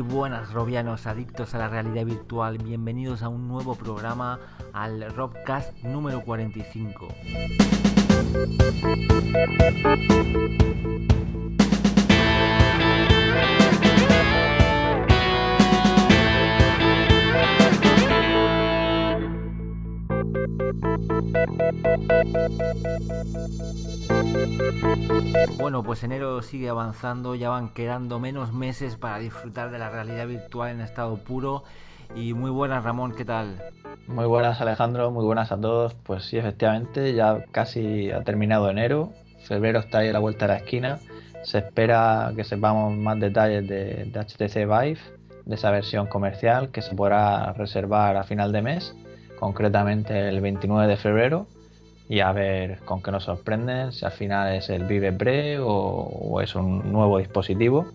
Buenas robianos adictos a la realidad virtual, bienvenidos a un nuevo programa al Robcast número 45. Bueno, pues enero sigue avanzando, ya van quedando menos meses para disfrutar de la realidad virtual en estado puro. Y muy buenas, Ramón, ¿qué tal? Muy buenas, Alejandro, muy buenas a todos. Pues sí, efectivamente, ya casi ha terminado enero, febrero está ahí a la vuelta de la esquina. Se espera que sepamos más detalles de, de HTC Vive, de esa versión comercial que se podrá reservar a final de mes, concretamente el 29 de febrero y a ver con qué nos sorprenden, si al final es el Vive Pre o, es un nuevo dispositivo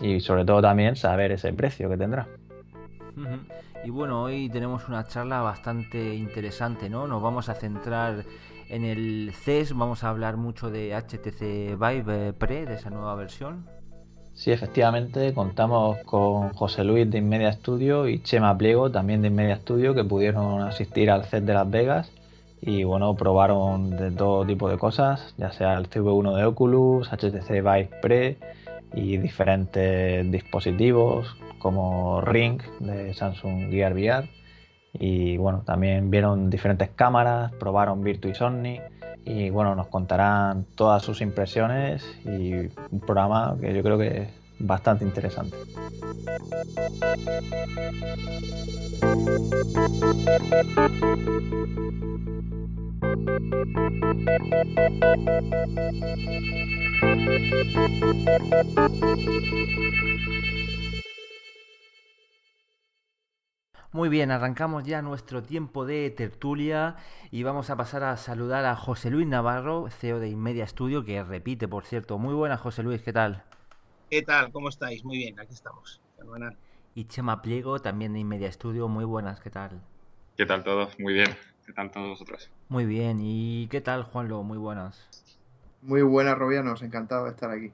y sobre todo también saber ese precio que tendrá. Y bueno, hoy tenemos una charla bastante interesante, ¿no? Nos vamos a centrar en el CES, vamos a hablar mucho de HTC Vive Pre, de esa nueva versión. Sí, efectivamente, contamos con José Luis de Inmedia Studio y Chema Pliego, también de Inmedia Studio, que pudieron asistir al CES de Las Vegas y bueno, probaron de todo tipo de cosas, ya sea el CV1 de Oculus, HTC Vive Pre y diferentes dispositivos como Ring de Samsung Gear VR y bueno, también vieron diferentes cámaras, probaron Virtuis Omni y bueno, nos contarán todas sus impresiones y un programa que yo creo que es bastante interesante. Muy bien, arrancamos ya nuestro tiempo de tertulia y vamos a pasar a saludar a José Luis Navarro, CEO de Inmedia Studio, que repite, por cierto. Muy buenas, José Luis, ¿qué tal? ¿Qué tal? ¿Cómo estáis? Muy bien, aquí estamos. Y Chema Pliego, también de Inmedia Studio. Muy buenas, ¿qué tal? ¿Qué tal todos? Muy bien. ¿Qué tal todos vosotros? Muy bien. ¿Y qué tal, Juanlo? Muy buenas. Muy buenas, Robianos. Encantado de estar aquí.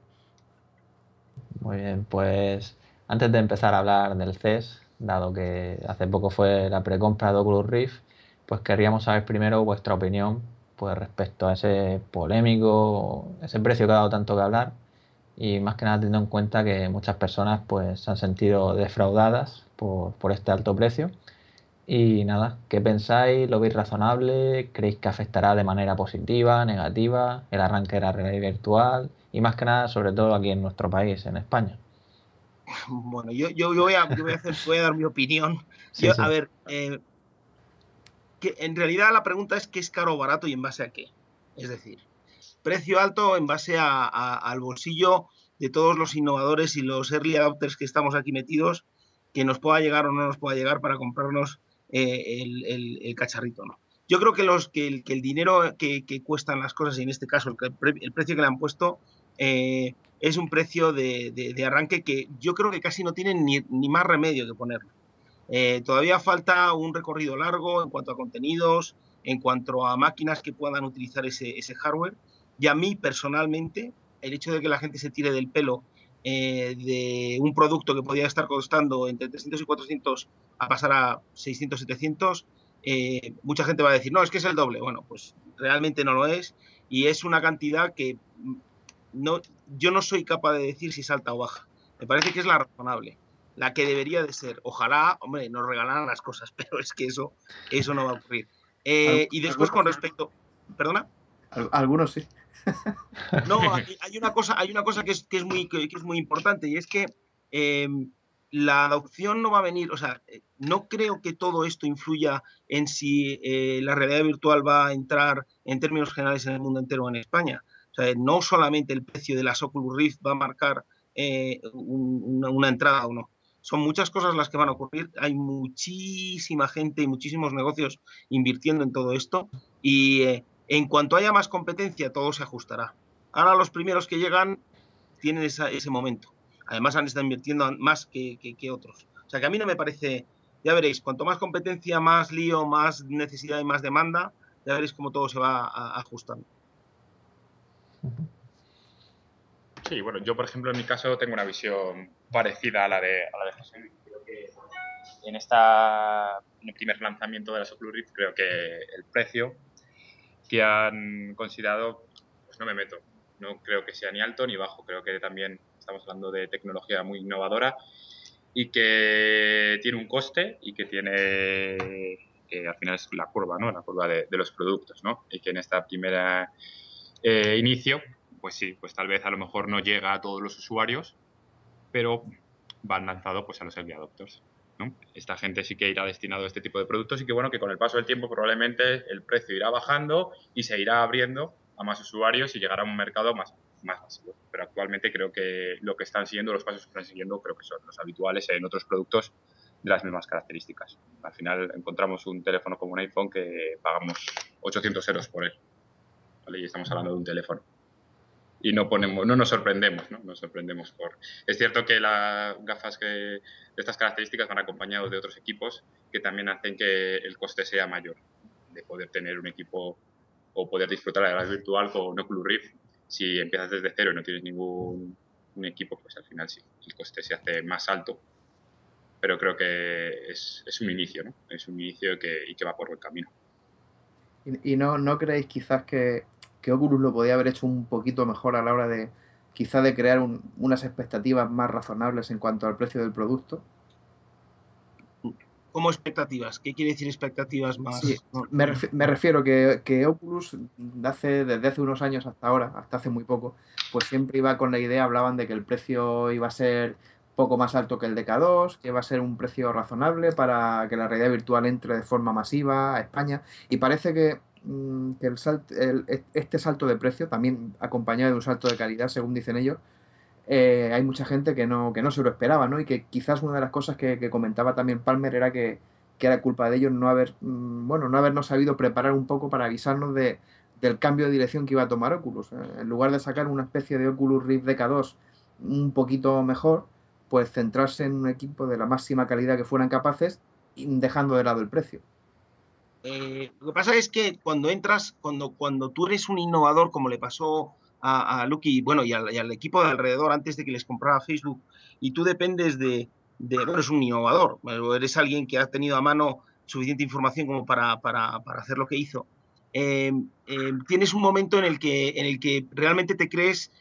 Muy bien, pues antes de empezar a hablar del CES, dado que hace poco fue la precompra de Oculus Rift, pues querríamos saber primero vuestra opinión pues respecto a ese polémico, ese precio que ha dado tanto que hablar y más que nada teniendo en cuenta que muchas personas pues se han sentido defraudadas por, por este alto precio y nada, ¿qué pensáis? ¿Lo veis razonable? ¿Creéis que afectará de manera positiva, negativa, el arranque de la realidad virtual? Y más que nada, sobre todo aquí en nuestro país, en España. Bueno, yo, yo, voy, a, voy, a hacer, voy, a, dar mi opinión. A ver, eh, que en realidad la pregunta es qué es caro o barato y en base a qué. Es decir, precio alto en base a, al bolsillo de todos los innovadores y los early adopters que estamos aquí metidos, que nos pueda llegar o no nos pueda llegar para comprarnos eh, el, cacharrito, ¿no? Yo creo que, los, que, el, que el dinero que, cuestan las cosas, y en este caso el, el precio que le han puesto, eh, es un precio de, arranque que yo creo que casi no tienen ni, más remedio que ponerlo. Eh, todavía falta un recorrido largo en cuanto a contenidos, en cuanto a máquinas que puedan utilizar ese, ese hardware. Y a mí personalmente, el hecho de que la gente se tire del pelo eh, de un producto que podía estar costando entre 300 y 400 a pasar a 600, 700, eh, mucha gente va a decir, no, es que es el doble. Bueno, pues realmente no lo es y es una cantidad que no, yo no soy capaz de decir si salta o baja. Me parece que es la razonable, la que debería de ser. Ojalá, hombre, nos regalaran las cosas, pero es que eso, eso no va a ocurrir. Eh, y después con respecto... ¿Perdona? Algunos sí. No, hay, una cosa, hay una cosa que es, muy, que, es muy importante y es que em, la adopción no va a venir, o sea, eh, no creo que todo esto influya en si eh, la realidad virtual va a entrar en términos generales en el mundo entero o en España. O sea, no solamente el precio de las Oculus Rift va a marcar eh, una, entrada o no. Son muchas cosas las que van a ocurrir. Hay muchísima gente y muchísimos negocios invirtiendo en todo esto y en cuanto haya más competencia, todo se ajustará. Ahora los primeros que llegan tienen ese momento. Además han estado invirtiendo más que, otros. O sea que a mí no me parece, ya veréis, cuanto más competencia, más lío, más necesidad y más demanda, ya veréis cómo todo se va ajustando. Sí, bueno, yo por ejemplo en mi caso tengo una visión parecida a la de, a la de José Luis. Creo que en esta en el primer lanzamiento de la Oculus Rift creo que el precio que han considerado, pues no me meto. No creo que sea ni alto ni bajo. Creo que también estamos hablando de tecnología muy innovadora y que tiene un coste y que tiene al final es la curva, ¿no? La curva de, los productos, ¿no? Y que en esta primera eh, inicio pues sí, pues tal vez a lo mejor no llega a todos los usuarios, pero van lanzado pues a los early. ¿no? Esta gente sí que irá destinado a este tipo de productos y que bueno, que con el paso del tiempo probablemente el precio irá bajando y se irá abriendo a más usuarios y llegará a un mercado más, más. Pero actualmente creo que lo que están siguiendo, los pasos que están siguiendo, creo que son los habituales en otros productos de las mismas características. Al final encontramos un teléfono como un iPhone que pagamos 800 euros por él. Y estamos hablando de un teléfono y no ponemos, no nos sorprendemos, ¿no? Nos sorprendemos por. Es cierto que las gafas que, de estas características van acompañados de otros equipos que también hacen que el coste sea mayor de poder tener un equipo o poder disfrutar de la realidad virtual con Oculus Rift. Si empiezas desde cero y no tienes ningún un equipo, pues al final sí, el coste se hace más alto. Pero creo que es, es un inicio, ¿no? Es un inicio que, y que va por buen camino. ¿Y, y no, no creéis quizás que que Oculus lo podía haber hecho un poquito mejor a la hora de quizá de crear unas expectativas más razonables en cuanto al precio del producto. ¿Cómo expectativas? ¿Qué quiere decir expectativas más? me, refiero, que, que, Oculus hace, desde hace unos años hasta ahora, hasta hace muy poco, pues siempre iba con la idea, hablaban de que el precio iba a ser poco más alto que el de K2, que iba a ser un precio razonable para que la realidad virtual entre de forma masiva a España. Y parece que que el, este salto de precio, también acompañado de un salto de calidad, según dicen ellos, eh, hay mucha gente que no, que no se lo esperaba, ¿no? Y que quizás una de las cosas que, comentaba también Palmer era que, era culpa de ellos no haber, mm, bueno, no habernos sabido preparar un poco para avisarnos de, del cambio de dirección que iba a tomar Oculus. Eh, en lugar de sacar una especie de Oculus Rift DK2 un poquito mejor, pues centrarse en un equipo de la máxima calidad que fueran capaces, dejando de lado el precio. Eh, lo que pasa es que cuando entras, cuando, cuando tú eres un innovador, como le pasó a, Lucky bueno, y al, equipo de alrededor antes de que les comprara Facebook, y tú dependes de, de bueno, eres un innovador, eres alguien que ha tenido a mano suficiente información como para, para, para hacer lo que hizo, eh, eh, tienes un momento en el que, en el que realmente te crees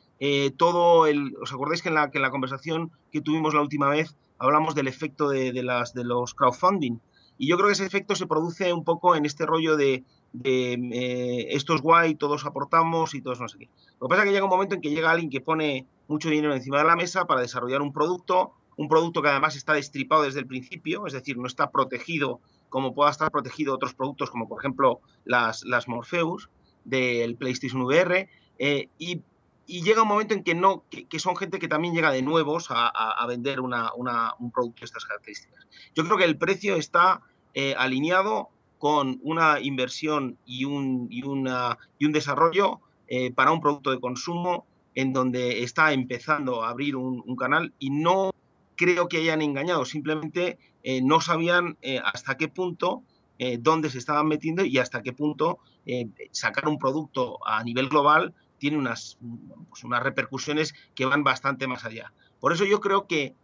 todo el... ¿Os acordáis que en, la, que en la conversación que tuvimos la última vez hablamos del efecto de, de las, de los crowdfunding? Y yo creo que ese efecto se produce un poco en este rollo de, eh, esto es guay, todos aportamos y todos no sé qué. Lo que pasa es que llega un momento en que llega alguien que pone mucho dinero encima de la mesa para desarrollar un producto, un producto que además está destripado desde el principio, es decir, no está protegido como pueda estar protegido otros productos como por ejemplo las, las Morpheus del PlayStation VR, eh, y y llega un momento en que no, que, son gente que también llega de nuevos a, vender una, un producto de estas características. Yo creo que el precio está eh, alineado con una inversión y un, y una, y un desarrollo eh, para un producto de consumo en donde está empezando a abrir un, canal y no creo que hayan engañado, simplemente eh, no sabían hasta qué punto, dónde se estaban metiendo y hasta qué punto sacar un producto a nivel global tiene unas, pues unas repercusiones que van bastante más allá. Por eso yo creo que,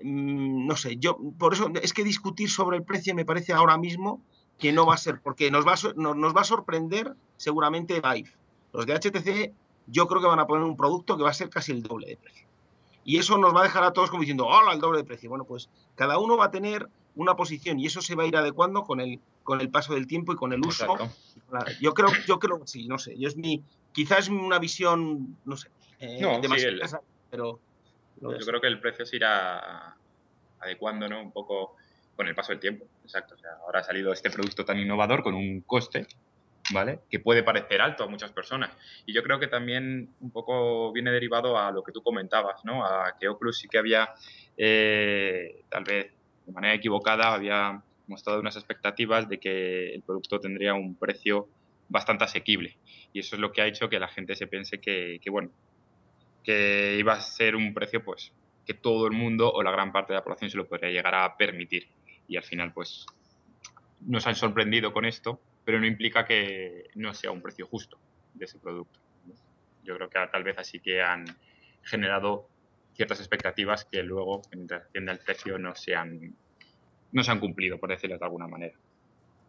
mm, no sé, yo, por eso es que discutir sobre el precio me parece ahora mismo que no va a ser, porque nos va a, nos va a sorprender seguramente Vive. Los de HTC yo creo que van a poner un producto que va a ser casi el doble de precio. Y eso nos va a dejar a todos como diciendo, hola, el doble de precio. Bueno, pues cada uno va a tener una posición y eso se va a ir adecuando con el, con el paso del tiempo y con el uso. Yo creo, yo creo, sí, no sé, yo es mi, quizás una visión, no sé, eh, pero... Yo creo que el precio se irá adecuando, ¿no? Un poco con el paso del tiempo, exacto. O sea, ahora ha salido este producto tan innovador con un coste, ¿vale? Que puede parecer alto a muchas personas. Y yo creo que también un poco viene derivado a lo que tú comentabas, ¿no? A que Oculus sí que había, eh, tal vez de manera equivocada, había mostrado unas expectativas de que el producto tendría un precio bastante asequible. Y eso es lo que ha hecho que la gente se piense que, bueno, que iba a ser un precio pues que todo el mundo o la gran parte de la población se lo podría llegar a permitir. Y al final pues nos han sorprendido con esto, pero no implica que no sea un precio justo de ese producto. Yo creo que tal vez así que han, generado ciertas expectativas que luego en relación al precio no se han, no se han cumplido, por decirlo de alguna manera.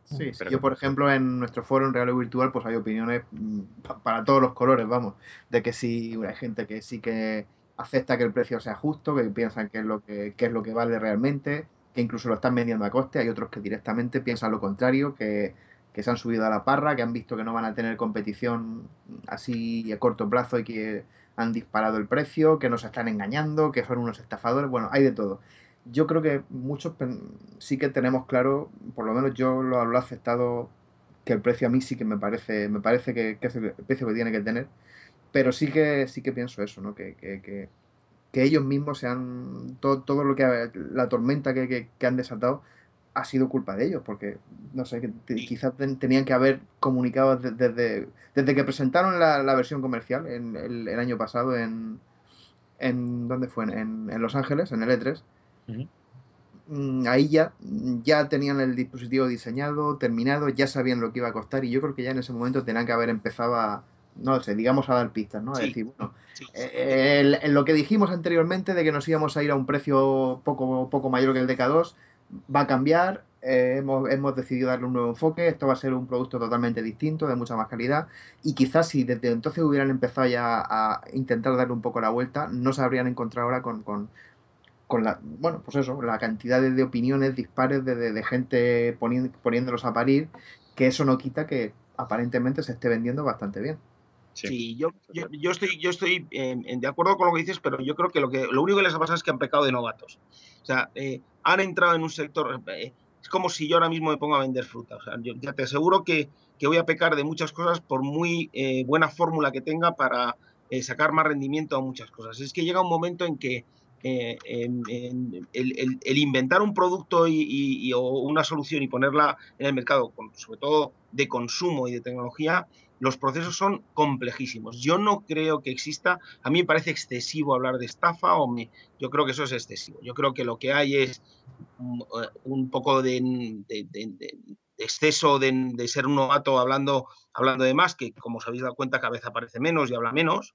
Sí, yo por ejemplo en nuestro foro en Real o Virtual pues hay opiniones mm, para todos los colores, vamos, de que sí, hay gente que sí que acepta que el precio sea justo, que piensan que es lo que, es lo que vale realmente, que incluso lo están vendiendo a coste, hay otros que directamente piensan lo contrario, que, que se han subido a la parra, que han visto que no van a tener competición así a corto plazo y que han disparado el precio, que nos están engañando, que son unos estafadores, bueno, hay de todo yo creo que muchos sí que tenemos claro, por lo menos yo lo, lo, he aceptado, que el precio a mí sí que me parece, me parece que, es el precio que tiene que tener, pero sí que sí que pienso eso, ¿no? Que, que, que, ellos mismos sean todo, todo lo que la tormenta que, han desatado ha sido culpa de ellos, porque no sé, que quizás tenían que haber comunicado desde, desde, que presentaron la, versión comercial en, el, año pasado en, en ¿dónde fue? En, en Los Ángeles, en el E3 Mm, ahí ya, ya tenían el dispositivo diseñado, terminado, ya sabían lo que iba a costar y yo creo que ya en ese momento tenían que haber empezado a, no sé, digamos a dar pistas, ¿no? A decir, bueno, eh, lo que dijimos anteriormente de que nos íbamos a ir a un precio poco, poco mayor que el DK2 va a cambiar, eh, hemos, hemos, decidido darle un nuevo enfoque, esto va a ser un producto totalmente distinto, de mucha más calidad, y quizás si desde entonces hubieran empezado ya a intentar darle un poco la vuelta, no se habrían encontrado ahora con, con, con la, bueno, pues eso, la cantidad de, opiniones dispares de, gente poniéndolos a parir, que eso no quita que aparentemente se esté vendiendo bastante bien. Sí, yo, yo, estoy, yo estoy de acuerdo con lo que dices, pero yo creo que lo, que lo único que les ha pasado es que han pecado de novatos. O sea, eh, han entrado en un sector, eh, es como si yo ahora mismo me pongo a vender fruta. O sea, yo ya te aseguro que, que voy a pecar de muchas cosas por muy eh, buena fórmula que tenga para sacar más rendimiento a muchas cosas. Es que llega un momento en que eh, el, inventar un producto y, o una solución y ponerla en el mercado, sobre todo de consumo y de tecnología, los procesos son complejísimos. Yo no creo que exista, a mí me parece excesivo hablar de estafa, o yo creo que eso es excesivo. Yo creo que lo que hay es un, eh, poco de, exceso de, ser un novato hablando, hablando de más, que como os habéis dado cuenta cada vez aparece menos y habla menos,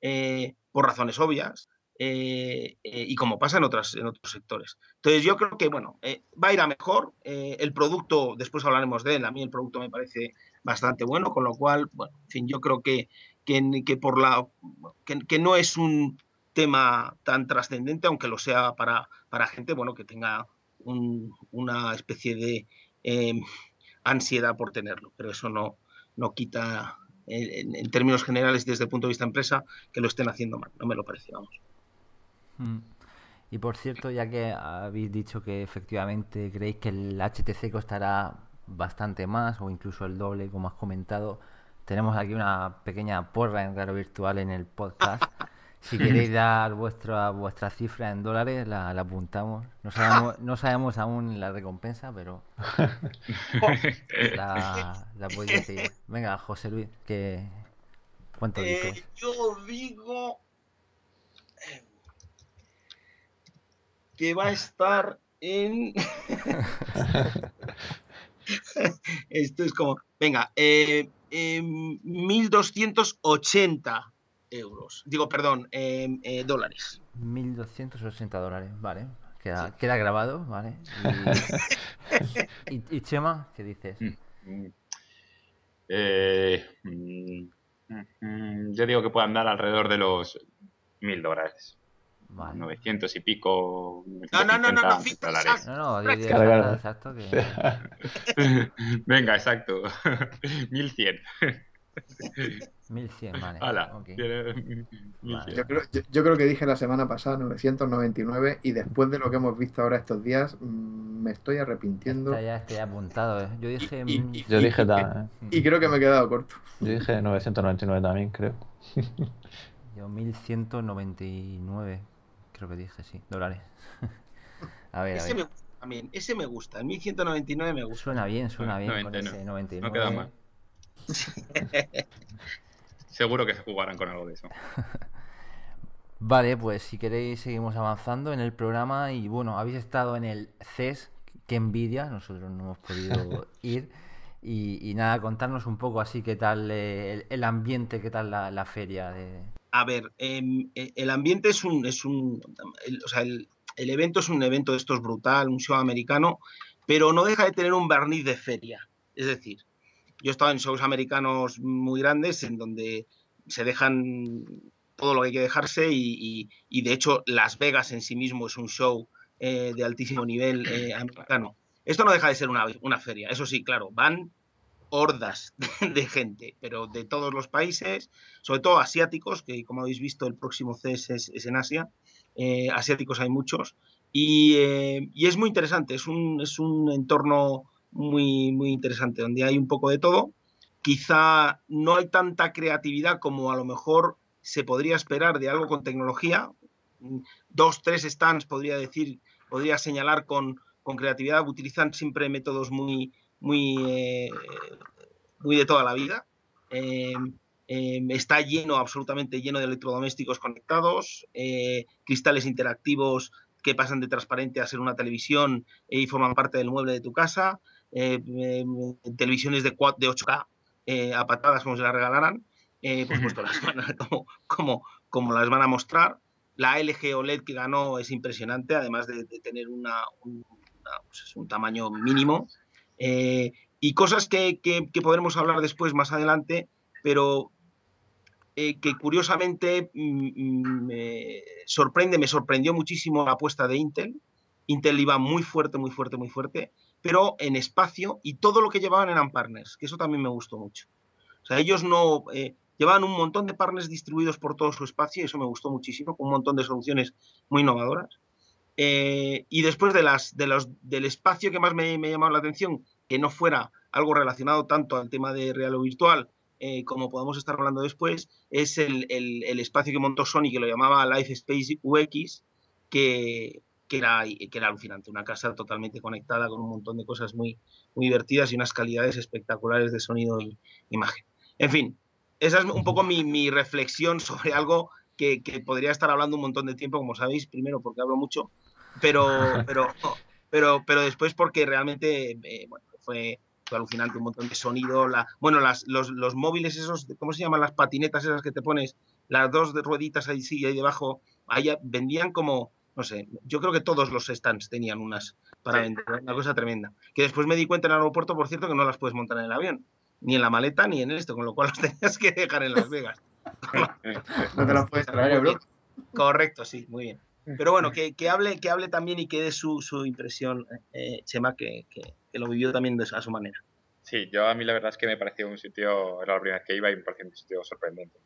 eh, por razones obvias. Eh, eh, y como pasa en, otras, en otros sectores. Entonces yo creo que, bueno, eh, va a ir a mejor. el producto, después hablaremos de él, a mí el producto me parece bastante bueno, con lo cual, bueno, en fin, yo creo que, que, por la, que, no es un tema tan trascendente, aunque lo sea para, para gente, bueno, que tenga una especie de ansiedad por tenerlo, pero eso no, no quita en, en, términos generales desde el punto de vista empresa que lo estén haciendo mal, no me lo parece, vamos. Mm. Y por cierto, ya que habéis dicho que efectivamente creéis que el HTC costará bastante más o incluso el doble, como has comentado, tenemos aquí una pequeña porra en Raro Virtual en el podcast. Si queréis dar vuestra vuestra cifra en dólares, la, apuntamos. No sabemos, no sabemos aún la recompensa, pero la, podéis decir. Venga, José Luis, que ¿cuánto eh, Yo digo que va a estar en... Esto es como, venga, eh, 1.280 euros. Digo, perdón, em, eh, dólares. 1.280 dólares, vale. Queda, queda grabado, ¿vale? ¿Y, Chema, qué dices? Mm, mm. Eh, mm, yo digo que puede andar alrededor de los 1.000 dólares. 900 y pico. No, no, no, no, no, no, no, exacto. Venga, exacto. 1100. 1100, vale. Yo, creo, yo, creo, que dije la semana pasada 999 y después de lo que hemos visto ahora estos días mm, me estoy arrepintiendo. Está ya estoy apuntado, ¿eh? Yo dije... Y, yo dije también. Y creo que me he quedado corto. Yo dije 999 también, creo. Yo 1199 creo que dije, sí, dólares. a ver, ese me gusta también, ese me gusta, el 1199 me gusta. Suena bien, suena bien con ese 99. No queda mal. Seguro que se jugarán con algo de eso. Vale, pues si queréis seguimos avanzando en el programa y bueno, habéis estado en el CES, que envidia, nosotros no hemos podido ir. Y, nada, contarnos un poco así qué tal eh, el, ambiente, qué tal la, la feria de, a ver, em, e, el ambiente es un, es un, o sea, el, el evento es un evento de estos brutal, un show americano, pero no deja de tener un barniz de feria. Es decir, yo he estado en shows americanos muy grandes en donde se dejan todo lo que hay que dejarse y, de hecho Las Vegas en sí mismo es un show eh, de altísimo nivel eh, americano. Esto no deja de ser una, una, feria, eso sí, claro, van hordas de, gente, pero de todos los países, sobre todo asiáticos, que como habéis visto el próximo CES es, en Asia, eh, asiáticos hay muchos, y, y, es muy interesante, es un, es un entorno muy, muy interesante, donde hay un poco de todo. Quizá no hay tanta creatividad como a lo mejor se podría esperar de algo con tecnología. Dos, tres stands, podría decir, podría señalar con, con creatividad. Utilizan siempre métodos muy, muy, eh, muy de toda la vida. Em, em, está lleno, absolutamente lleno de electrodomésticos conectados, eh, cristales interactivos que pasan de transparente a ser una televisión y forman parte del mueble de tu casa. Eh, em, televisiones de, de 8K eh, a patadas como se las regalaran, eh, pues, pues las como, como, como, las van a mostrar. La LG OLED que ganó es impresionante, además de, tener una, un, pues un, tamaño mínimo. Y cosas que, que, podremos hablar después, más adelante, pero que curiosamente mm, mm, me sorprende, me sorprendió muchísimo la apuesta de Intel. Intel iba muy fuerte, muy fuerte, muy fuerte pero en espacio y todo lo que llevaban eran partners, que eso también me gustó mucho. O sea, ellos no eh, llevaban un montón de partners distribuidos por todo su espacio y eso me gustó muchísimo, con un montón de soluciones muy innovadoras. Eh, y después de las, de los, del espacio que más me, me llamado la atención, que no fuera algo relacionado tanto al tema de real o virtual, eh, como podemos estar hablando después, es el, el, espacio que montó Sony, que lo llamaba Life Space UX, que, que era, que era alucinante, una casa totalmente conectada con un montón de cosas muy, muy divertidas y unas calidades espectaculares de sonido y imagen. En fin, esa es un poco mi, mi reflexión sobre algo que, que, podría estar hablando un montón de tiempo, como sabéis, primero porque hablo mucho, pero, pero, pero, pero después porque realmente eh, bueno, fue, fue, alucinante, un montón de sonido, la, bueno, las, los, los, móviles esos, ¿cómo se llaman? Las patinetas esas que te pones, las dos de rueditas ahí sí, ahí debajo, ahí vendían como no sé, yo creo que todos los stands tenían unas para vender, una cosa tremenda. Que después me di cuenta en el aeropuerto, por cierto, que no las puedes montar en el avión, ni en la maleta ni en esto, con lo cual las tenías que dejar en Las Vegas. no te las puedes traer, bro. Correcto, sí, muy bien. Pero bueno, que, que, hable, que hable también y que dé su, su impresión, eh, Chema, que, que, lo vivió también a su manera. Sí, yo a mí la verdad es que me pareció un sitio, era la primera vez que iba y me pareció un sitio sorprendente.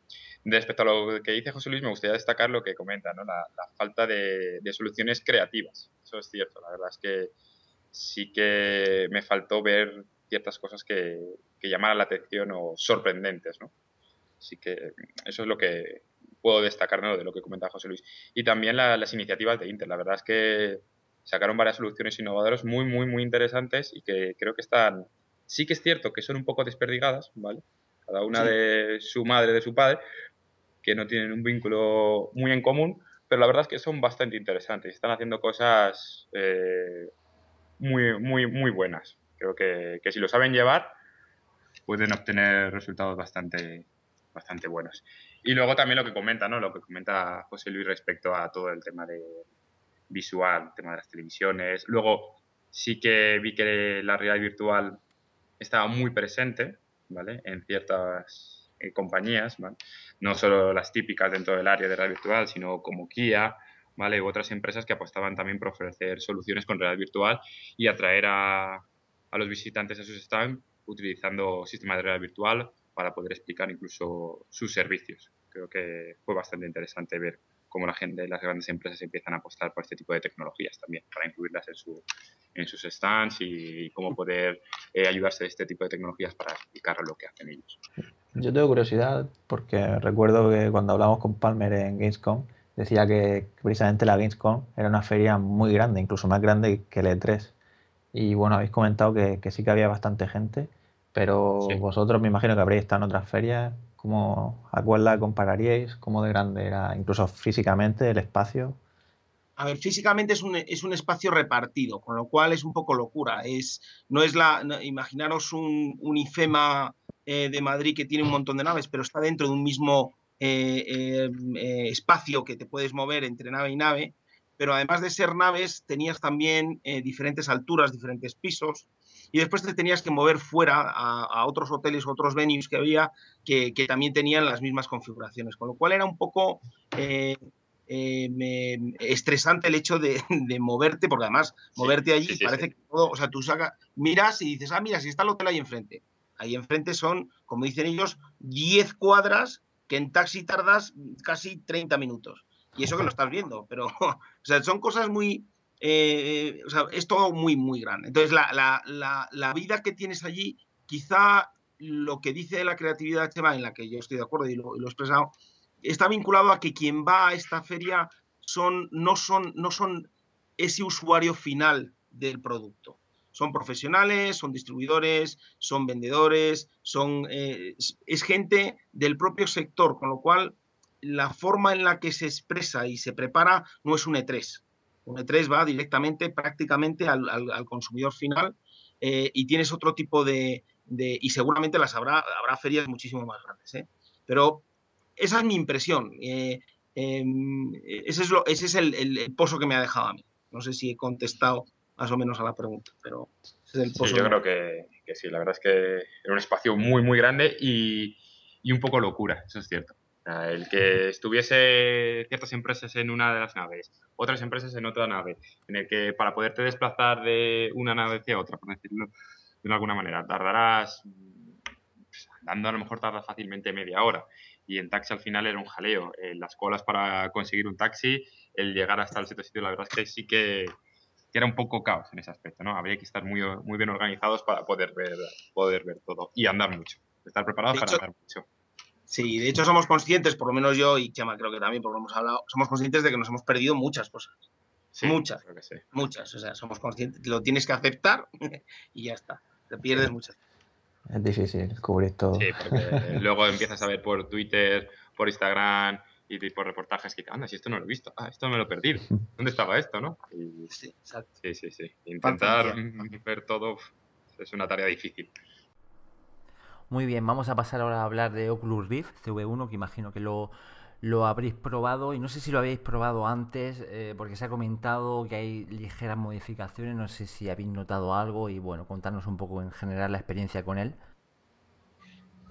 Respecto a lo que dice José Luis, me gustaría destacar lo que comenta, ¿no? la, falta de, soluciones creativas. Eso es cierto, la verdad es que sí que me faltó ver ciertas cosas que, que llamaran la atención o sorprendentes. ¿no? Así que eso es lo que puedo destacar ¿no? de lo que comenta José Luis. Y también las iniciativas de Intel. La verdad es que sacaron varias soluciones innovadoras muy, muy, muy interesantes y que creo que están Sí que es cierto que son un poco desperdigadas, ¿vale? Cada una de su madre, de su padre, que no tienen un vínculo muy en común, pero la verdad es que son bastante interesantes. Están haciendo cosas eh, muy, muy, muy buenas. Creo que, que, si lo saben llevar, pueden obtener resultados bastante, bastante buenos. Y luego también lo que comenta, ¿no? Lo que comenta José Luis respecto a todo el tema de visual, el tema de las televisiones. Luego sí que vi que la realidad virtual estaba muy presente, ¿vale? En ciertas eh, compañías, No solo las típicas dentro del área de realidad virtual, sino como Kia, ¿vale? U otras empresas que apostaban también por ofrecer soluciones con realidad virtual y atraer a, a los visitantes a sus stands utilizando sistemas de realidad virtual para poder explicar incluso sus servicios. Creo que fue bastante interesante ver cómo la gente, las grandes empresas empiezan a apostar por este tipo de tecnologías también, para incluirlas en, su, en sus stands y, cómo poder eh, ayudarse de este tipo de tecnologías para explicar lo que hacen ellos. Yo tengo curiosidad porque recuerdo que cuando hablamos con Palmer en Gamescom, decía que precisamente la Gamescom era una feria muy grande, incluso más grande que el E3. Y bueno, habéis comentado que, que sí que había bastante gente, pero vosotros me imagino que habréis estado en otras ferias ¿Cómo, ¿A cuál la compararíais? ¿Cómo de grande era, incluso físicamente, el espacio? A ver, físicamente es un, es un espacio repartido, con lo cual es un poco locura. Es, no es la, imaginaros un, un IFEMA eh, de Madrid que tiene un montón de naves, pero está dentro de un mismo eh, espacio que te puedes mover entre nave y nave, pero además de ser naves, tenías también diferentes alturas, diferentes pisos, y después te tenías que mover fuera a, otros hoteles, otros venues que había que, también tenían las mismas configuraciones, con lo cual era un poco eh, eh, estresante el hecho de, moverte, porque además moverte allí parece que todo, o sea, tú sacas, miras y dices, ah, mira, si está el hotel ahí enfrente. Ahí enfrente son, como dicen ellos, 10 cuadras que en taxi tardas casi 30 minutos. Y eso que lo estás viendo, pero o sea, son cosas muy, eh, es todo muy, muy grande. Entonces, la, vida que tienes allí, quizá lo que dice la creatividad, Chema, en la que yo estoy de acuerdo y lo, he expresado, está vinculado a que quien va a esta feria son, no, son, no son ese usuario final del producto. Son profesionales, son distribuidores, son vendedores, son, eh, es gente del propio sector, con lo cual la forma en la que se expresa y se prepara no es un E3, un E3 va directamente prácticamente al, consumidor final eh, y tienes otro tipo de, y seguramente las habrá, habrá ferias muchísimo más grandes. ¿eh? Pero esa es mi impresión. Eh, em, ese es, lo, ese es el, pozo que me ha dejado a mí. No sé si he contestado más o menos a la pregunta, pero ese es el pozo. Sí, yo creo que, que, sí. La verdad es que era un espacio muy, muy grande y, y un poco locura, eso es cierto. El que estuviese ciertas empresas en una de las naves, otras empresas en otra nave, en el que para poderte desplazar de una nave hacia otra, por decirlo de alguna manera, tardarás, pues, andando a lo mejor tardas fácilmente media hora. Y en taxi al final era un jaleo. Eh, las colas para conseguir un taxi, el llegar hasta el sitio, la verdad es que sí que, era un poco caos en ese aspecto, ¿no? Habría que estar muy, muy bien organizados para poder ver, poder ver todo y andar mucho. Estar preparados para andar mucho. Sí, de hecho somos conscientes, por lo menos yo y Chema creo que también, porque lo hemos hablado, somos conscientes de que nos hemos perdido muchas cosas. muchas, muchas. O sea, somos conscientes, lo tienes que aceptar y ya está. Te pierdes muchas. Es difícil descubrir todo. Sí, porque luego empiezas a ver por Twitter, por Instagram y por reportajes que, anda, si esto no lo he visto, ah, esto me lo he perdido. ¿Dónde estaba esto, no? sí, exacto. Sí, sí, sí. Intentar ver todo es una tarea difícil. Muy bien, vamos a pasar ahora a hablar de Oculus Rift CV1, que imagino que lo, lo habréis probado y no sé si lo habéis probado antes, eh, porque se ha comentado que hay ligeras modificaciones, no sé si habéis notado algo y bueno, contarnos un poco en general la experiencia con él.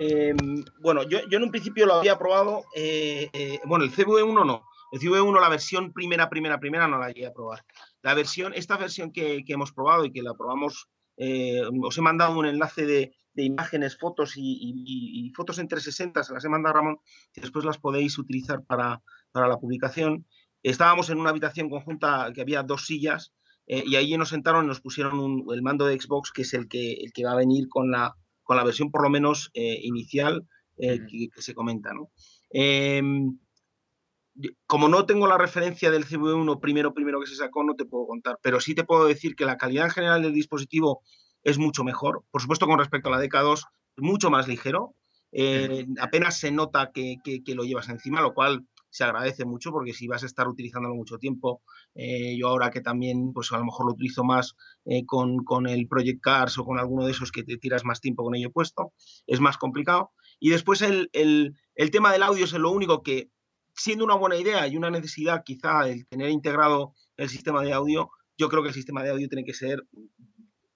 Em, bueno, yo, en un principio lo había probado, eh, eh, bueno, el CV1 no, el CV1 la versión primera, primera, primera no la llegué a probar. La versión, esta versión que, que hemos probado y que la probamos, os he mandado un enlace de, de imágenes, fotos y, fotos en 360, se las he mandado a Ramón, y después las podéis utilizar para, la publicación. Estábamos en una habitación conjunta que había dos sillas eh, y ahí nos sentaron y nos pusieron el mando de Xbox, que es el que, el que va a venir con la, con la versión por lo menos eh, inicial eh, que, se comenta. Em, como no tengo la referencia del CV1 primero, primero que se sacó, no te puedo contar, pero sí te puedo decir que la calidad en general del dispositivo es mucho mejor. Por supuesto, con respecto a la DK2, es mucho más ligero. Eh, apenas se nota que, lo llevas encima, lo cual se agradece mucho porque si vas a estar utilizándolo mucho tiempo, eh, yo ahora que también pues a lo mejor lo utilizo más eh, con, el Project Cars o con alguno de esos que te tiras más tiempo con ello puesto, es más complicado. Y después el, el tema del audio es lo único que, siendo una buena idea y una necesidad quizá el tener integrado el sistema de audio, yo creo que el sistema de audio tiene que ser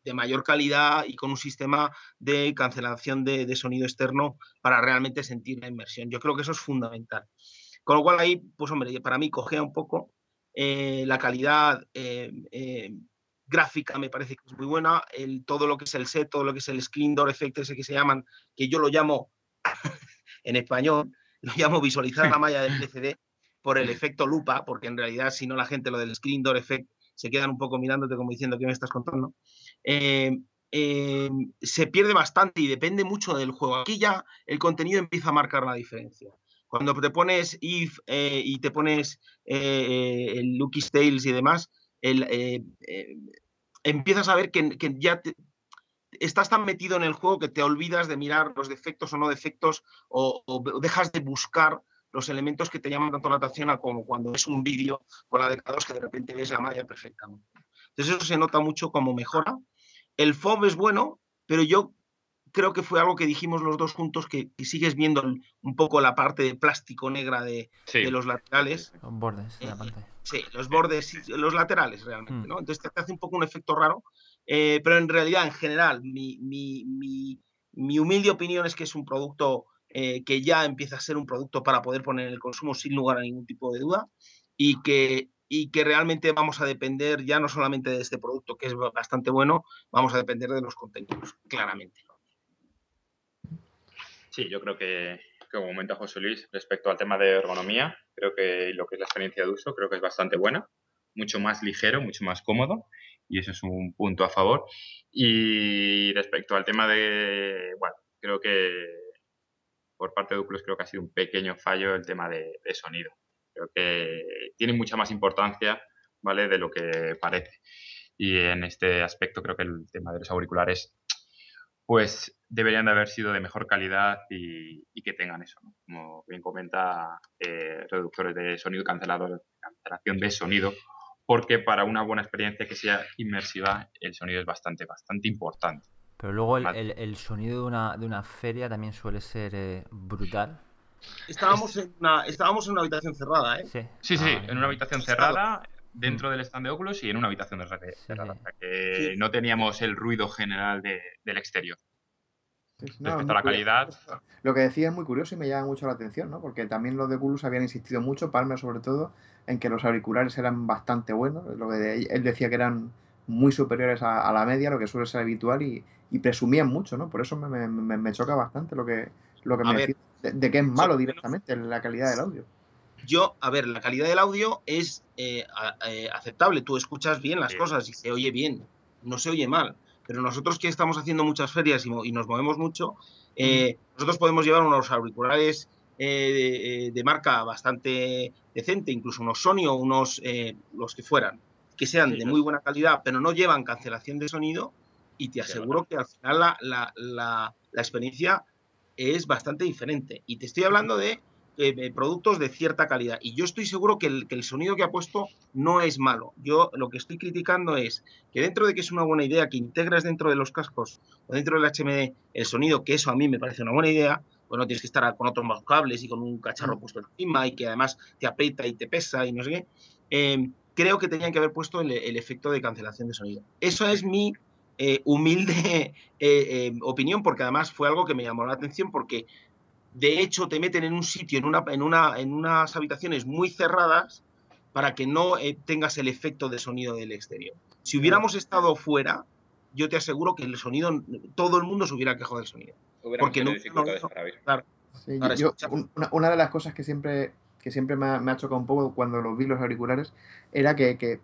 de mayor calidad y con un sistema de cancelación de, sonido externo para realmente sentir la inmersión. Yo creo que eso es fundamental. Con lo cual ahí, pues hombre, para mí cogea un poco eh, la calidad eh, eh, gráfica me parece que es muy buena, el, todo lo que es el set, todo lo que es el screen door effect ese que se llaman, que yo lo llamo en español, lo llamo visualizar la malla del LCD por el efecto lupa, porque en realidad si no la gente lo del screen door effect se quedan un poco mirándote como diciendo qué me estás contando. Eh, eh, se pierde bastante y depende mucho del juego. Aquí ya el contenido empieza a marcar la diferencia. Cuando te pones If eh, y te pones el Lucky Tales y demás, empiezas a ver que, ya estás tan metido en el juego que te olvidas de mirar los defectos o no defectos o, dejas de buscar los elementos que te llaman tanto la atención como cuando es un vídeo con la de que de repente ves la malla perfectamente. Entonces eso se nota mucho como mejora el FOB es bueno, pero yo creo que fue algo que dijimos los dos juntos, que, sigues viendo un poco la parte de plástico negra de, los laterales. Los bordes de la eh, Sí, los bordes, los laterales realmente, mm. ¿no? Entonces te hace un poco un efecto raro, eh, pero en realidad, en general, mi, mi, humilde opinión es que es un producto eh, que ya empieza a ser un producto para poder poner en el consumo sin lugar a ningún tipo de duda y que, y que realmente vamos a depender ya no solamente de este producto, que es bastante bueno, vamos a depender de los contenidos, claramente. Sí, yo creo que, como comenta José Luis, respecto al tema de ergonomía, creo que lo que es la experiencia de uso, creo que es bastante buena, mucho más ligero, mucho más cómodo, y eso es un punto a favor. Y respecto al tema de, bueno, creo que por parte de Oculus creo que ha sido un pequeño fallo el tema de, sonido. Creo que tiene mucha más importancia, ¿vale? De lo que parece. Y en este aspecto creo que el tema de los auriculares pues deberían de haber sido de mejor calidad y, que tengan eso, como bien comenta, eh, reductores de sonido, cancelador, cancelación de sonido, porque para una buena experiencia que sea inmersiva, el sonido es bastante, bastante importante. Pero luego el, sonido de una, de una, feria también suele ser eh, brutal. Estábamos en, una, estábamos en una habitación cerrada, ¿eh? Sí, sí, ah, en una habitación cerrada, dentro del stand de Oculus y en una habitación de cerrada. que no teníamos el ruido general del exterior. Respecto a la calidad. Lo que decía es muy curioso y me llama mucho la atención, ¿no? Porque también los de Oculus habían insistido mucho, Palmer sobre todo, en que los auriculares eran bastante buenos. Lo que él decía que eran muy superiores a, la media, lo que suele ser habitual, y, presumían mucho, ¿no? Por eso me, choca bastante lo que, lo que me decía de, que es malo directamente la calidad del audio. Yo, a ver, la calidad del audio es eh, eh, aceptable. Tú escuchas bien las cosas y se oye bien, no se oye mal. Pero nosotros que estamos haciendo muchas ferias y, nos movemos mucho, eh, nosotros podemos llevar unos auriculares de, marca bastante decente, incluso unos Sony o unos los que fueran, que sean de muy buena calidad, pero no llevan cancelación de sonido. Y te aseguro que al final la, la, la, la experiencia es bastante diferente. Y te estoy hablando de eh, productos de cierta calidad. Y yo estoy seguro que el, sonido que ha puesto no es malo. Yo lo que estoy criticando es que dentro de que es una buena idea que integras dentro de los cascos o dentro del HMD el sonido, que eso a mí me parece una buena idea, pues no tienes que estar con otros más cables y con un cacharro mm. puesto encima y que además te aprieta y te pesa y no sé qué. Em, creo que tenían que haber puesto el, efecto de cancelación de sonido. Eso es mi eh, humilde eh, opinión, porque además fue algo que me llamó la atención, porque de hecho te meten en un sitio, en, una, en, una, en unas habitaciones muy cerradas para que no eh, tengas el efecto de sonido del exterior. Si hubiéramos estado fuera, yo te aseguro que el sonido, todo el mundo se hubiera quejado del sonido. Porque no, una, de las cosas que siempre, que siempre me ha, chocado un poco cuando los vi los auriculares era que, que,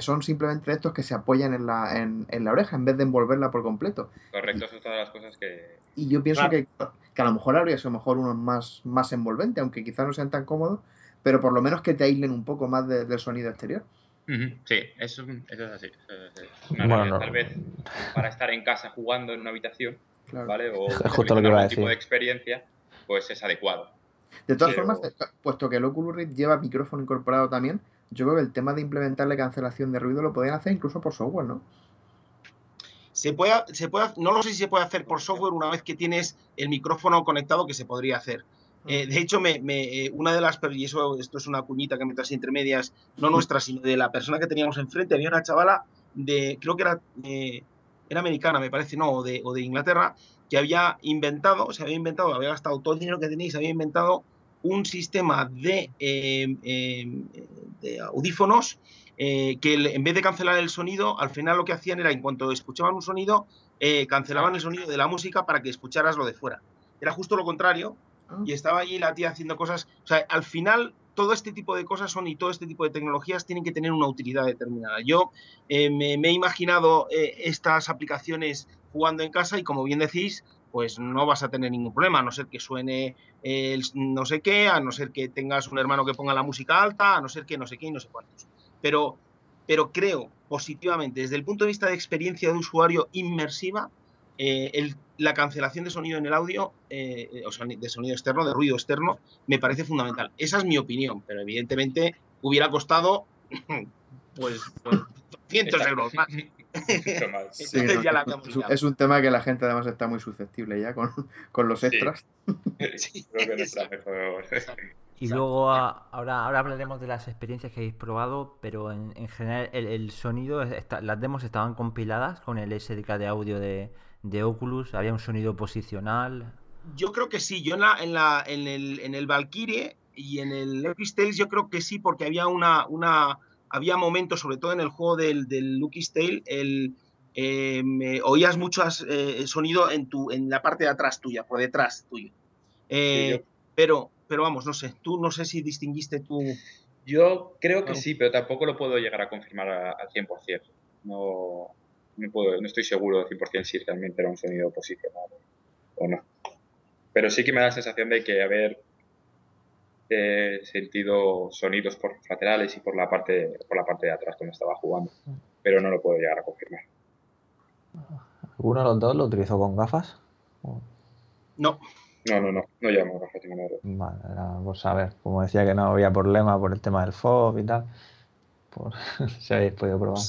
son simplemente estos que se apoyan en la, en, la oreja en vez de envolverla por completo. Correcto, eso es todas las cosas que... Y yo pienso que que a lo mejor habría sido mejor unos más, más envolvente, aunque quizás no sean tan cómodos, pero por lo menos que te aíslen un poco más del sonido exterior. Sí, eso, es así. Tal vez para estar en casa jugando en una habitación, ¿vale? O justo lo que iba a decir. tipo de experiencia, pues es adecuado. De todas formas, puesto que el Oculus Rift lleva micrófono incorporado también, yo creo que el tema de implementarle cancelación de ruido lo podrían hacer incluso por software, ¿no? Se puede, se puede, no lo sé si se puede hacer por software una vez que tienes el micrófono conectado, que se podría hacer. Eh, de hecho, me, eh, una de las, y eso, esto es una cuñita que meto así entre medias, no nuestra, sino de la persona que teníamos enfrente, había una chavala de, creo que era, eh, era americana, me parece, no, o de, o de Inglaterra, que había inventado, se había inventado, había gastado todo el dinero que tenéis, había inventado un sistema de, de audífonos eh, que en vez de cancelar el sonido, al final lo que hacían era, en cuanto escuchaban un sonido, eh, cancelaban el sonido de la música para que escucharas lo de fuera. Era justo lo contrario, ah. y estaba allí la tía haciendo cosas. O sea, al final, todo este tipo de cosas son y todo este tipo de tecnologías tienen que tener una utilidad determinada. Yo eh, me, he imaginado estas aplicaciones jugando en casa y, como bien decís, pues no vas a tener ningún problema, a no ser que suene el no sé qué, a no ser que tengas un hermano que ponga la música alta, a no ser que no sé qué y no sé cuántos pero, pero creo positivamente, desde el punto de vista de experiencia de usuario inmersiva, eh, la cancelación de sonido en el audio, eh, o sea, de sonido externo, de ruido externo, me parece fundamental. Esa es mi opinión, pero evidentemente hubiera costado pues, pues cientos euros más. Es, un tema que la gente además está muy susceptible ya con, con los extras. Y luego ahora, ahora hablaremos de las experiencias que habéis probado, pero en, general el, sonido, las demos estaban compiladas con el SDK de audio de, de, Oculus, había un sonido posicional. Yo creo que sí, yo en, la, en, la, en, el, en el Valkyrie y en el Tales yo creo que sí, porque había una, una había momentos, sobre todo en el juego del, del Lucky Tale, el, eh, oías mucho eh, sonido en, tu, en la parte de atrás tuya, por detrás tuyo. Eh, pero pero vamos, no sé, tú no sé si distinguiste tú. Yo creo que sí, pero tampoco lo puedo llegar a confirmar al 100%. No, no, puedo, no estoy seguro al 100% si realmente era un sonido posicionado o no. Pero sí que me da la sensación de que haber eh, sentido sonidos por laterales y por la parte por la parte de atrás cuando estaba jugando, pero no lo puedo llegar a confirmar. ¿Alguno de los dos lo utilizó con gafas? No. No, no, no, no llevamos gafas Vale, era por saber. Como decía que no había problema por el tema del FOB y tal, por si habéis podido probar.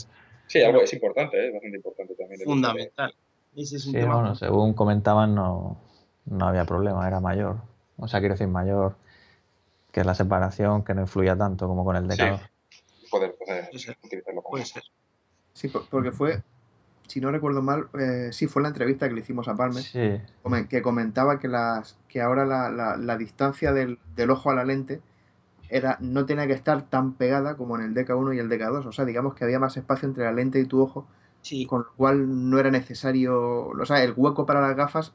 Sí, algo es importante, ¿eh? es bastante importante también. Fundamental. Ese es un sí, bueno, según comentaban, no, no había problema, era mayor. O sea, quiero decir, mayor que la separación, que no influía tanto como con el decado. Sí. Poder, poder utilizarlo Puede ser. Sí, porque fue si no recuerdo mal, eh, sí fue la entrevista que le hicimos a Palme, que comentaba que, las, que ahora la, distancia del, ojo a la lente era, no tenía que estar tan pegada como en el DK1 y el DK2. O sea, digamos que había más espacio entre la lente y tu ojo, con lo cual no era necesario, o sea, el hueco para las gafas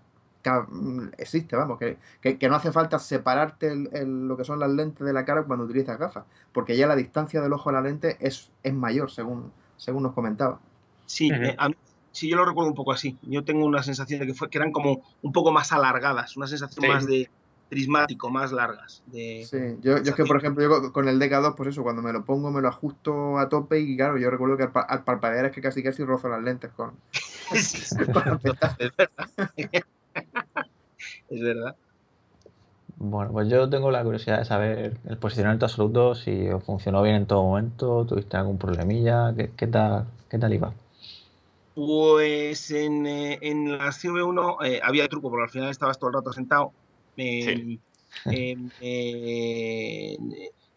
existe, vamos, que, que, no hace falta separarte lo que son las lentes de la cara cuando utilizas gafas, porque ya la distancia del ojo a la lente es, es mayor, según, según nos comentaba. Sí, eh, a mí sí, yo lo recuerdo un poco así. Yo tengo una sensación de que, fue, que eran como un poco más alargadas, una sensación más de prismático, más largas. De, sí, yo, yo es que, por ejemplo, yo con el DK2, pues eso, cuando me lo pongo, me lo ajusto a tope y claro, yo recuerdo que al, parpadear es que casi casi rozo las lentes con, es verdad. es verdad. Bueno, pues yo tengo la curiosidad de saber el posicionamiento absoluto, si funcionó bien en todo momento, tuviste algún problemilla, qué, qué tal, qué tal iba. Pues en, eh, en la CV1 eh, había truco, porque al final estabas todo el rato sentado.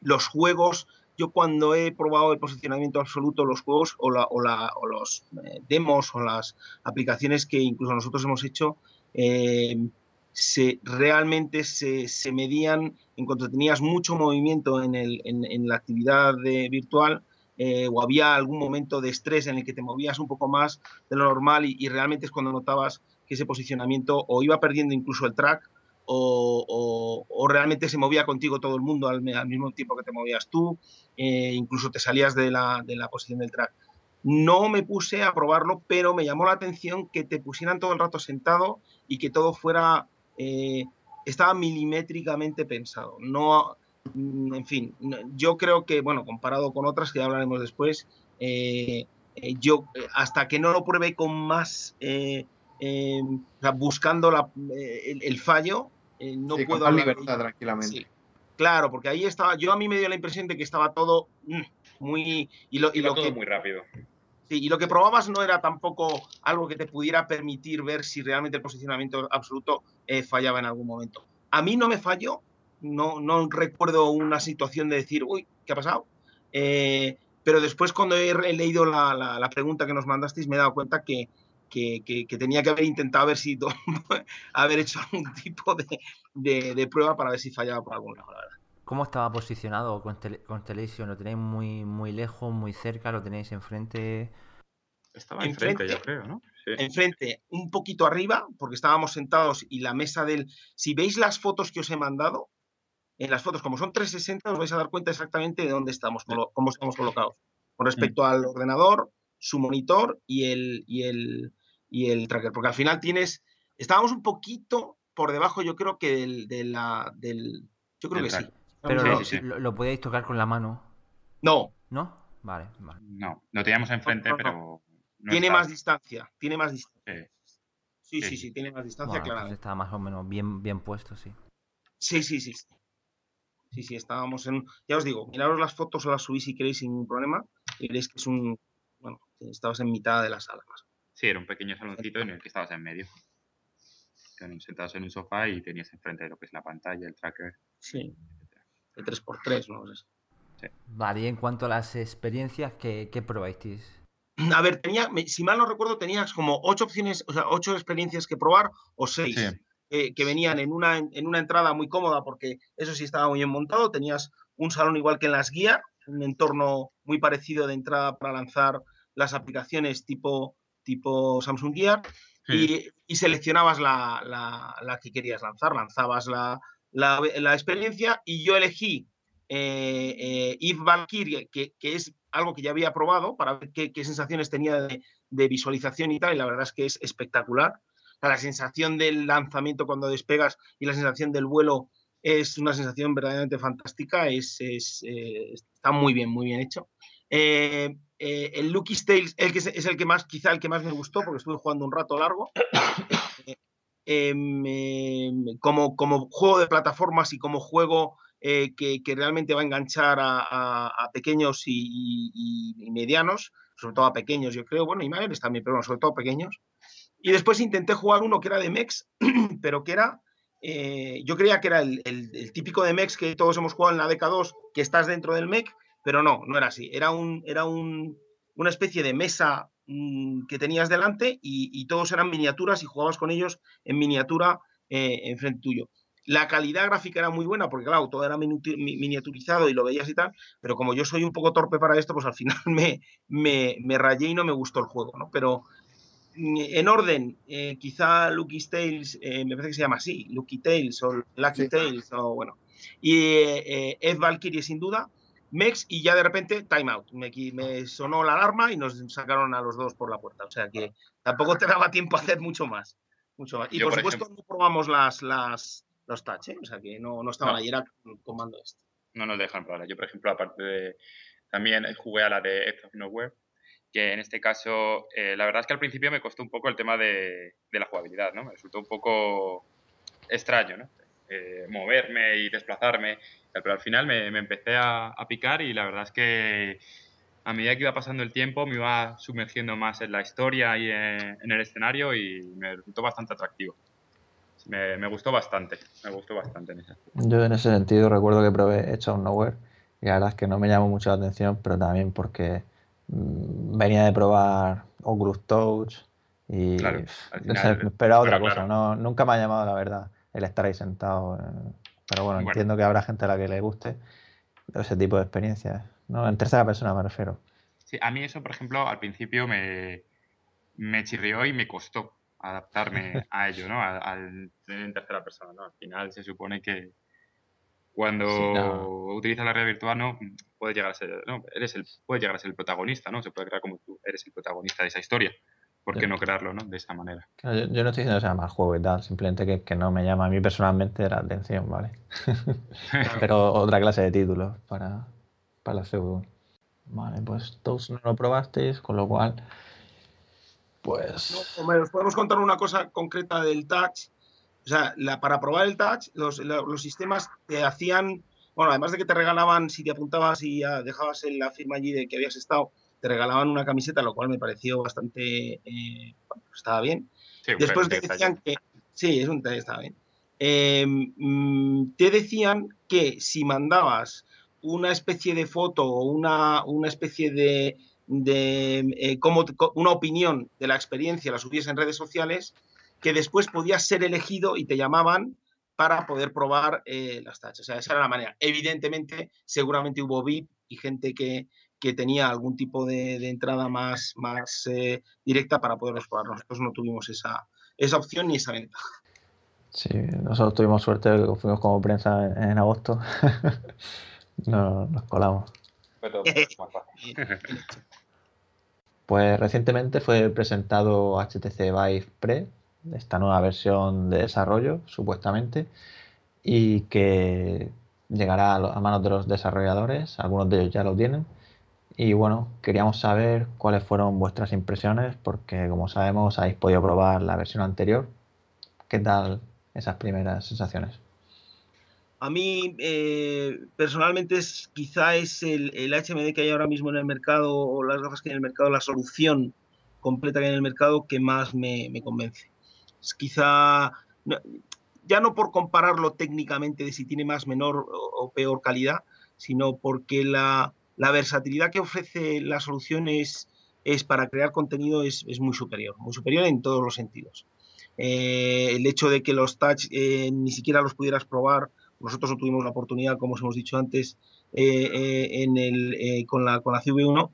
los juegos, yo cuando he probado el posicionamiento absoluto, los juegos o, la, o, la, o los eh, demos o las aplicaciones que incluso nosotros hemos hecho, se, realmente se, se, medían en cuanto tenías mucho movimiento en, el, en, la actividad virtual eh, o había algún momento de estrés en el que te movías un poco más de lo normal y, realmente es cuando notabas que ese posicionamiento o iba perdiendo incluso el track o, realmente se movía contigo todo el mundo al, mismo tiempo que te movías tú, eh, incluso te salías de la, de la posición del track. No me puse a probarlo, pero me llamó la atención que te pusieran todo el rato sentado y que todo fuera, eh, estaba milimétricamente pensado. No, Mm, en fin, yo creo que, bueno, comparado con otras que ya hablaremos después, eh, eh, yo eh, hasta que no lo pruebe con más, buscando el, fallo, no puedo... Con libertad, tranquilamente. Claro, porque ahí estaba, yo a mí me dio la impresión de que estaba todo mm, muy... Y lo, y lo que, muy rápido. Y lo que probabas no era tampoco algo que te pudiera permitir ver si realmente el posicionamiento absoluto fallaba en algún momento. A mí no me falló, no, no recuerdo una situación de decir, uy, ¿qué ha pasado? Eh, pero después cuando he, leído la, la, pregunta que nos mandasteis me he dado cuenta que, tenía que haber intentado haber sido, haber hecho algún tipo de, de, prueba para ver si fallaba por algún lado, la verdad. ¿Cómo estaba posicionado con Constellation? ¿Lo tenéis muy, muy lejos, muy cerca? ¿Lo tenéis enfrente? Estaba enfrente, yo creo, ¿no? Enfrente, un poquito arriba, porque estábamos sentados y la mesa del... Si veis las fotos que os he mandado, en las fotos, como son 360, os vais a dar cuenta exactamente de dónde estamos, cómo estamos colocados. Con respecto al ordenador, su monitor y el, y el, y el tracker. Porque al final tienes. Estábamos un poquito por debajo, yo creo que del. De la, del yo creo que sí. Pero lo, podíais tocar con la mano. No. ¿No? Vale, No, lo teníamos enfrente, pero. tiene más distancia. Tiene más distancia. Sí, sí, sí, tiene más distancia, claro. Está más o menos bien, bien puesto, sí. Sí, sí, sí. Sí, sí, estábamos en. Ya os digo, miraros las fotos o las subís si queréis sin ningún problema. Y veréis que es un, bueno, estabas en mitad de la sala más. Sí, era un pequeño saloncito en el que estabas en medio. Sentados en un sofá y tenías enfrente de lo que es la pantalla, el tracker. Sí, de 3x3, ¿no? Sí. Vale, y en cuanto a las experiencias, ¿qué, qué probasteis? A ver, tenía, si mal no recuerdo, tenías como ocho opciones, o sea, ocho experiencias que probar o seis. Eh, que venían en una, en una entrada muy cómoda porque eso sí estaba muy bien montado, tenías un salón igual que en las guías, un entorno muy parecido de entrada para lanzar las aplicaciones tipo, tipo Samsung Gear y, seleccionabas la, la, que querías lanzar, lanzabas la, la experiencia y yo elegí eh, eh, Eve Valkyrie, que, es algo que ya había probado para ver qué, sensaciones tenía de, visualización y tal, y la verdad es que es espectacular. la sensación del lanzamiento cuando despegas y la sensación del vuelo es una sensación verdaderamente fantástica, es, eh, está muy bien, muy bien hecho. Eh, el Lucky Tales es, es, el que más, quizá el que más me gustó, porque estuve jugando un rato largo. Em, em, como, como juego de plataformas y como juego que, que, realmente va a enganchar a, pequeños y, medianos, sobre todo a pequeños, yo creo, bueno, y mayores también, pero bueno, sobre todo pequeños. Y después intenté jugar uno que era de Mex, pero que era eh, yo creía que era el, típico de mech que todos hemos jugado en la DK2, que estás dentro del mech, pero no, no era así. Era, un, era un, una especie de mesa mmm, que tenías delante y, y, todos eran miniaturas y jugabas con ellos en miniatura eh, enfrente tuyo. La calidad gráfica era muy buena porque, claro, todo era miniaturizado y lo veías y tal, pero como yo soy un poco torpe para esto, pues al final me, me, me rayé y no me gustó el juego, ¿no? Pero, en orden, eh, quizá Lucky Tales, eh, me parece que se llama así, Lucky Tales o Lucky sí. Tales, o bueno. Y eh, Ed Valkyrie, sin duda, Mex, y ya de repente, Time Out. Me, me, sonó la alarma y nos sacaron a los dos por la puerta. O sea que tampoco te daba tiempo a hacer mucho más. Mucho más. Y Yo, por, por supuesto, ejemplo... no probamos las, las, los touch, ¿eh? o sea que no, no estaban no. ahí, era comando este. No nos dejan probar. Yo, por ejemplo, aparte de. También jugué a la de Edge of Nowhere que en este caso, eh, la verdad es que al principio me costó un poco el tema de, de la jugabilidad, ¿no? Me resultó un poco extraño, ¿no? Eh, moverme y desplazarme, pero al final me, me empecé a, a, picar y la verdad es que a medida que iba pasando el tiempo me iba sumergiendo más en la historia y en, en el escenario y me resultó bastante atractivo. Me, me, gustó bastante, me gustó bastante en ese Yo en ese sentido recuerdo que probé Edge of Nowhere y la verdad es que no me llamó mucho la atención, pero también porque Mm, venía de probar Oculus Touch y claro, final, esperaba otra cosa. Claro. No, nunca me ha llamado, la verdad, el estar ahí sentado. Eh, pero bueno, bueno, entiendo que habrá gente a la que le guste ese tipo de experiencias. ¿no? En tercera persona me refiero. Sí, a mí eso, por ejemplo, al principio me, me chirrió y me costó adaptarme a ello, ¿no? Al, al en tercera persona, ¿no? Al final se supone que, cuando sí, no. utilizas la realidad virtual no puedes llegar a ser no, eres el puedes llegar a ser el protagonista no se puede crear como tú eres el protagonista de esa historia ¿por qué no crearlo no de esa manera. Yo, yo, no estoy diciendo que sea mal juego y tal simplemente que, que no me llama a mí personalmente la atención vale pero otra clase de títulos para para la pseudo vale pues todos no lo probasteis con lo cual pues no, hombre, os podemos contar una cosa concreta del touch. O sea, la, para probar el touch, los, la, los, sistemas te hacían, bueno, además de que te regalaban, si te apuntabas y ya dejabas en la firma allí de que habías estado, te regalaban una camiseta, lo cual me pareció bastante, eh, bueno, estaba bien. Sí, Después te decían que, sí, es un estaba bien. Eh, te decían que si mandabas una especie de foto o una, una especie de, de eh, como, una opinión de la experiencia, la subías en redes sociales, que después podías ser elegido y te llamaban para poder probar eh, las tachas. O sea, esa era la manera. Evidentemente, seguramente hubo VIP y gente que, que tenía algún tipo de, de entrada más, más eh, directa para poderlos probar. Nosotros no tuvimos esa, esa opción ni esa ventaja. Sí, nosotros tuvimos suerte, fuimos como prensa en, en agosto. no, nos colamos. pues recientemente fue presentado HTC Vive Pre, esta nueva versión de desarrollo, supuestamente, y que llegará a manos de los desarrolladores, algunos de ellos ya lo tienen. Y bueno, queríamos saber cuáles fueron vuestras impresiones, porque como sabemos habéis podido probar la versión anterior. ¿Qué tal esas primeras sensaciones? A mí, eh, personalmente, es, quizá es el, HMD que hay ahora mismo en el mercado, o las gafas que hay en el mercado, la solución completa que hay en el mercado que más me, me convence. Es quizá, ya no por compararlo técnicamente de si tiene más, menor o, peor calidad, sino porque la, la, versatilidad que ofrece la solución es, es para crear contenido es, es, muy superior, muy superior en todos los sentidos. Eh, el hecho de que los touch eh, ni siquiera los pudieras probar nosotros no tuvimos la oportunidad, como os hemos dicho antes, eh, en el, con, la, con la CV1.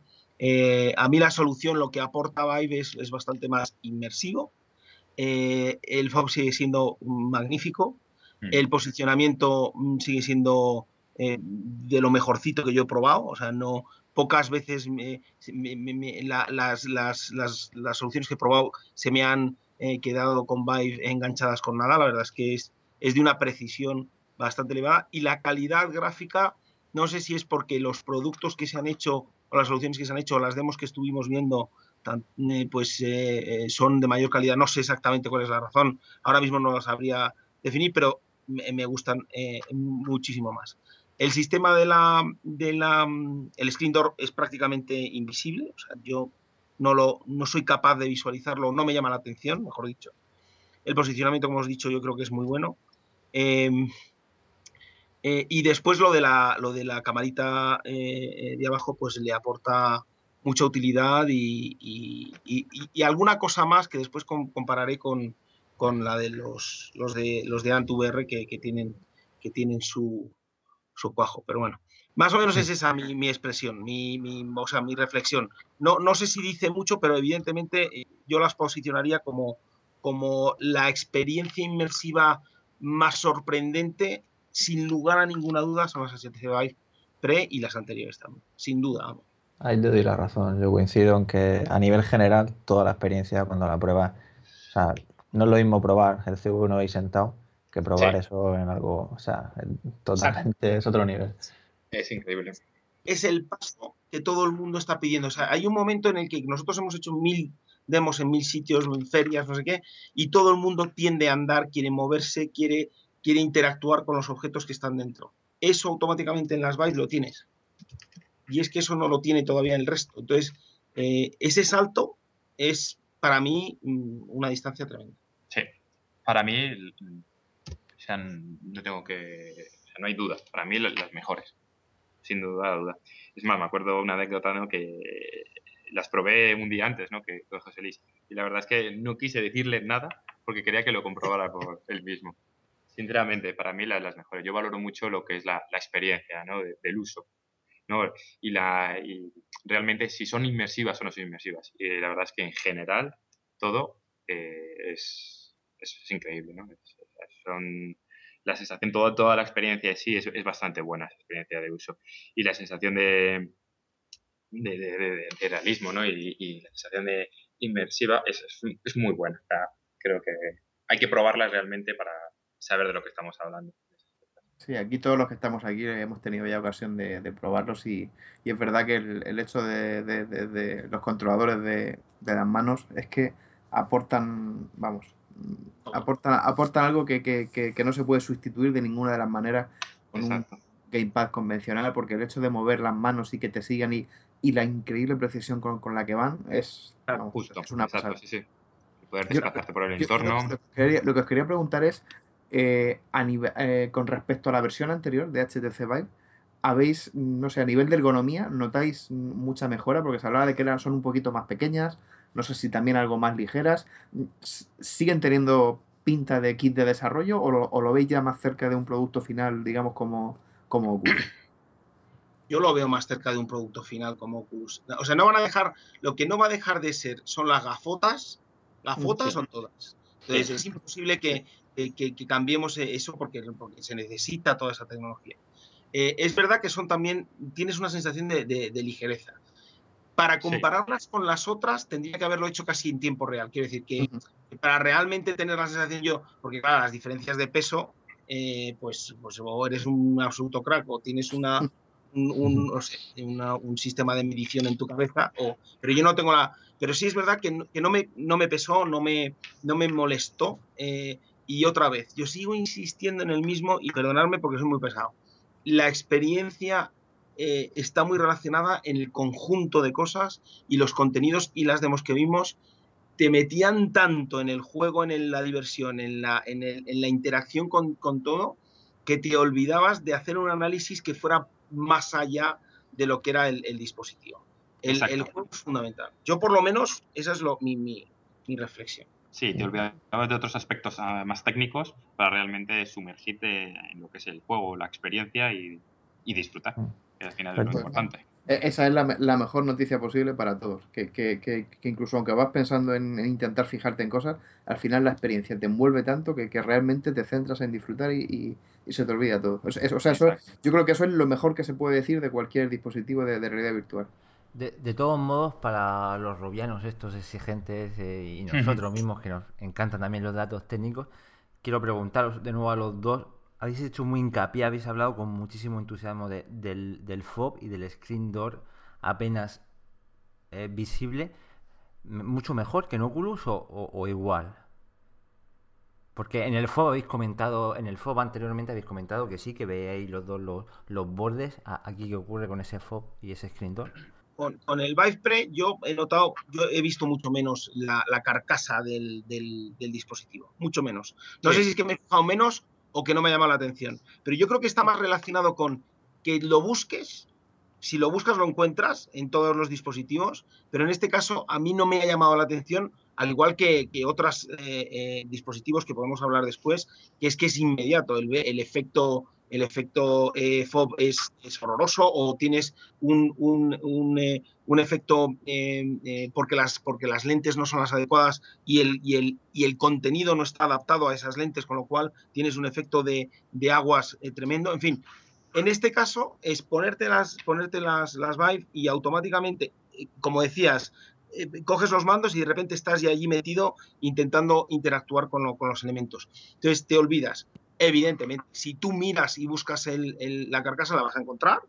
a mí la solución, lo que aporta Vive es, es bastante más inmersivo. el FOB sigue siendo magnífico. Mm. El posicionamiento mm, sigue siendo de lo mejorcito que yo he probado. O sea, no, pocas veces me, la, las, las, las, las, soluciones que he probado se me han eh, quedado con Vive enganchadas con nada. La verdad es que es, es de una precisión bastante elevada y la calidad gráfica, no sé si es porque los productos que se han hecho o las soluciones que se han hecho, o las demos que estuvimos viendo, eh, pues eh, eh, son de mayor calidad. No sé exactamente cuál es la razón. Ahora mismo no lo sabría definir, pero me, gustan muchísimo más. El sistema de la, de la, el screen door es prácticamente invisible. Yo no lo, no soy capaz de visualizarlo, no me llama la atención, mejor dicho. El posicionamiento, como os he dicho, yo creo que es muy bueno. Eh, y después lo de la, lo de la camarita eh, eh, de abajo, pues le aporta mucha utilidad y, alguna cosa más que después compararé con, la de los, los de los de AntVR que, que, tienen, que tienen su, su cuajo. Pero bueno, más o menos es esa mi, expresión, mi, mi, o sea, mi reflexión. No, no sé si dice mucho, pero evidentemente yo las posicionaría como, como la experiencia inmersiva más sorprendente sin lugar a ninguna duda, son las HTC Vive Pre y las anteriores también, sin duda. Ahí te doy la razón. Yo coincido en que a nivel general, toda la experiencia cuando la pruebas, o sea, no es lo mismo probar el C1 ahí sentado que probar eso en algo, o sea, totalmente es otro nivel. Es increíble. Es el paso que todo el mundo está pidiendo. O sea, hay un momento en el que nosotros hemos hecho mil demos en mil sitios, en ferias, no sé qué, y todo el mundo tiende a andar, quiere moverse, quiere quiere interactuar con los objetos que están dentro. Eso automáticamente en las bytes lo tienes. Y es que eso no lo tiene todavía el resto. Entonces, eh, ese salto es para mí mm, una distancia tremenda. Sí, para mí, sea, no tengo que, o sea, no hay duda, para mí las mejores, sin duda, duda. Es más, me acuerdo una anécdota ¿no? que las probé un día antes, ¿no? Que con José Luis. Y la verdad es que no quise decirle nada porque quería que lo comprobara por él mismo sinceramente, para mí las, las mejores. Yo valoro mucho lo que es la, la experiencia ¿no? del uso. ¿no? Y, la, y realmente si son inmersivas o no son inmersivas. Y la verdad es que en general todo eh, es, es, increíble. ¿no? Son, la sensación, toda, toda la experiencia de sí es, es, bastante buena, esa experiencia de uso. Y la sensación de, de, de, de realismo ¿no? y, y, la sensación de inmersiva es, es muy buena. creo que hay que probarla realmente para, saber de lo que estamos hablando. Sí, aquí todos los que estamos aquí hemos tenido ya ocasión de, probarlos y, es verdad que el, hecho de, los controladores de, las manos es que aportan, vamos, aportan, aportan algo que, no se puede sustituir de ninguna de las maneras con un gamepad convencional porque el hecho de mover las manos y que te sigan y, la increíble precisión con, la que van es, Justo, es una pasada. Sí, sí. Poder desplazarte por el entorno. lo que os quería preguntar es eh, eh, con respecto a la versión anterior de HTC Vive, habéis, no sé, a nivel de ergonomía, notáis mucha mejora porque se hablaba de que eran, son un poquito más pequeñas, no sé si también algo más ligeras. ¿Siguen teniendo pinta de kit de desarrollo o lo, veis ya más cerca de un producto final, digamos, como, como Oculus? Yo lo veo más cerca de un producto final como Oculus. O sea, no van a dejar, lo que no va a dejar de ser son las gafotas, las fotos son todas. Entonces es imposible que, que, cambiemos eso porque, porque, se necesita toda esa tecnología. Eh, es verdad que son también, tienes una sensación de, ligereza. Para compararlas con las otras, tendría que haberlo hecho casi en tiempo real. Quiero decir que para realmente tener la sensación yo, porque claro, las diferencias de peso, eh, pues, pues o eres un absoluto crack o tienes una, un, no sé, un sistema de medición en tu cabeza, o, pero yo no tengo la... Pero sí es verdad que no, que no, me, no me pesó, no me, no me molestó. Eh, Y otra vez, yo sigo insistiendo en el mismo y perdonadme porque soy muy pesado. La experiencia eh, está muy relacionada en el conjunto de cosas y los contenidos y las demos que vimos te metían tanto en el juego, en la diversión, en la, en, la interacción con, todo, que te olvidabas de hacer un análisis que fuera más allá de lo que era el, dispositivo. El, juego es fundamental. Yo por lo menos, esa es lo, mi, mi, reflexión. Sí, te olvidabas de otros aspectos ah, más técnicos para realmente sumergirte en lo que es el juego, la experiencia y, y disfrutar, mm. Que al final es lo importante. E-, esa es la, mejor noticia posible para todos. Que, incluso aunque vas pensando en, intentar fijarte en cosas, al final la experiencia te envuelve tanto que, realmente te centras en disfrutar y, se te olvida todo. O sea, yo creo que eso es lo mejor que se puede decir de cualquier dispositivo de, realidad virtual. De, todos modos, para los robianos estos exigentes eh, y nosotros mismos que nos encantan también los datos técnicos, quiero preguntaros de nuevo a los dos habéis hecho muy hincapié, habéis hablado con muchísimo entusiasmo del, del FOB y del screen door apenas eh, visible, mucho mejor que en Oculus o, igual. Porque en el FOB habéis comentado, en el FOB anteriormente habéis comentado que sí, que veáis los dos los, bordes. Aquí qué ocurre con ese FOB y ese screen door. Con, el Vive Pre yo he notado, yo he visto mucho menos la, carcasa del, dispositivo, mucho menos. No sé si es que me he fijado menos o que no me llama la atención. Pero yo creo que está más relacionado con que lo busques, si lo buscas lo encuentras en todos los dispositivos, pero en este caso a mí no me ha llamado la atención, al igual que, otros eh, eh, dispositivos que podemos hablar después, que es que es inmediato el, el efecto el efecto eh, FOB es, horroroso o tienes un, un, eh, efecto eh, porque, las, porque las lentes no son las adecuadas y el, y, el, y el contenido no está adaptado a esas lentes, con lo cual tienes un efecto de, aguas tremendo. En fin, en este caso es ponerte las, ponerte las, las Vive y automáticamente, como decías, coges los mandos y de repente estás ya allí metido intentando interactuar con, con los elementos. Entonces te olvidas Evidentemente, si tú miras y buscas la carcasa la vas a encontrar,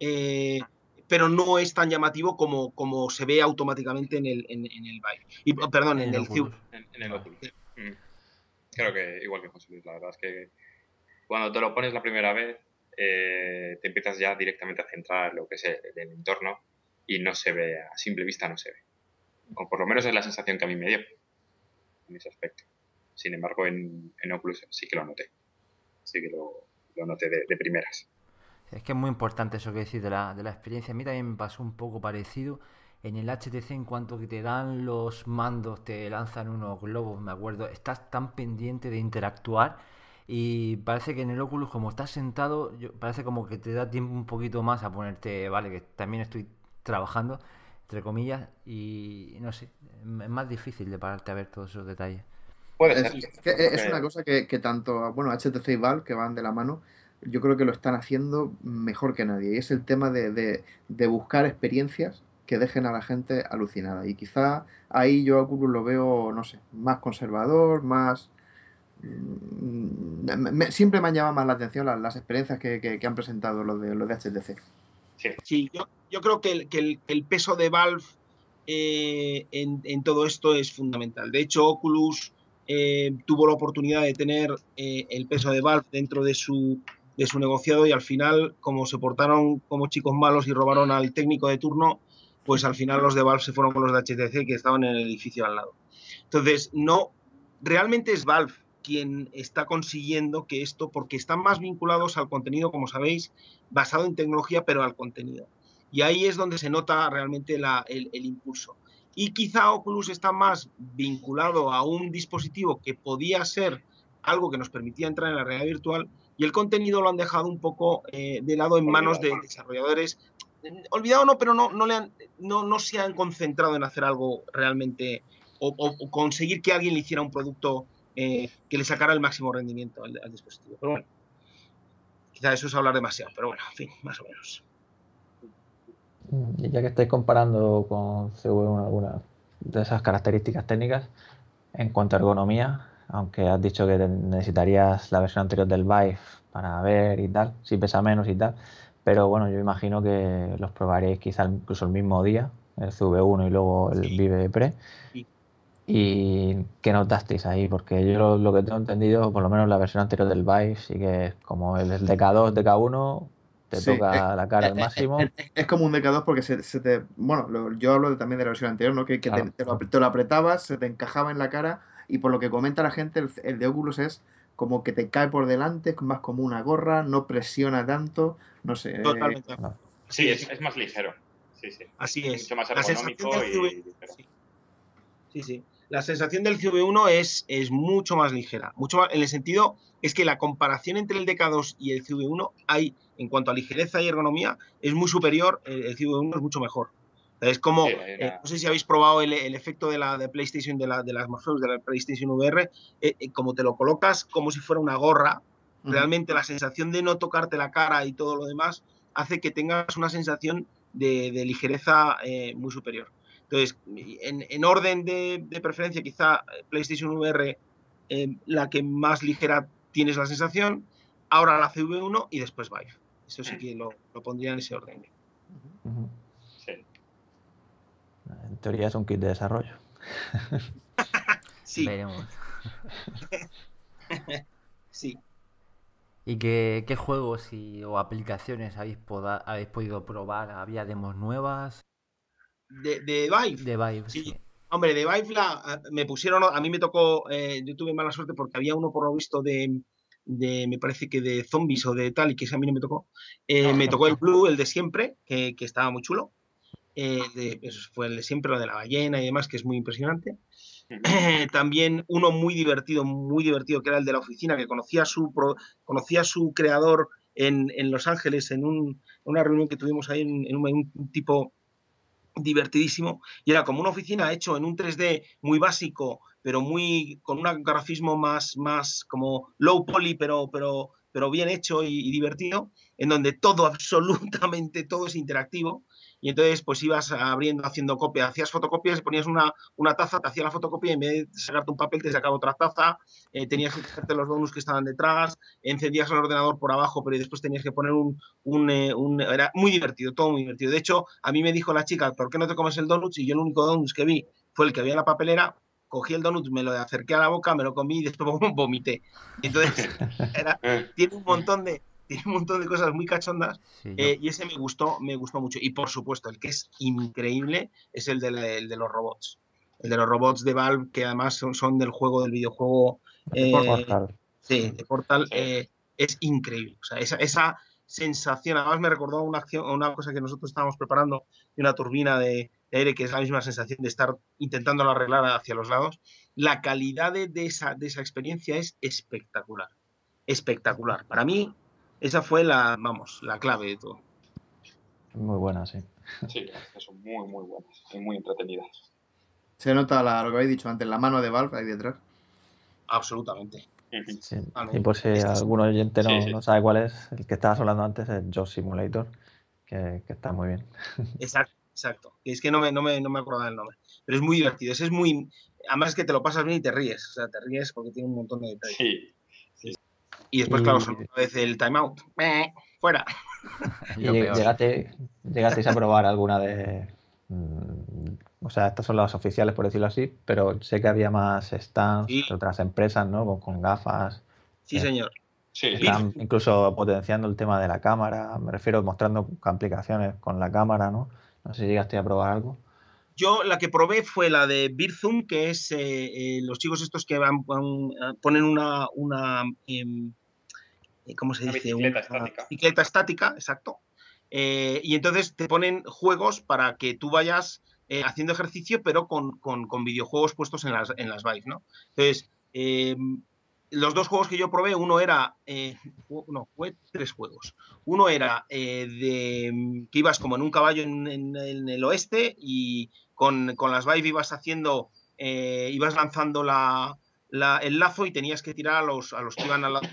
eh, pero no es tan llamativo como, como se ve automáticamente en el, en, el Vive. Y, perdón, en, el Cube. En, el Oculus. Mm. Creo que igual que José Luis, la verdad es que cuando te lo pones la primera vez, eh, te empiezas ya directamente a centrar lo que es el, entorno y no se ve, a simple vista no se ve. O por lo menos es la sensación que a mí me dio en ese aspecto. Sin embargo, en, en Oculus sí que lo noté así que lo, noté de, primeras. Es que es muy importante eso que decís de la, de la experiencia. A mí también me pasó un poco parecido en el HTC en cuanto que te dan los mandos, te lanzan unos globos, me acuerdo, estás tan pendiente de interactuar y parece que en el Oculus como estás sentado, parece como que te da tiempo un poquito más a ponerte, vale, que también estoy trabajando, entre comillas, y no sé, es más difícil de pararte a ver todos esos detalles. Es, una cosa que, tanto, bueno, HTC y Valve, que van de la mano, yo creo que lo están haciendo mejor que nadie. Y es el tema de, buscar experiencias que dejen a la gente alucinada. Y quizá ahí yo a Oculus lo veo, no sé, más conservador, más... Siempre me han llamado más la atención las, experiencias que, han presentado los de, los de HTC. Sí, yo, creo que el, peso de Valve eh, en, en, todo esto es fundamental. De hecho, Oculus eh, tuvo la oportunidad de tener eh, el peso de Valve dentro de su, de su negociado y al final, como se portaron como chicos malos y robaron al técnico de turno, pues al final los de Valve se fueron con los de HTC que estaban en el edificio al lado. Entonces, no, realmente es Valve quien está consiguiendo que esto, porque están más vinculados al contenido, como sabéis, basado en tecnología, pero al contenido. Y ahí es donde se nota realmente el impulso y quizá Oculus está más vinculado a un dispositivo que podía ser algo que nos permitía entrar en la realidad virtual y el contenido lo han dejado un poco eh, de lado en manos de desarrolladores. Olvidado no, pero no, no, le han, no, no se han concentrado en hacer algo realmente o, conseguir que alguien le hiciera un producto eh, que le sacara el máximo rendimiento al, al dispositivo. Pero bueno, quizá eso es hablar demasiado, pero bueno, en fin, más o menos. Ya que estáis comparando con CV1 algunas de esas características técnicas, en cuanto a ergonomía, aunque has dicho que necesitarías la versión anterior del Vive para ver y tal, si pesa menos y tal, pero bueno, yo imagino que los probaréis quizá incluso el mismo día, el CV1 y luego el Vive Pre. ¿Y qué notasteis ahí? Porque yo lo, que tengo entendido, por lo menos la versión anterior del Vive, sí que es como el DK2, DK1, te toca la cara al máximo. Es, como un DK2 porque se, te. Bueno, yo hablo también de la versión anterior, ¿no? Que, te, lo, apretabas, se te encajaba en la cara, y por lo que comenta la gente, el, de Oculus es como que te cae por delante, es más como una gorra, no presiona tanto, no sé. Totalmente. Sí, es, más ligero. Sí, sí. Así es. Mucho más ergonómico y. Sí, sí la sensación del CV1 es, es mucho más ligera. Mucho más, en el sentido es que la comparación entre el DK2 y el CV1 hay, en cuanto a ligereza y ergonomía, es muy superior, el, CV1 es mucho mejor. Es como, eh, no sé si habéis probado el, efecto de la de PlayStation, de, la, de las de la PlayStation VR, eh, eh, como te lo colocas como si fuera una gorra, realmente la sensación de no tocarte la cara y todo lo demás hace que tengas una sensación de, ligereza muy superior. Entonces, en, orden de, preferencia, quizá eh, PlayStation VR eh, la que más ligera tienes la sensación, ahora la CV1 y después Vive. Eso sí que lo, pondría en ese orden. Sí. En teoría es un kit de desarrollo. sí. sí. ¿Y qué, juegos o aplicaciones habéis, habéis podido probar? ¿Había demos nuevas? De, de Vive. De Vive, sí. Hombre, de Vive la, me pusieron, a mí me tocó, eh, yo tuve mala suerte porque había uno por lo visto de, de, me parece que de zombies o de tal, y que ese a mí no me tocó. Eh, me tocó el Blue, el de siempre, que, que estaba muy chulo. Eh, eso fue el de siempre, lo de la ballena y demás, que es muy impresionante. también uno muy divertido, muy divertido, que era el de la oficina, que conocía a su, conocía a su creador en, en Los Ángeles en un, una reunión que tuvimos ahí en, en un, tipo divertidísimo. Y era como una oficina hecho en un 3D muy básico pero muy con un grafismo más más como low poly pero pero pero bien hecho y divertido en donde todo absolutamente todo es interactivo y entonces pues ibas abriendo, haciendo copia, hacías fotocopias, ponías una, una taza, te hacía la fotocopia y en vez de sacarte un papel te sacaba otra taza, eh, tenías que hacerte los bonus que estaban detrás, encendías el ordenador por abajo, pero después tenías que poner eh, un, Era muy divertido, todo muy divertido. De hecho, a mí me dijo la chica, ¿por qué no te comes el donut? Y yo el único donut que vi fue el que había en la papelera, cogí el donut, me lo acerqué a la boca, me lo comí y después vomité. Entonces, era, tiene un montón de tiene un montón de cosas muy cachondas eh, y ese me gustó, me gustó mucho. Y por supuesto, el que es increíble es el de, de los robots. El de los robots de Valve, que además son, del juego, del videojuego. Eh, Portal. Sí, de Portal. Eh, es increíble. O sea, esa, esa, sensación, además me recordó una acción, una cosa que nosotros estábamos preparando de una turbina de, aire, que es la misma sensación de estar intentándolo arreglar hacia los lados. La calidad de, esa, de esa experiencia es espectacular. Espectacular. Para mí, esa fue la, vamos, la clave de todo. Muy buena, sí. Sí, son muy, muy buenas y muy entretenidas. Se nota lo que habéis dicho antes, la mano de Valve ahí detrás. Absolutamente. Y por si algún oyente no, sabe cuál es, el que estabas hablando antes es Joe Simulator, que, está muy bien. Exacto, exacto. Es que no me, no, me, no me acordaba del nombre. Pero es muy divertido. es muy. Además es que te lo pasas bien y te ríes. O sea, te ríes porque tiene un montón de detalles. Sí. Y después, claro, solo una vez el timeout. Fuera. ¿Y llegaste, llegasteis a probar alguna de. Mm, o sea, estas son las oficiales, por decirlo así, pero sé que había más stands de otras empresas, ¿no? Con, gafas. Sí, señor. Sí, Están incluso potenciando el tema de la cámara, me refiero mostrando complicaciones con la cámara, ¿no? No sé si llegaste a probar algo. Yo la que probé fue la de Birzum, que es eh, eh, los chicos estos que van, ponen una, una em, eh, ¿cómo se dice? Una bicicleta estática. Bicicleta estática, exacto. y entonces te ponen juegos para que tú vayas haciendo ejercicio, pero con, con, videojuegos puestos en las, en las Vive, ¿no? Entonces, em, los dos juegos que yo probé, uno era, eh, no, fue tres juegos. Uno era eh, de que ibas como en un caballo en, el oeste y con, las Vive ibas haciendo, eh, ibas lanzando la, el lazo y tenías que tirar a los, a los que iban al lado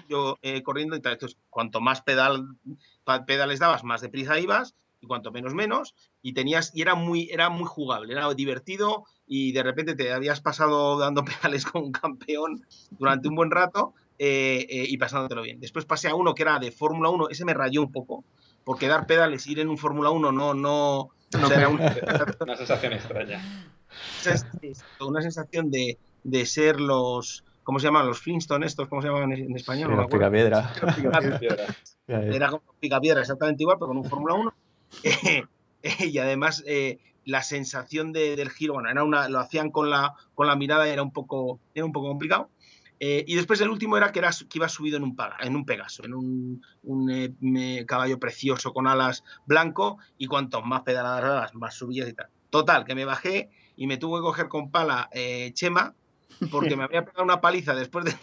corriendo. Y tal. Entonces, cuanto más pedal, pedales dabas, más deprisa ibas y cuanto menos menos y tenías y era muy era muy jugable era divertido y de repente te habías pasado dando pedales con un campeón durante un buen rato eh, eh, y pasándotelo bien después pasé a uno que era de Fórmula 1 ese me rayó un poco porque dar pedales ir en un Fórmula 1 no no, no era una sensación extraña una sensación de, de ser los, ¿cómo se llaman? Los Flintstone estos, ¿cómo se llaman en, español? los picapiedra. Era como picapiedra, exactamente igual, pero con un Fórmula 1. y además eh, la sensación del giro, bueno, era una, lo hacían con la, con la mirada y era un poco, era un poco complicado. Eh, y después el último era que, era que iba subido en un, en un Pegaso, en un, un eh, caballo precioso con alas blanco y cuanto más pedaladas, más subidas y tal. Total, que me bajé y me tuve que coger con pala Chema porque me había pegado una paliza después de,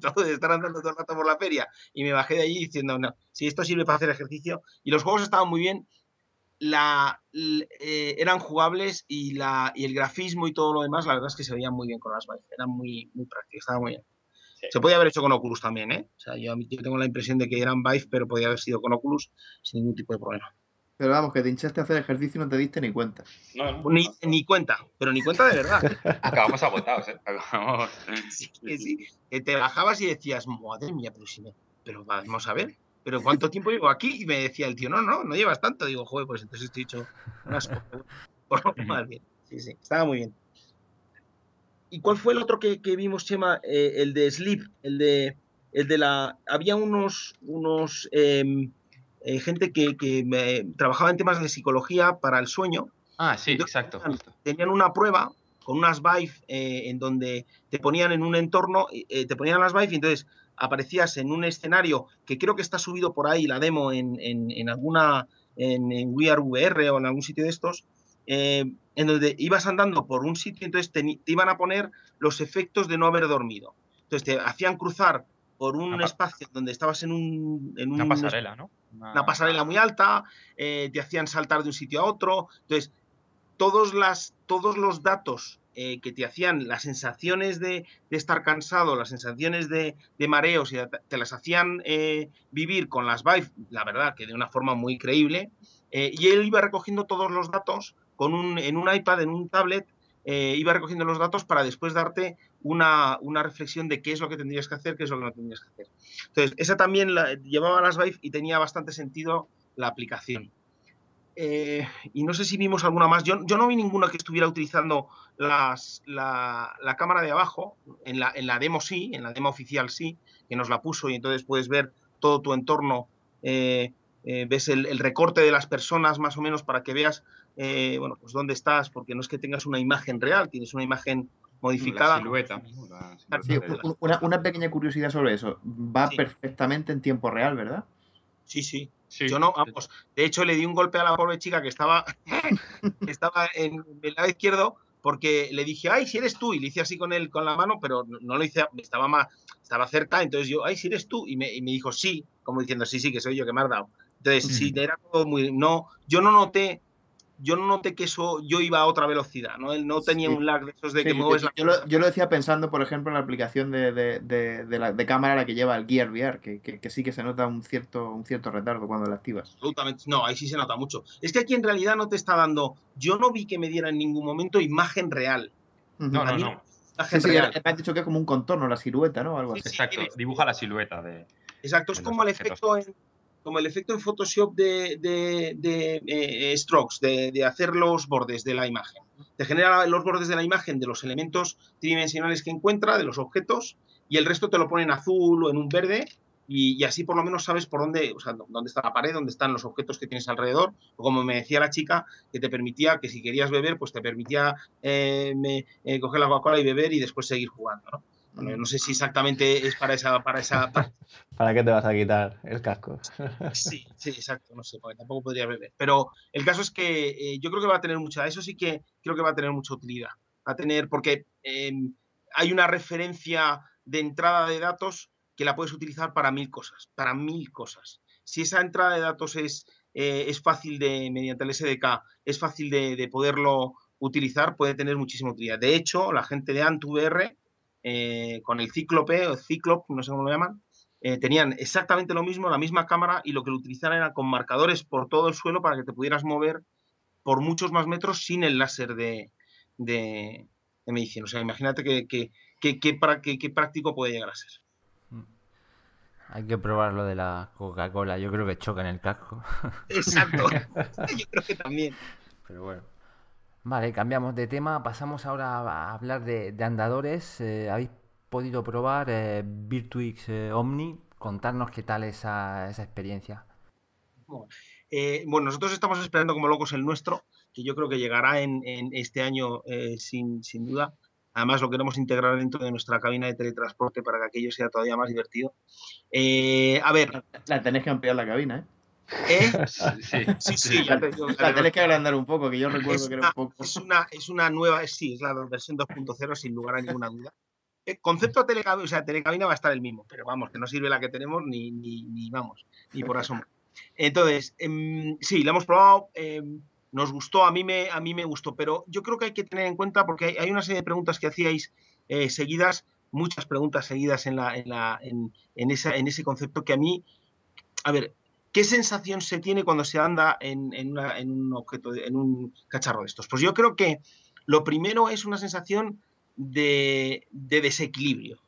todo, de estar andando todo el rato por la feria y me bajé de allí diciendo, no, si esto sirve para hacer ejercicio. Y los juegos estaban muy bien, la, eh, eran jugables y, la, y el grafismo y todo lo demás, la verdad es que se veían muy bien con las Vive, eran muy, muy prácticos, estaban muy bien. Se podía haber hecho con Oculus también, ¿eh? O sea, yo, yo tengo la impresión de que eran Vive, pero podía haber sido con Oculus sin ningún tipo de problema. Pero vamos, que te hinchaste a hacer ejercicio y no te diste ni cuenta. ni, ni, cuenta, pero ni cuenta de verdad. Acabamos agotados, ¿eh? Acabamos... Sí, sí. Que te bajabas y decías, madre mía, pero si me... Pero vamos a ver, ¿pero cuánto tiempo llevo aquí? Y me decía el tío, no, no, no llevas tanto. Digo, joder, pues entonces estoy hecho unas cosas. Más bien. Sí, sí, estaba muy bien. ¿Y cuál fue el otro que, que vimos, Chema? Eh, el de Sleep, el de, el de la... Había unos... unos eh, eh, gente que, trabajaba en temas de psicología para el sueño. Ah, sí, exacto. Tenían, una prueba con unas Vive eh, en donde te ponían en un entorno, eh, te ponían las Vive y entonces aparecías en un escenario que creo que está subido por ahí la demo en, en, alguna, en, en VR o en algún sitio de estos, en donde ibas andando por un sitio, entonces te, te, iban a poner los efectos de no haber dormido. Entonces te hacían cruzar por un espacio donde estabas en un... En una pasarela, ¿no? Una... pasarela muy alta, eh, te hacían saltar de un sitio a otro. Entonces, todos, las, todos los datos eh, que te hacían las sensaciones de, estar cansado, las sensaciones de, mareos, y te las hacían eh, vivir con las Vive, la verdad que de una forma muy creíble. y él iba recogiendo todos los datos con un, en un iPad, en un tablet, iba recogiendo los datos para después darte una, reflexión de qué es lo que tendrías que hacer, qué es lo que no tendrías que hacer. Entonces, esa también la, llevaba las Vive y tenía bastante sentido la aplicación. Eh, y no sé si vimos alguna más. Yo, no vi ninguna que estuviera utilizando la, cámara de abajo. En la, en la demo sí, en la demo oficial sí, que nos la puso y entonces puedes ver todo tu entorno. Eh, eh, ves el, el, recorte de las personas más o menos para que veas, bueno, pues dónde estás, porque no es que tengas una imagen real, tienes una imagen modificada. silueta. una, pequeña curiosidad sobre eso. Va perfectamente en tiempo real, ¿verdad? Sí, sí. Yo no, vamos. De hecho, le di un golpe a la pobre chica que estaba, estaba en el lado izquierdo porque le dije, ay, si eres tú, y le hice así con él con la mano, pero no, lo hice, estaba más, estaba cerca, entonces yo, ay, si eres tú, y me, y me, dijo, sí, como diciendo, sí, sí, que soy yo, que me has dado. Entonces, sí, era todo muy, no, yo no noté yo no noté que eso yo iba a otra velocidad, ¿no? Él no tenía un lag de esos de que mueves yo, la... yo, lo, decía pensando, por ejemplo, en la aplicación de, de, de, la, de cámara la que lleva el Gear VR, que, que, sí que se nota un cierto, un cierto retardo cuando la activas. Absolutamente, no, ahí sí se nota mucho. Es que aquí en realidad no te está dando, yo no vi que me diera en ningún momento imagen real. No, no, no. Sí, sí, me has dicho que es como un contorno, la silueta, ¿no? Algo así. Exacto, dibuja la silueta de... Exacto, es como el efecto en, como el efecto en Photoshop de, de, eh, strokes, de, hacer los bordes de la imagen. Te genera los bordes de la imagen de los elementos tridimensionales que encuentra, de los objetos, y el resto te lo pone en azul o en un verde, y, así por lo menos sabes por dónde, o sea, dónde está la pared, dónde están los objetos que tienes alrededor, o como me decía la chica, que te permitía, que si querías beber, pues te permitía eh, eh, coger la Coca-Cola y beber y después seguir jugando, ¿no? No sé si exactamente es para esa... Para, esa, para... qué te vas a quitar el casco? sí, sí, exacto, no sé, porque tampoco podría beber. Pero el caso es que eh, yo creo que va a tener mucha, eso sí que creo que va a tener mucha utilidad. Va a tener, porque em, hay una referencia de entrada de datos que la puedes utilizar para mil cosas, para mil cosas. Si esa entrada de datos es, eh, es fácil de, mediante el SDK, es fácil de, de poderlo utilizar, puede tener muchísima utilidad. De hecho, la gente de AntuVR eh, con el Cíclope o Ciclop, no sé cómo lo llaman, eh, tenían exactamente lo mismo, la misma cámara y lo que lo utilizaban era con marcadores por todo el suelo para que te pudieras mover por muchos más metros sin el láser de, de, medicina. O sea, imagínate que, para, qué práctico puede llegar a ser. Mm. Hay que probar lo de la Coca-Cola. Yo creo que choca en el casco. Exacto. Yo creo que también. Pero bueno. Vale, cambiamos de tema. Pasamos ahora a hablar de, andadores. Eh, ¿Habéis podido probar eh, Virtuix eh, Omni? Contarnos qué tal esa, esa experiencia. bueno, nosotros estamos esperando como locos el nuestro, que yo creo que llegará en, este año sin, sin duda. Además, lo queremos integrar dentro de nuestra cabina de teletransporte para que aquello sea todavía más divertido. a ver. La tenéis que ampliar la cabina, ¿eh? ¿Eh? Sí, sí, ya te La tenés que agrandar un poco, que yo recuerdo que era un poco. Es una, es una nueva, sí, es la versión 2.0, sin lugar a ninguna duda. El concepto de telecabina, o sea, telecabina va a estar el mismo, pero vamos, que no sirve la que tenemos ni, ni, ni vamos, ni por asomo. Entonces, em, sí, la hemos probado, em, nos gustó, a mí, me, a mí me gustó, pero yo creo que hay que tener en cuenta, porque hay, una serie de preguntas que hacíais eh, seguidas, muchas preguntas seguidas en, la, en, la, en, en, esa, en ese concepto que a mí, a ver, ¿Qué sensación se tiene cuando se anda en, un objeto, en un cacharro de estos? Pues yo creo que lo primero es una sensación de, desequilibrio.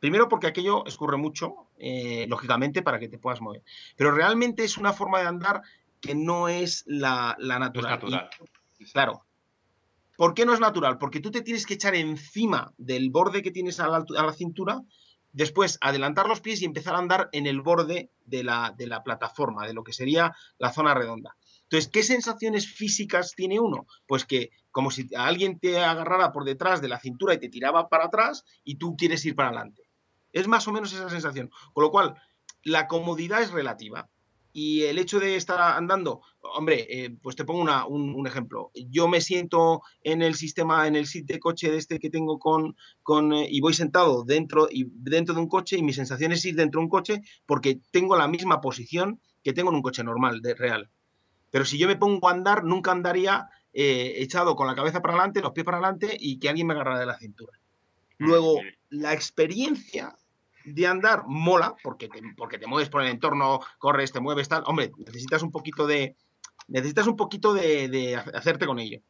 Primero porque aquello escurre mucho, eh, lógicamente, para que te puedas mover. Pero realmente es una forma de andar que no es la, natural. claro. ¿Por qué no es natural? Porque tú te tienes que echar encima del borde que tienes a la cintura Después, adelantar los pies y empezar a andar en el borde de la, de la plataforma, de lo que sería la zona redonda. Entonces, ¿qué sensaciones físicas tiene uno? Pues que como si alguien te agarrara por detrás de la cintura y te tiraba para atrás y tú quieres ir para adelante. Es más o menos esa sensación. Con lo cual, la comodidad es relativa. Y el hecho de estar andando, hombre, eh, pues te pongo un, ejemplo. Yo me siento en el sistema, en el sit de coche de este que tengo con, con eh, y voy sentado dentro, y, dentro de un coche y mi sensación es ir dentro de un coche porque tengo la misma posición que tengo en un coche normal, de real. Pero si yo me pongo a andar, nunca andaría eh, echado con la cabeza para adelante, los pies para adelante y que alguien me agarrara de la cintura. Luego, la experiencia de andar mola, porque te, porque te mueves por el entorno, corres, te mueves, tal. Hombre, necesitas un poquito de. Necesitas un poquito de, hacerte con ello.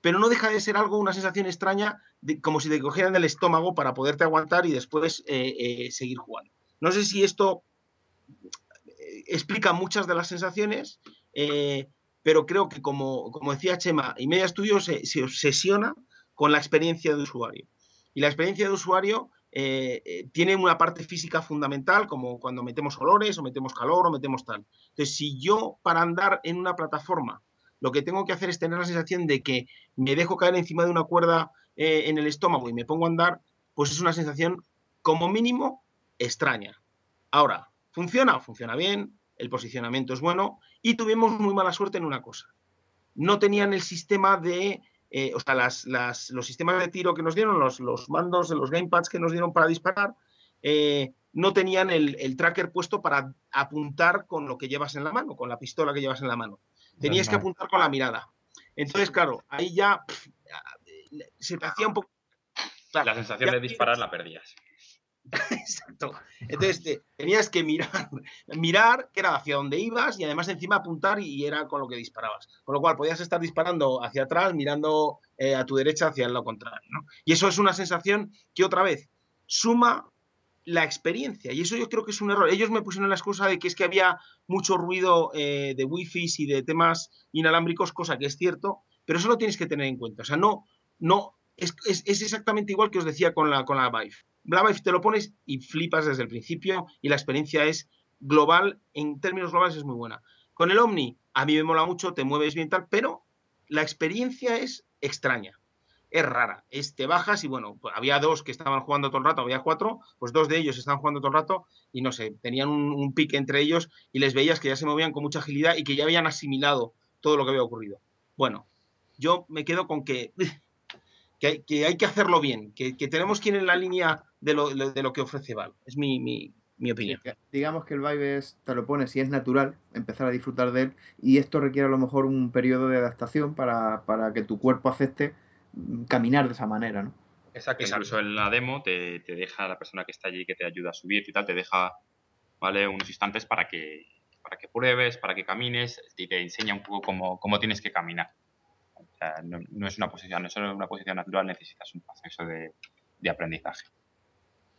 Pero no deja de ser algo, una sensación extraña, como si te cogieran del estómago para poderte aguantar y después eh, eh, seguir jugando. No sé si esto eh, explica muchas de las sensaciones, pero creo que, como, como decía Chema, y Media Studio se obsesiona con la experiencia de usuario. Y la experiencia de usuario eh, eh, tiene una parte física fundamental, como cuando metemos olores o metemos calor o metemos tal. Entonces, si yo para andar en una plataforma lo que tengo que hacer es tener la sensación de que me dejo caer encima de una cuerda eh, en el estómago y me pongo a andar, pues es una sensación como mínimo extraña. Ahora, ¿funciona? Funciona bien, el posicionamiento es bueno y tuvimos muy mala suerte en una cosa. No tenían el sistema de eh, o sea, los sistemas de tiro que nos dieron, los, mandos de los gamepads que nos dieron para disparar, eh, no tenían el, tracker puesto para apuntar con lo que llevas en la mano, con la pistola que llevas en la mano. Tenías que apuntar con la mirada. Entonces, claro, ahí ya se te hacía un poco... la sensación de disparar la perdías. Exacto. Entonces tenías que mirar, mirar que era hacia dónde ibas y además encima apuntar y, era con lo que disparabas. Con lo cual podías estar disparando hacia atrás, mirando eh, a tu derecha hacia el lado contrario. Y eso es una sensación que otra vez suma la experiencia. Y eso yo creo que es un error. Ellos me pusieron la excusa de que es que había mucho ruido eh, de wifi y de temas inalámbricos, cosa que es cierto, pero eso lo tienes que tener en cuenta. O sea, no, no, es, es exactamente igual que os decía con la, con la Vive Vive te lo pones y flipas desde el principio y la experiencia es global, en términos globales es muy buena. Con el Omni, a mí me mola mucho, te mueves bien tal, pero la experiencia es extraña, es rara. Es, te bajas y bueno, pues había dos que estaban jugando todo el rato, había cuatro, pues dos de ellos estaban jugando todo el rato y no sé, tenían un, pique entre ellos y les veías que ya se movían con mucha agilidad y que ya habían asimilado todo lo que había ocurrido. Bueno, yo me quedo con que, que, hay, que hacerlo bien, que, que tenemos que ir en la línea de lo, de lo que ofrece Valve. Es mi, mi, mi opinión. digamos que el Vive es, te lo pones y es natural empezar a disfrutar de él y esto requiere a lo mejor un periodo de adaptación para, para que tu cuerpo acepte mm, caminar de esa manera, ¿no? Exacto, incluso en la demo te, te, deja la persona que está allí que te ayuda a subir y tal, te deja ¿vale? unos instantes para que, para que pruebes, para que camines y te enseña un poco cómo, cómo tienes que caminar. O sea, no, no, es una posición, no es una posición natural, necesitas un proceso de, de aprendizaje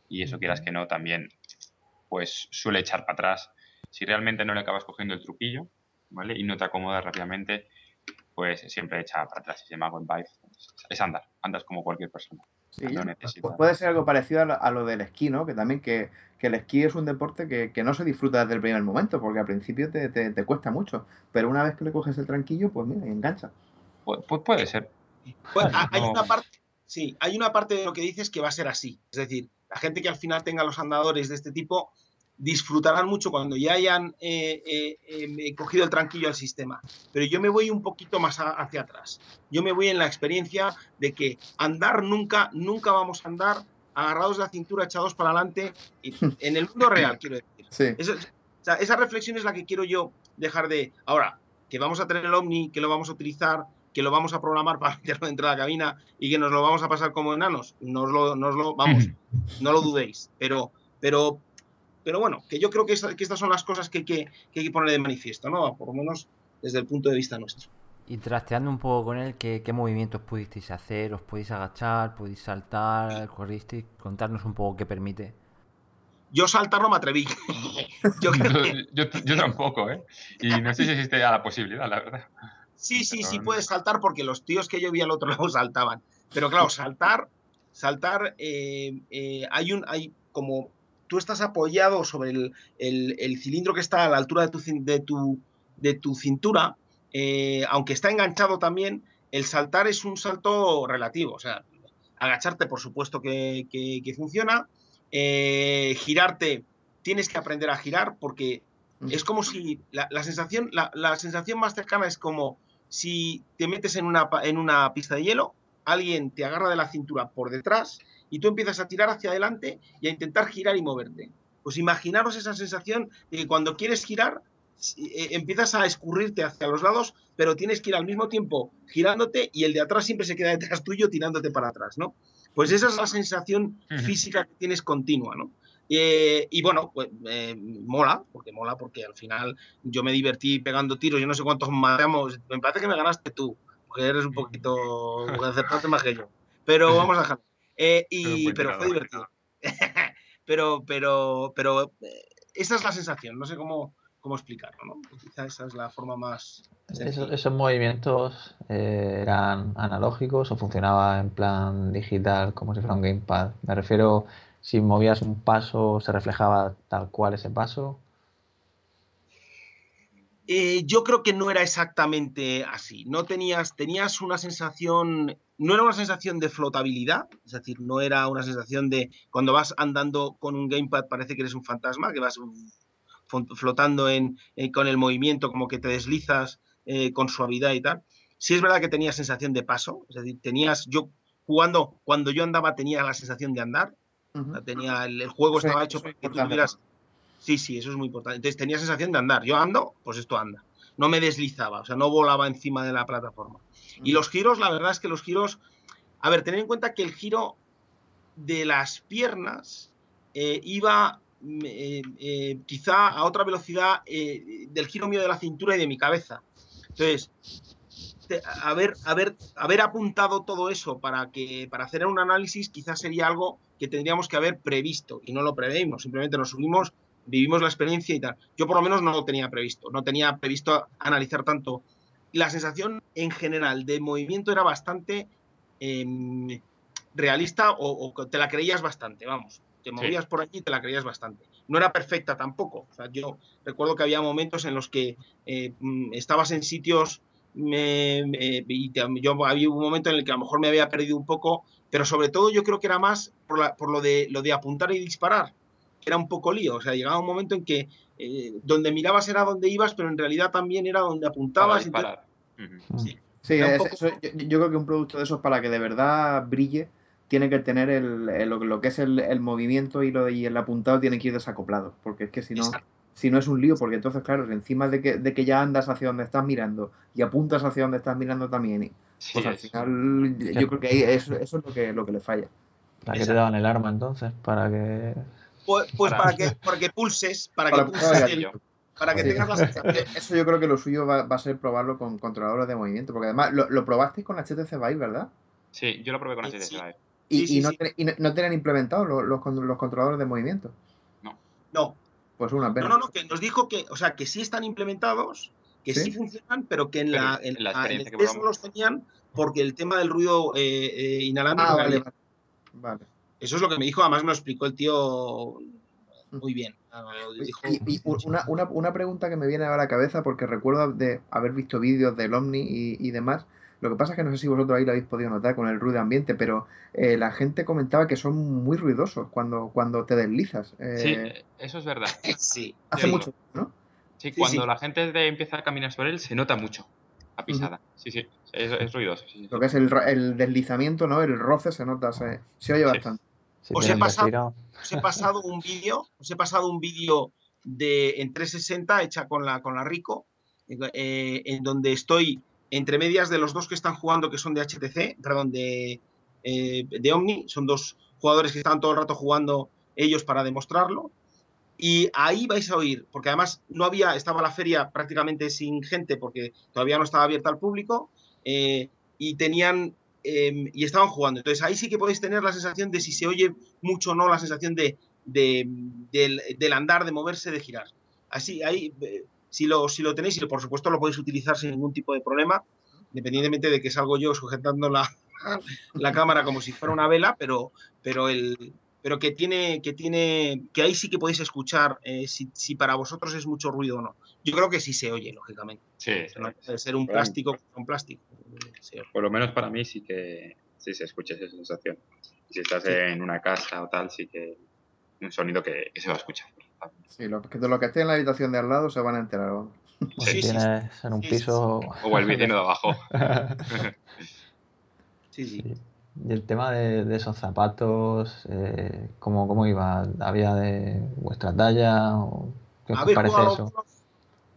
y eso quieras que no también pues suele echar para atrás si realmente no le acabas cogiendo el truquillo, ¿vale? Y no te acomodas rápidamente, pues siempre echa para atrás. Y se llama Vibe, es andar, andas como cualquier persona. Sí, pues puede ser algo parecido a lo, del esquí, ¿no? Que también que, el esquí es un deporte que, no se disfruta desde el primer momento, porque al principio te, te, cuesta mucho, pero una vez que le coges el tranquillo, pues mira, y engancha. Pues, puede ser. Pues, hay una parte, sí, hay una parte de lo que dices que va a ser así. Es decir, la gente que al final tenga los andadores de este tipo disfrutarán mucho cuando ya hayan eh, eh, eh, cogido el tranquillo al sistema. Pero yo me voy un poquito más hacia atrás. Yo me voy en la experiencia de que andar nunca, nunca vamos a andar agarrados de la cintura, echados para adelante, en el mundo real, quiero decir. esa reflexión es la que quiero yo dejar de... Ahora, que vamos a tener el Omni, que lo vamos a utilizar, que lo vamos a programar para meterlo dentro de la cabina y que nos lo vamos a pasar como enanos, no os lo, lo vamos, no lo dudéis. Pero, pero pero bueno, que yo creo que, estas son las cosas que, hay que poner de manifiesto, ¿no? Por lo menos desde el punto de vista nuestro. Y trasteando un poco con él, ¿qué, movimientos pudisteis hacer? ¿Os podéis agachar? ¿Podéis saltar? ¿Corristeis? Contarnos un poco qué permite. Yo saltar no me atreví. yo, yo, tampoco, ¿eh? Y no sé si existe ya la posibilidad, la verdad. Sí, sí, sí puedes saltar porque los tíos que yo vi al otro lado saltaban. Pero claro, saltar, saltar, eh, eh, hay un, hay como tú estás apoyado sobre el, cilindro que está a la altura de tu, de tu, de tu cintura, eh, aunque está enganchado también, el saltar es un salto relativo. O sea, agacharte, por supuesto que, funciona. Eh, girarte, tienes que aprender a girar porque es como si la, sensación, la, sensación más cercana es como si te metes en una, en una pista de hielo, alguien te agarra de la cintura por detrás y tú empiezas a tirar hacia adelante y a intentar girar y moverte. Pues imaginaros esa sensación de que cuando quieres girar, eh, empiezas a escurrirte hacia los lados, pero tienes que ir al mismo tiempo girándote y el de atrás siempre se queda detrás tuyo tirándote para atrás, ¿no? Pues esa es la sensación física que tienes continua, ¿no? Eh, y bueno, pues eh, mola, porque mola, porque al final yo me divertí pegando tiros, yo no sé cuántos matamos, me parece que me ganaste tú, porque eres un poquito, acertaste más que yo. Pero vamos a dejar. Eh, y, pero, fue divertido. pero, pero, pero eh, esa es la sensación, no sé cómo, cómo explicarlo, ¿no? Quizá esa es la forma más... Esos, movimientos eh, eran analógicos o funcionaba en plan digital como si fuera un gamepad. Me refiero, si movías un paso, se reflejaba tal cual ese paso. yo creo que no era exactamente así. No tenías, tenías una sensación no era una sensación de flotabilidad, es decir, no era una sensación de cuando vas andando con un gamepad parece que eres un fantasma, que vas flotando eh, con el movimiento, como que te deslizas eh, con suavidad y tal. Sí es verdad que tenía sensación de paso, es decir, tenías, yo jugando, cuando yo andaba tenía la sensación de andar, tenía, el, juego estaba hecho para que tú tuvieras... Sí, sí, eso es muy importante. Entonces tenía sensación de andar. Yo ando, pues esto anda. No me deslizaba, o sea, no volaba encima de la plataforma. Y los giros, la verdad es que los giros, a ver, tened en cuenta que el giro de las piernas eh, iba eh, eh, quizá a otra velocidad del giro mío de la cintura y de mi cabeza. Entonces, haber, haber, haber apuntado todo eso para, que, para hacer un análisis quizás sería algo que tendríamos que haber previsto y no lo preveímos, simplemente nos subimos, vivimos la experiencia y tal. Yo por lo menos no lo tenía previsto, no tenía previsto analizar tanto la sensación en general de movimiento era bastante em, realista o, te la creías bastante, vamos. Te movías por allí y te la creías bastante. No era perfecta tampoco. yo recuerdo que había momentos en los que eh, mm, estabas en sitios y yo había un momento en el que a lo mejor me había perdido un poco, pero sobre todo yo creo que era más por, por lo, de, lo de apuntar y disparar, era un poco lío. O sea, llegaba un momento en que eh, donde mirabas era donde ibas, pero en realidad también era donde apuntabas. Sí, yo, creo que un producto de esos para que de verdad brille tiene que tener el, lo, que es el, movimiento y, lo y el apuntado tiene que ir desacoplado, porque es que si no, si no es un lío, porque entonces, claro, encima de que, de que ya andas hacia donde estás mirando y apuntas hacia donde estás mirando también, pues al final yo creo que eso, es lo que, lo que le falla. ¿Para qué te daban el arma entonces? Para que pues, pues para, que, para que pulses, para, que pulses para que tengas la sensación. Eso yo creo que lo suyo va, a ser probarlo con controladores de movimiento, porque además lo, lo probasteis con HTC Vive, ¿verdad? Sí, yo lo probé con HTC Vive. Y, no, no, tenían implementado los, los, controladores de movimiento. No. No. Pues una pena. No, no, no, que nos dijo que, o sea, que sí están implementados, que sí, funcionan, pero que en la, en, la, el test no los tenían porque el tema del ruido eh, eh inhalante. Ah, vale, vale. Eso es lo que me dijo, además me lo explicó el tío muy bien. Y, una, una, una, pregunta que me viene a la cabeza, porque recuerdo de haber visto vídeos del Omni y, y, demás. Lo que pasa es que no sé si vosotros ahí lo habéis podido notar con el ruido ambiente, pero eh, la gente comentaba que son muy ruidosos cuando, cuando te deslizas. Eh, sí, eso es verdad. sí. Hace mucho, ¿no? Sí, cuando la gente empieza a caminar sobre él, se nota mucho la pisada. Sí, sí, es, ruidoso. Lo que es el, el, deslizamiento, ¿no? El roce se nota, se, se oye bastante. os, he pasado, os he pasado un vídeo, os he pasado un vídeo de en 360 hecha con la, con la Rico, eh, en donde estoy entre medias de los dos que están jugando, que son de HTC, perdón, de, eh, de Omni, son dos jugadores que están todo el rato jugando ellos para demostrarlo. Y ahí vais a oír, porque además no había, estaba la feria prácticamente sin gente porque todavía no estaba abierta al público eh, y tenían em, y estaban jugando. Entonces ahí sí que podéis tener la sensación de si se oye mucho o no, la sensación de, del, andar, de moverse, de girar. Así, ahí, eh, si, lo, si lo tenéis, y por supuesto lo podéis utilizar sin ningún tipo de problema, independientemente de que salgo yo sujetando la, la cámara como si fuera una vela, pero, pero, el, pero que tiene, que tiene, que ahí sí que podéis escuchar eh, si, si, para vosotros es mucho ruido o no. Yo creo que sí se oye, lógicamente. Sí. No puede ser un plástico con plástico. Por lo menos para mí sí que sí se escucha esa sensación. si estás en una casa o tal, sí que un sonido que, se va a escuchar. Sí, lo, que de lo que esté en la habitación de al lado se van a enterar. Si tienes en un piso. O el vecino de abajo. sí, sí. Y el tema de, esos zapatos, eh, ¿cómo, ¿cómo, iba? ¿Había de vuestra talla? O ¿Qué os parece eso?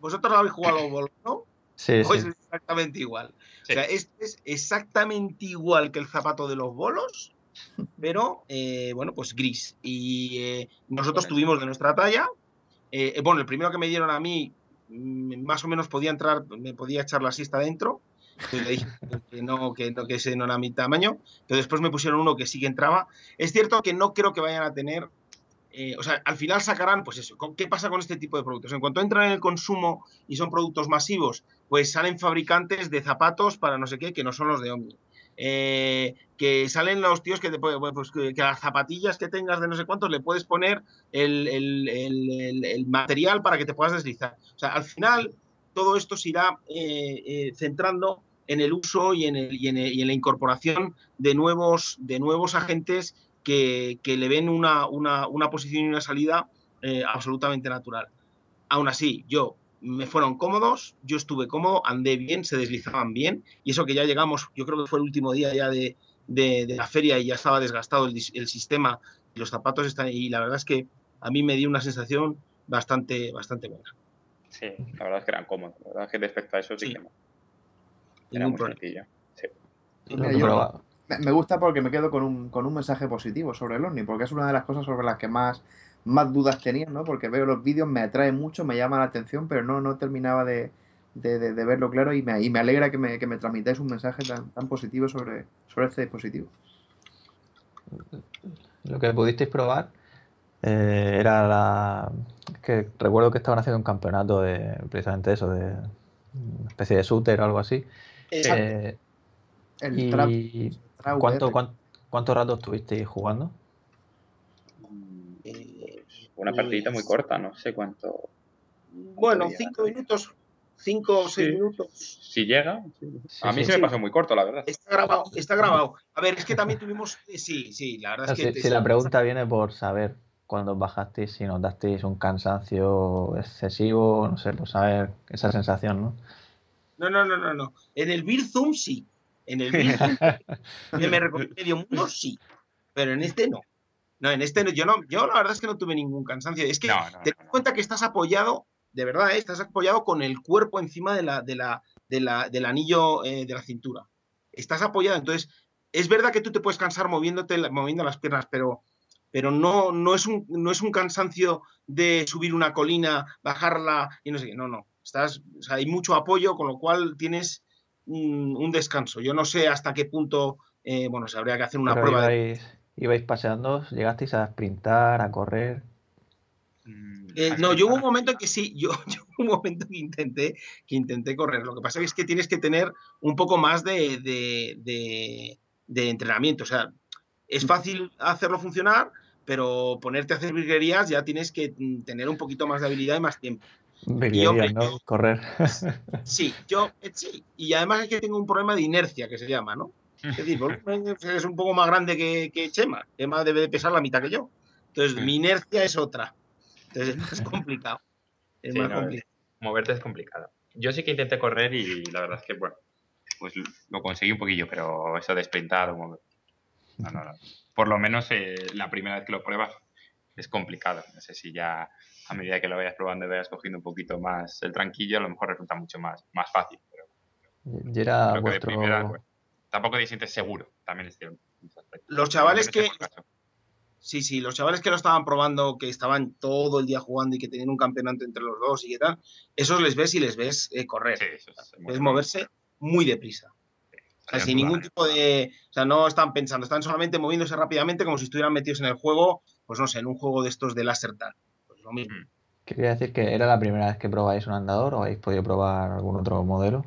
Vosotros habéis jugado a los bolos, ¿no? Sí, sí. es exactamente igual. O sea, este es exactamente igual que el zapato de los bolos, pero eh, bueno, pues gris. Y eh, nosotros tuvimos de nuestra talla. Eh, bueno, el primero que me dieron a mí, mm, más o menos podía entrar, me podía echar la siesta dentro. Entonces le dije que no, que, no, que ese no era mi tamaño. Pero después me pusieron uno que sí que entraba. Es cierto que no creo que vayan a tener o sea, al final sacarán, pues eso, ¿qué pasa con este tipo de productos? En cuanto entran en el consumo y son productos masivos, pues salen fabricantes de zapatos para no sé qué, que no son los de Omni. Eh, que salen los tíos que, te, pues, que, las zapatillas que tengas de no sé cuántos le puedes poner el, material para que te puedas deslizar. O sea, al final todo esto se irá eh, centrando en el uso y en, la incorporación de nuevos, de nuevos agentes que, le ven una, posición y una salida eh, absolutamente natural. Aún así, yo me fueron cómodos, yo estuve cómodo, andé bien, se deslizaban bien, y eso que ya llegamos, yo creo que fue el último día ya de, la feria y ya estaba desgastado el, sistema, y los zapatos están, y la verdad es que a mí me dio una sensación bastante, bastante buena. Sí, la verdad es que eran cómodos, la verdad es que respecto a eso sí, que no. Era muy sencillo. Sí me gusta porque me quedo con un, con un mensaje positivo sobre el OVNI, porque es una de las cosas sobre las que más, más dudas tenía, ¿no? Porque veo los vídeos, me atrae mucho, me llama la atención, pero no, no terminaba de, verlo claro y me, y me alegra que me, que me transmitáis un mensaje tan, tan positivo sobre, sobre este dispositivo. Lo que pudisteis probar eh, era la... que recuerdo que estaban haciendo un campeonato de precisamente eso, de una especie de shooter o algo así. Eh, el y... ¿Cuánto, cuánto, rato estuviste jugando? Una partidita muy corta, no sé cuánto. Bueno, cinco minutos, cinco o seis minutos. Si llega. a mí se me pasó muy corto, la verdad. Está grabado, está grabado. A ver, es que también tuvimos. Eh, sí, sí, la verdad es que. Si, la pregunta viene por saber cuando bajasteis, si notasteis un cansancio excesivo, no sé, por saber esa sensación, ¿no? No, no, no, no, no. En el Beer Zoom sí. En el que me recomiendo medio mundo, sí, pero en este no. No, en este no, yo no, yo la verdad es que no tuve ningún cansancio. Es que te das cuenta que estás apoyado, de verdad, ¿eh? estás apoyado con el cuerpo encima de la, de la, de la, del anillo eh, de la cintura. Estás apoyado, entonces, es verdad que tú te puedes cansar moviéndote, moviendo las piernas, pero, pero no, no, es un, no es un cansancio de subir una colina, bajarla y no sé qué. No, no. Estás, hay mucho apoyo, con lo cual tienes un, descanso. Yo no sé hasta qué punto, eh, bueno, se habría que hacer una prueba. Ibais, ibais paseando, llegasteis a sprintar, a correr. Mm, Eh, no, yo hubo un momento que sí, yo, yo, hubo un momento que intenté, que intenté correr. Lo que pasa es que tienes que tener un poco más de, de, de, entrenamiento. O sea, es fácil hacerlo funcionar, pero ponerte a hacer virguerías ya tienes que mm, tener un poquito más de habilidad y más tiempo. Virguerías, ¿no? Correr. Sí, yo eh, sí. Y además es que tengo un problema de inercia que se llama, ¿no? Es decir, es un poco más grande que, que Chema. Chema debe de pesar la mitad que yo. Entonces, mi inercia es otra. Entonces, es complicado. Es más complicado. Moverte es complicado. Yo sí que intenté correr y la verdad es que, bueno, pues lo conseguí un poquillo, pero eso de sprintar no, no, no. Por lo menos eh, la primera vez que lo pruebas es complicado. No sé si ya a medida que lo vayas probando y vayas cogiendo un poquito más el tranquillo, a lo mejor resulta mucho más, más fácil. Pero, era vuestro... tampoco te sientes seguro, también es cierto. Los chavales que... Sí, sí, los chavales que lo estaban probando, que estaban todo el día jugando y que tenían un campeonato entre los dos y qué tal, esos les ves y les ves eh, correr. Sí, es, moverse muy deprisa. sin ningún tipo de. O sea, no están pensando, están solamente moviéndose rápidamente como si estuvieran metidos en el juego, pues no sé, en un juego de estos de láser tal. Pues lo mismo. Mm. Quería decir que era la primera vez que probáis un andador o habéis podido probar algún otro modelo.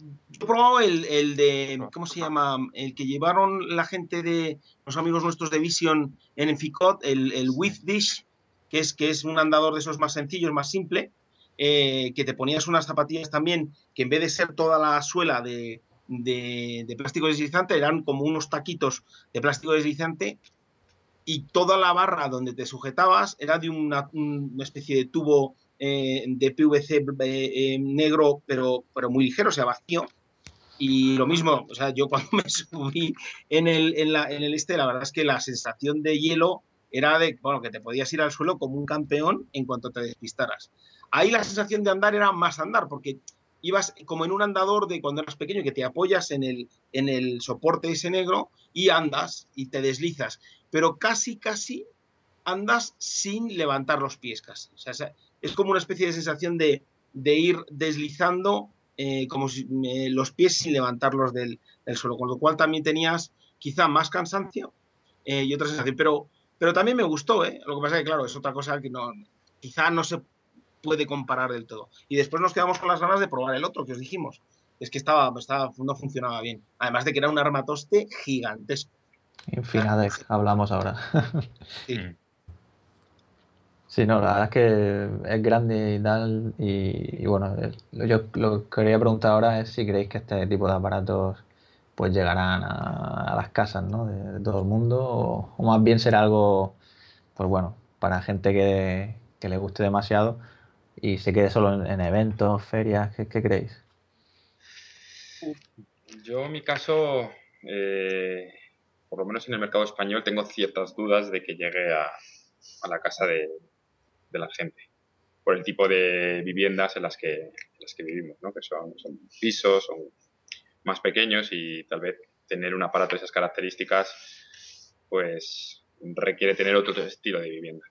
Yo he probado el, de, ¿cómo se llama? El que llevaron la gente de los amigos nuestros de Vision en Enficot, el, el With Dish, que es, que es un andador de esos más sencillos, más simple, eh, que te ponías unas zapatillas también, que en vez de ser toda la suela de, de, plástico deslizante, eran como unos taquitos de plástico deslizante y toda la barra donde te sujetabas era de una, una especie de tubo eh, de PVC eh, negro, pero, pero muy ligero, o sea, vacío, y lo mismo, o sea, yo cuando me subí en el, en, la, en el este, la verdad es que la sensación de hielo era de, bueno, que te podías ir al suelo como un campeón en cuanto te despistaras. Ahí la sensación de andar era más andar, porque ibas como en un andador de cuando eras pequeño, que te apoyas en el, en el soporte ese negro y andas y te deslizas, pero casi, casi andas sin levantar los pies casi. O sea, es como una especie de sensación de, de ir deslizando eh, como si, los pies sin levantarlos del, suelo, con lo cual también tenías quizá más cansancio eh, y otra sensación, pero, pero también me gustó, ¿eh? lo que pasa es que claro, es otra cosa que no, quizá no se puede comparar del todo. Y después nos quedamos con las ganas de probar el otro que os dijimos, es que estaba, estaba no funcionaba bien, además de que era un armatoste gigantesco. Infinadec, hablamos ahora. sí. Sí, no, la verdad es que es grande y tal. Y, bueno, yo lo que quería preguntar ahora es si creéis que este tipo de aparatos pues llegarán a, las casas ¿no? de, todo el mundo o, más bien será algo, pues bueno, para gente que, le guste demasiado y se quede solo en, eventos, ferias. ¿qué, creéis? Yo en mi caso, eh, por lo menos en el mercado español, tengo ciertas dudas de que llegue a, a la casa de, de la gente, por el tipo de viviendas en las que, las que vivimos, ¿no? que son, pisos, son más pequeños y tal vez tener un aparato de esas características pues requiere tener otro estilo de vivienda.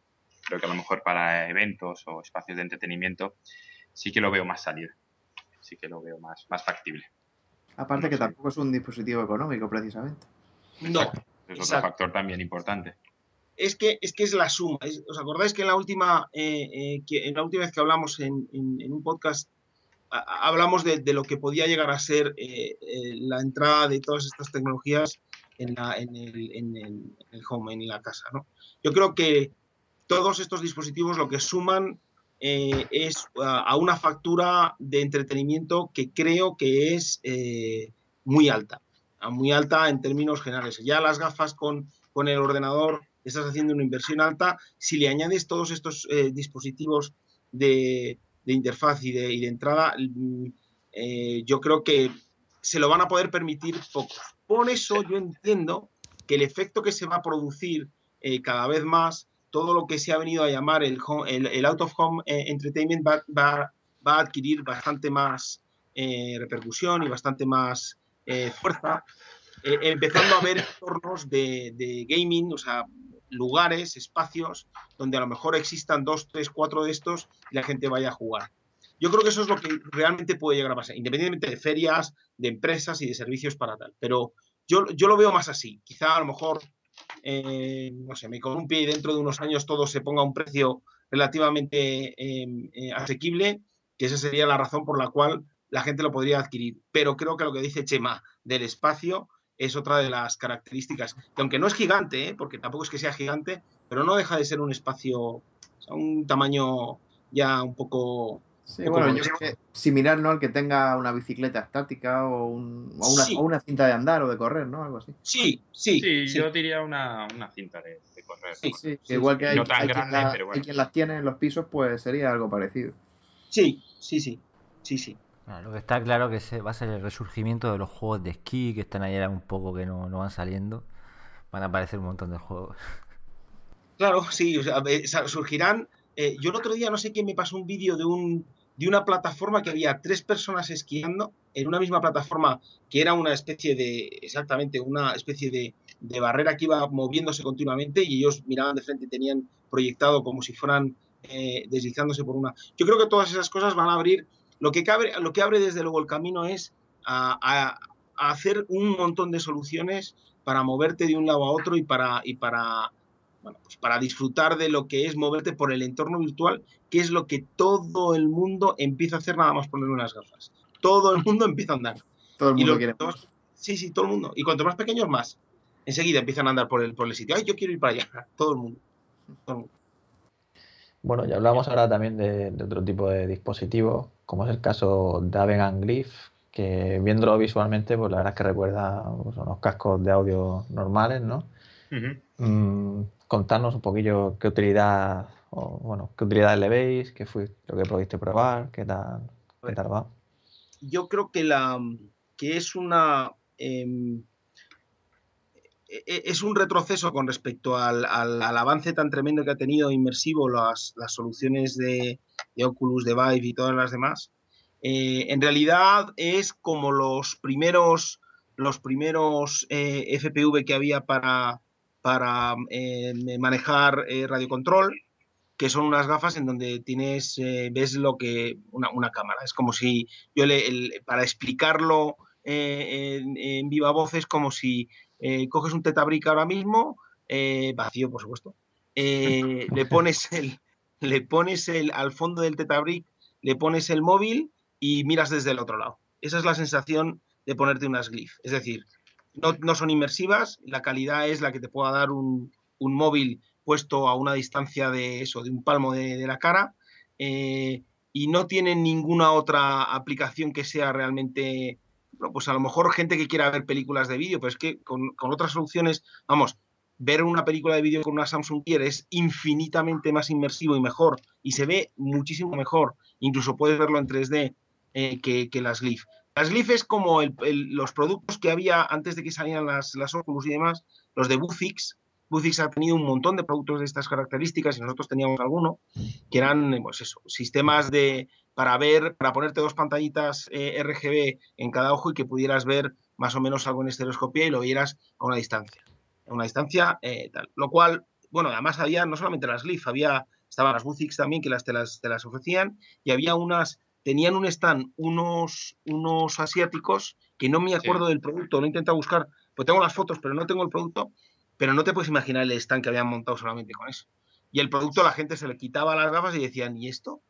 Creo que a lo mejor para eventos o espacios de entretenimiento sí que lo veo más salido, sí que lo veo más, más factible. Aparte que tampoco es un dispositivo económico precisamente. No. Es otro factor también importante es que es, que es la suma. ¿Os acordáis que en la última, eh, eh, que en la última vez que hablamos en, un podcast hablamos de, lo que podía llegar a ser eh, la entrada de todas estas tecnologías en, el, home, en la casa? Yo creo que todos estos dispositivos lo que suman es a, una factura de entretenimiento que creo que es muy alta, muy alta en términos generales. Ya las gafas con, con el ordenador estás haciendo una inversión alta. Si le añades todos estos eh, dispositivos de, interfaz y de, entrada, mm, eh, yo creo que se lo van a poder permitir pocos. Por eso yo entiendo que el efecto que se va a producir eh, cada vez más, todo lo que se ha venido a llamar el, el, out of home entertainment va, va, a adquirir bastante más repercusión y bastante más fuerza, empezando a ver entornos de, de, gaming, o sea, lugares, espacios, donde a lo mejor existan dos, tres, cuatro de estos y la gente vaya a jugar. Yo creo que eso es lo que realmente puede llegar a pasar, independientemente de ferias, de empresas y de servicios para tal. Pero yo, yo lo veo más así. Quizá a lo mejor eh, no sé, me columpie y dentro de unos años todo se ponga a un precio relativamente em, eh, asequible, que esa sería la razón por la cual la gente lo podría adquirir. Pero creo que lo que dice Chema del espacio es otra de las características, que aunque no es gigante, ¿eh? porque tampoco es que sea gigante, pero no deja de ser un espacio, un tamaño ya un poco... Sí, bueno, yo creo que similar ¿no? al que tenga una bicicleta estática o, una, cinta de andar o de correr, ¿no? Algo así. Sí, sí. Sí, yo diría una, cinta de, correr. Sí, igual que hay, quien quien las tiene en los pisos, pues sería algo parecido. Sí, sí, sí, sí, sí lo que está claro que va a ser el resurgimiento de los juegos de esquí que están ahí un poco que no, van saliendo. Van a aparecer un montón de juegos. Claro, sí, surgirán. Eh, yo el otro día no sé quién me pasó un vídeo de un de una plataforma que había tres personas esquiando en una misma plataforma que era una especie de, exactamente, una especie de, de barrera que iba moviéndose continuamente y ellos miraban de frente y tenían proyectado como si fueran eh, deslizándose por una. Yo creo que todas esas cosas van a abrir lo que, lo que abre desde luego el camino es a, hacer un montón de soluciones para moverte de un lado a otro y para, y para, pues para disfrutar de lo que es moverte por el entorno virtual, que es lo que todo el mundo empieza a hacer nada más poner unas gafas. Todo el mundo empieza a andar. Todo el mundo quiere. sí, sí, todo el mundo. Y cuanto más pequeños, más. Enseguida empiezan a andar por el, por el sitio. Ay, yo quiero ir para allá. Todo el mundo. Todo el mundo. Bueno, ya hablamos ahora también de, otro tipo de dispositivos, como es el caso de Aven Glyph, que viéndolo visualmente, pues la verdad es que recuerda pues, unos cascos de audio normales, ¿no? Mm, contarnos un poquillo qué utilidad, o, bueno, qué utilidades le veis, qué fue lo que pudiste probar, qué tal, qué tal va. Yo creo que la que es una em, e, e, es un retroceso con respecto al, avance tan tremendo que ha tenido inmersivo las, soluciones de, Oculus, de Vive y todas las demás. Eh, en realidad es como los primeros, los primeros eh, FPV que había para, para eh, manejar radiocontrol, que son unas gafas en donde tienes, ves lo que, una, cámara. Es como si yo le, para explicarlo en viva voz es como si eh, coges un tetabric ahora mismo, eh, vacío por supuesto, eh, le pones el, le pones el, al fondo del tetabric, le pones el móvil y miras desde el otro lado. Esa es la sensación de ponerte unas glyph. Es decir, no, son inmersivas, la calidad es la que te pueda dar un, móvil puesto a una distancia de eso, de un palmo de, la cara, y no tienen ninguna otra aplicación que sea realmente pues a lo mejor gente que quiera ver películas de vídeo, pero es que con, otras soluciones, vamos, ver una película de vídeo con una Samsung Gear es infinitamente más inmersivo y mejor, y se ve muchísimo mejor, incluso puedes verlo en 3D eh, que, las Glyph. Las Glyph es como los productos que había antes de que salieran las, las Oculus y demás, los de Bufix, Buzix ha tenido un montón de productos de estas características y nosotros teníamos alguno, que eran pues eso, sistemas de, para ver, para ponerte dos pantallitas eh, RGB en cada ojo y que pudieras ver más o menos algo en estereoscopia y lo vieras a una distancia. A una distancia eh, tal. Lo cual, bueno, además había no solamente las Glyph, había, estaban las Buzix también que las te, las te las ofrecían y había unas, tenían un stand unos, unos asiáticos que no me acuerdo del producto, lo he intentado buscar, pues tengo las fotos, pero no tengo el producto, pero no te puedes imaginar el stand que habían montado solamente con eso. Y el producto la gente se le quitaba las gafas y decían, ¿y esto?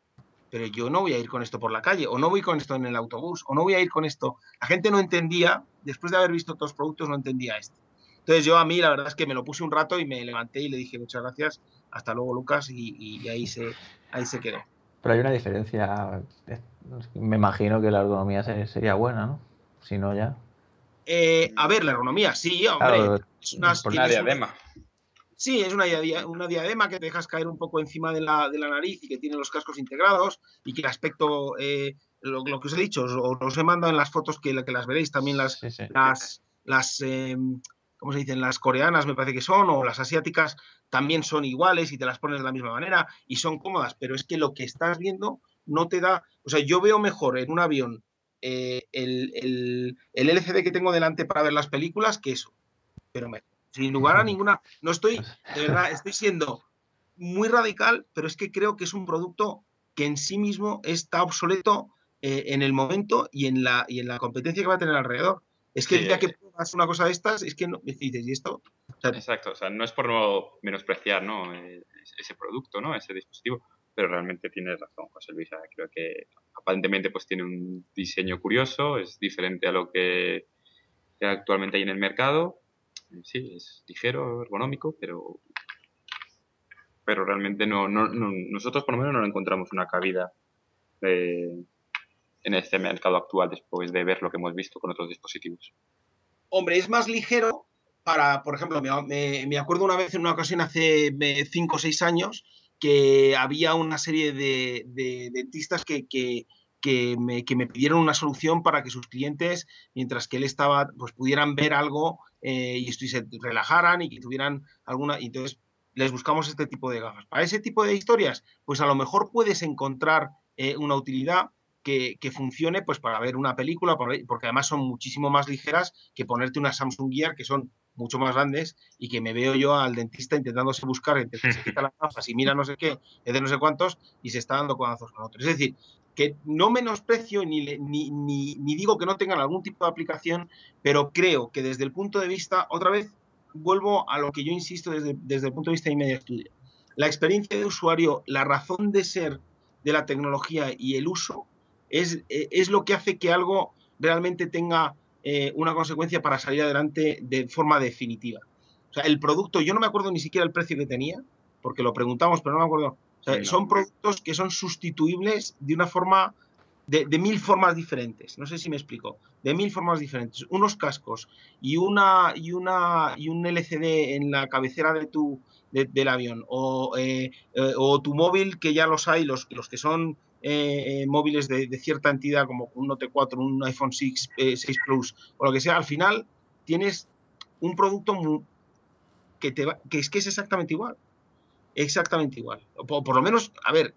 Pero yo no voy a ir con esto por la calle, o no voy con esto en el autobús, o no voy a ir con esto. La gente no entendía, después de haber visto todos los productos, no entendía esto. Entonces yo a mí la verdad es que me lo puse un rato y me levanté y le dije muchas gracias, hasta luego Lucas, y, ahí, se, ahí se quedó. Pero hay una diferencia, me imagino que la ergonomía sería buena, ¿no? Si no ya. Eh, a ver, la ergonomía, sí, hombre. es una, diadema. Sí, es una, una, diadema que te dejas caer un poco encima de la, de la, nariz y que tiene los cascos integrados y que el aspecto, eh, lo, que os he dicho, os, os, he mandado en las fotos que, que las veréis también las, las, las em, ¿cómo se dicen? Las coreanas me parece que son, o las asiáticas también son iguales y te las pones de la misma manera y son cómodas, pero es que lo que estás viendo no te da, o sea, yo veo mejor en un avión eh, el, el, el, LCD que tengo delante para ver las películas que eso. Pero me, sin lugar a ninguna, no estoy, de verdad, estoy siendo muy radical, pero es que creo que es un producto que en sí mismo está obsoleto eh, en el momento y en, la, y en la competencia que va a tener alrededor. Es que el día que pruebas una cosa de estas, es que no, dices, ¿y esto? Exacto, o sea, no es por no menospreciar ¿no? E, ese producto, ¿no? ese dispositivo, pero realmente tienes razón, José Luis. Creo que aparentemente pues tiene un diseño curioso, es diferente a lo que actualmente hay en el mercado. Sí, es ligero, ergonómico, pero pero realmente no, no, nosotros por lo menos no encontramos una cabida en este mercado actual después de ver lo que hemos visto con otros dispositivos. Hombre, es más ligero para, por ejemplo, me, me acuerdo una vez en una ocasión hace 5 o 6 años que había una serie de, dentistas que, me, pidieron una solución para que sus clientes, mientras que él estaba, pues pudieran ver algo eh, y se relajaran y que tuvieran alguna. Entonces les buscamos este tipo de gafas. Para ese tipo de historias, pues a lo mejor puedes encontrar eh, una utilidad que, funcione pues para ver una película, porque además son muchísimo más ligeras que ponerte una Samsung Gear, que son mucho más grandes y que me veo yo al dentista intentándose buscar entre que se quita las gafas y mira no sé qué, es de no sé cuántos y se está dando codazos con otros. Es decir, que no menosprecio ni, ni, ni, digo que no tengan algún tipo de aplicación, pero creo que desde el punto de vista, otra vez vuelvo a lo que yo insisto desde, desde el punto de vista de media estudio. La experiencia de usuario, la razón de ser de la tecnología y el uso es, es lo que hace que algo realmente tenga eh, una consecuencia para salir adelante de forma definitiva. O sea, el producto, yo no me acuerdo ni siquiera el precio que tenía, porque lo preguntamos, pero no me acuerdo. O sea, son productos que son sustituibles de una forma, de, mil formas diferentes. No sé si me explico. De mil formas diferentes. Unos cascos y una y una y un LCD en la cabecera de tu del avión o, eh, eh, o tu móvil que ya los hay, los, los que son eh, móviles de, cierta entidad como un Note 4, un iPhone 6, 6 eh, Plus o lo que sea, al final tienes un producto que, te que es que es exactamente igual. Exactamente igual. O por, lo menos, a ver,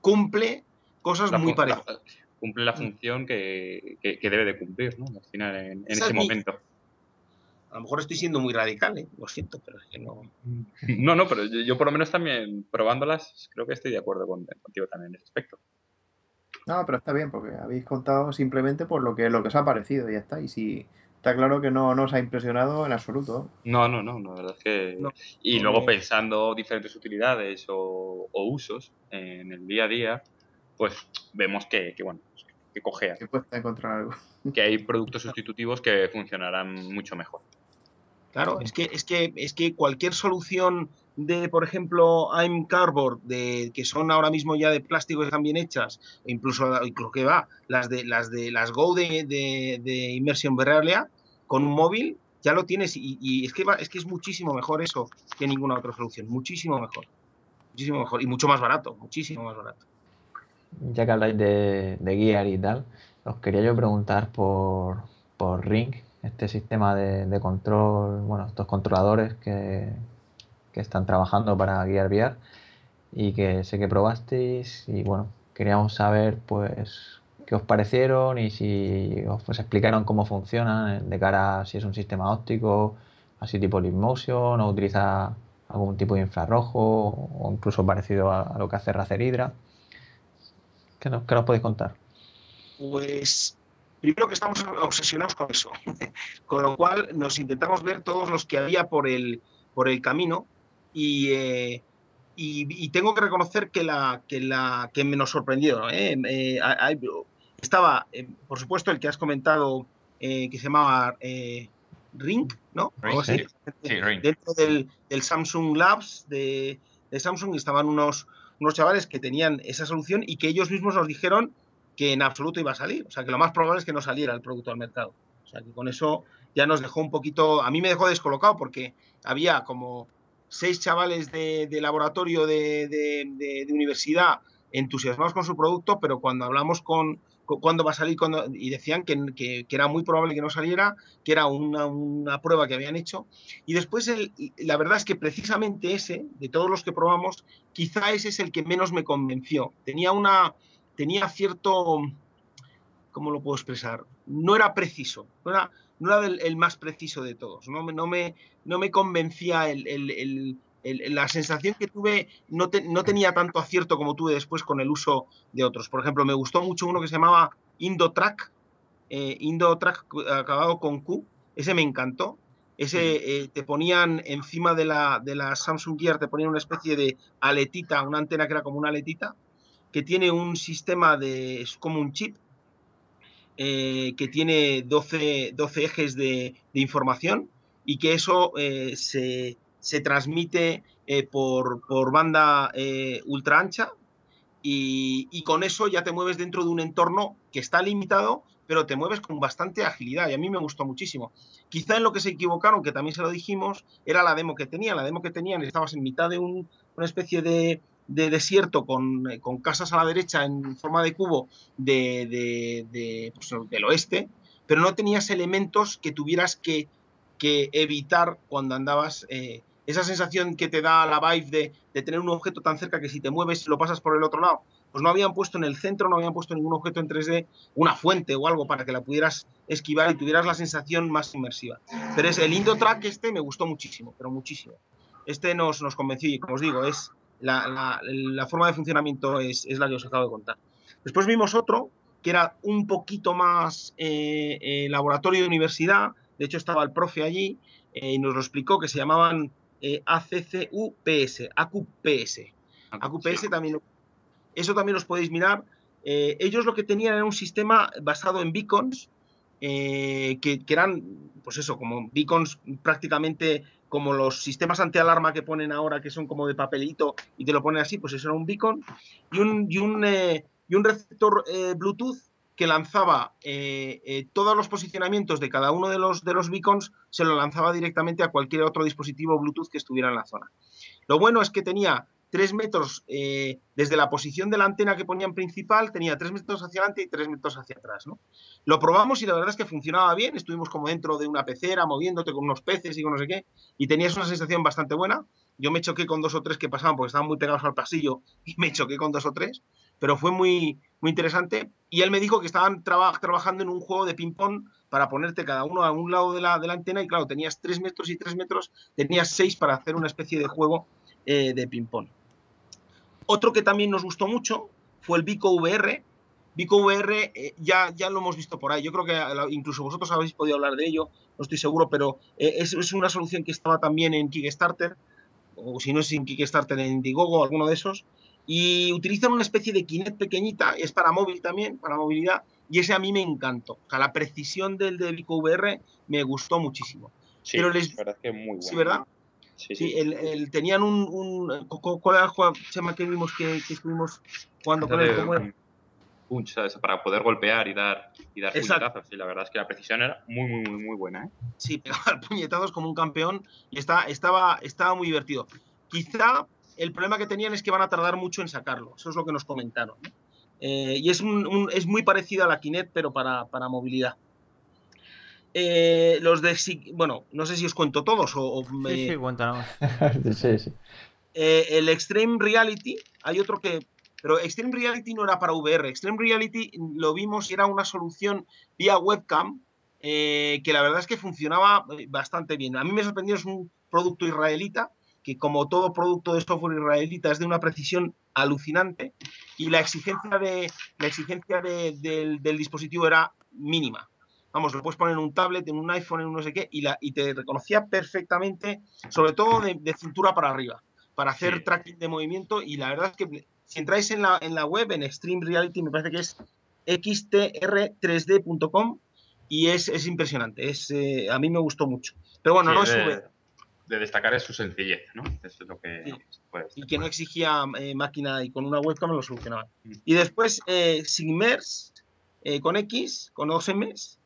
cumple cosas muy parecidas. cumple la función que, debe de cumplir, ¿no? Al final, en, ese momento. A lo mejor estoy siendo muy radical, ¿eh? lo siento, pero es que no. No, no, pero yo, por lo menos también probándolas, creo que estoy de acuerdo contigo también en ese aspecto. No, pero está bien, porque habéis contado simplemente por lo que, lo que os ha parecido y ya está. Y si está claro que no, no os ha impresionado en absoluto. No, no, no, la verdad es que. Y luego pensando diferentes utilidades o, usos en el día a día, pues vemos que, bueno, que cogea. Que cuesta encontrar algo. Que hay productos sustitutivos que funcionarán mucho mejor. Claro, es que, es que, es que cualquier solución de, por ejemplo, I'm Cardboard, de, que son ahora mismo ya de plástico y están bien hechas, e incluso, creo que va, las de las de las Go de, de, de con un móvil, ya lo tienes y, es, que es que es muchísimo mejor eso que ninguna otra solución, muchísimo mejor, muchísimo mejor y mucho más barato, muchísimo más barato. Ya que habláis de, de Gear y tal, os quería yo preguntar por, por Ring, este sistema de, de control, bueno, estos controladores que, que están trabajando para guiar VR y que sé que probasteis y bueno, queríamos saber pues qué os parecieron y si os pues, explicaron cómo funcionan de cara a si es un sistema óptico, así tipo Leap Motion o utiliza algún tipo de infrarrojo o incluso parecido a, lo que hace Racer Hydra. ¿Qué nos, ¿Qué nos podéis contar? Pues primero que estamos obsesionados con eso, con lo cual nos intentamos ver todos los que había por el, por el camino eh, y, y, tengo que reconocer que la que la que me nos sorprendió. ¿eh? Eh, estaba, por supuesto, el que has comentado que se llamaba Ring, ¿no? sí. Ring. Dentro del, del, Samsung Labs de, de, Samsung estaban unos, unos chavales que tenían esa solución y que ellos mismos nos dijeron que en absoluto iba a salir. O sea, que lo más probable es que no saliera el producto al mercado. O sea, que con eso ya nos dejó un poquito, a mí me dejó descolocado porque había como seis chavales de, laboratorio de, universidad entusiasmados con su producto, pero cuando hablamos con, cuándo va a salir y decían que, era muy probable que no saliera, que era una, prueba que habían hecho. Y después la verdad es que precisamente ese, de todos los que probamos, quizá ese es el que menos me convenció. Tenía una, tenía cierto, ¿cómo lo puedo expresar? No era preciso, no era, no era el, más preciso de todos. No, no, me, no me convencía la sensación que tuve, no, no, tenía tanto acierto como tuve después con el uso de otros. Por ejemplo, me gustó mucho uno que se llamaba Indotrack, eh, Indotrack acabado con Q, ese me encantó. ese eh, te ponían encima de la, de la Samsung Gear, te ponían una especie de aletita, una antena que era como una aletita, que tiene un sistema de, es como un chip, eh, que tiene 12, 12 ejes de, información y que eso eh, se, se, transmite por, por, banda ultra ancha y, y con eso ya te mueves dentro de un entorno que está limitado, pero te mueves con bastante agilidad y a mí me gustó muchísimo. Quizá en lo que se equivocaron, que también se lo dijimos, era la demo que tenían. La demo que tenían, estabas en mitad de una especie de, desierto con, con, casas a la derecha en forma de cubo de, de, pues, del oeste, pero no tenías elementos que tuvieras que, que evitar cuando andabas. Eh, esa sensación que te da la vibe de, de, tener un objeto tan cerca que si te mueves lo pasas por el otro lado pues no habían puesto en el centro, no habían puesto ningún objeto en 3D, una fuente o algo para que la pudieras esquivar y tuvieras la sensación más inmersiva. Pero es el Indo Track este me gustó muchísimo, pero muchísimo. Este nos, nos convenció y como os digo, es la, forma de funcionamiento es, la que os acabo de contar. Después vimos otro que era un poquito más eh, eh, laboratorio de universidad, de hecho estaba el profe allí eh, y nos lo explicó que se llamaban ACCUPS, AQPS. AQPS también eso también los podéis mirar. Ellos lo que tenían era un sistema basado en beacons, eh, que, eran, pues eso, como beacons prácticamente como los sistemas antialarma que ponen ahora, que son como de papelito y te lo ponen así, pues eso era un beacon, y un, y un, eh, y un receptor Bluetooth que lanzaba todos los posicionamientos de cada uno de los, de los beacons, se lo lanzaba directamente a cualquier otro dispositivo Bluetooth que estuviera en la zona. Lo bueno es que tenía tres metros eh, desde la posición de la antena que ponían principal, tenía tres metros hacia adelante y tres metros hacia atrás. ¿no? Lo probamos y la verdad es que funcionaba bien, estuvimos como dentro de una pecera, moviéndote con unos peces y con no sé qué, y tenías una sensación bastante buena. Yo me choqué con dos o tres que pasaban porque estaban muy pegados al pasillo y me choqué con dos o tres, pero fue muy, muy interesante. Y él me dijo que estaban trabajando en un juego de ping-pong para ponerte cada uno a un lado de la, de la antena y claro, tenías tres metros y tres metros, tenías seis para hacer una especie de juego eh, de ping-pong. Otro que también nos gustó mucho fue el Vico VR. Vico VR eh, ya, ya lo hemos visto por ahí. Yo creo que incluso vosotros habéis podido hablar de ello, no estoy seguro, pero eh, es, una solución que estaba también en Kickstarter, o si no es en Kickstarter, en Indiegogo, alguno de esos. Y utilizan una especie de Kinect pequeñita, es para móvil también, para movilidad, y ese a mí me encantó. O sea, la precisión del de Vico VR me gustó muchísimo. Sí, pero les... verdad que muy bueno. Sí, ¿verdad? Sí, El, tenían un, un, ¿Cuál era el juego que vimos que, que estuvimos jugando con él? Punch, Para poder golpear y dar, y dar puñetazos. Sí, la verdad es que la precisión era muy, muy, muy, muy buena. ¿eh? Sí, pegaba puñetazos como un campeón y está, estaba, estaba muy divertido. Quizá el problema que tenían es que van a tardar mucho en sacarlo. Eso es lo que nos comentaron. Eh, y es, un, es muy parecido a la Kinect, pero para, para movilidad. Eh, los de. Bueno, no sé si os cuento todos o. Sí, sí, cuéntanos. sí, sí. Eh, el Extreme Reality, hay otro que. Pero Extreme Reality no era para VR. Extreme Reality lo vimos y era una solución vía webcam eh, que la verdad es que funcionaba bastante bien. A mí me sorprendió, es un producto israelita que como todo producto de software israelita es de una precisión alucinante y la exigencia, de, la exigencia del dispositivo era mínima vamos, lo puedes poner en un tablet, en un iPhone, en un no sé qué, y, la, y te reconocía perfectamente, sobre todo de, cintura para arriba, para hacer tracking de movimiento. Y la verdad es que si entráis en la, en la web, en Extreme Reality, me parece que es xtr3d.com y es, es, impresionante. Es, eh, a mí me gustó mucho. Pero bueno, no es de, de destacar es su sencillez, ¿no? Eso es lo que Y que no exigía eh, máquina y con una webcam lo solucionaba. Mm. Y después eh, Sigmers eh, con X, con dos M's,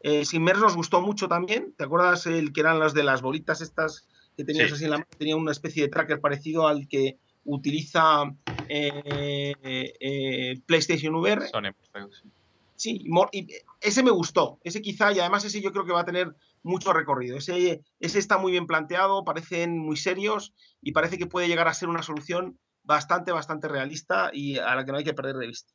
eh, nos gustó mucho también. ¿Te acuerdas el que eran las de las bolitas estas que tenías así en la mano? Tenía una especie de tracker parecido al que utiliza eh, eh, PlayStation VR. sí, y ese me gustó. Ese quizá, y además ese yo creo que va a tener mucho recorrido. Ese, ese está muy bien planteado, parecen muy serios y parece que puede llegar a ser una solución bastante, bastante realista y a la que no hay que perder de vista.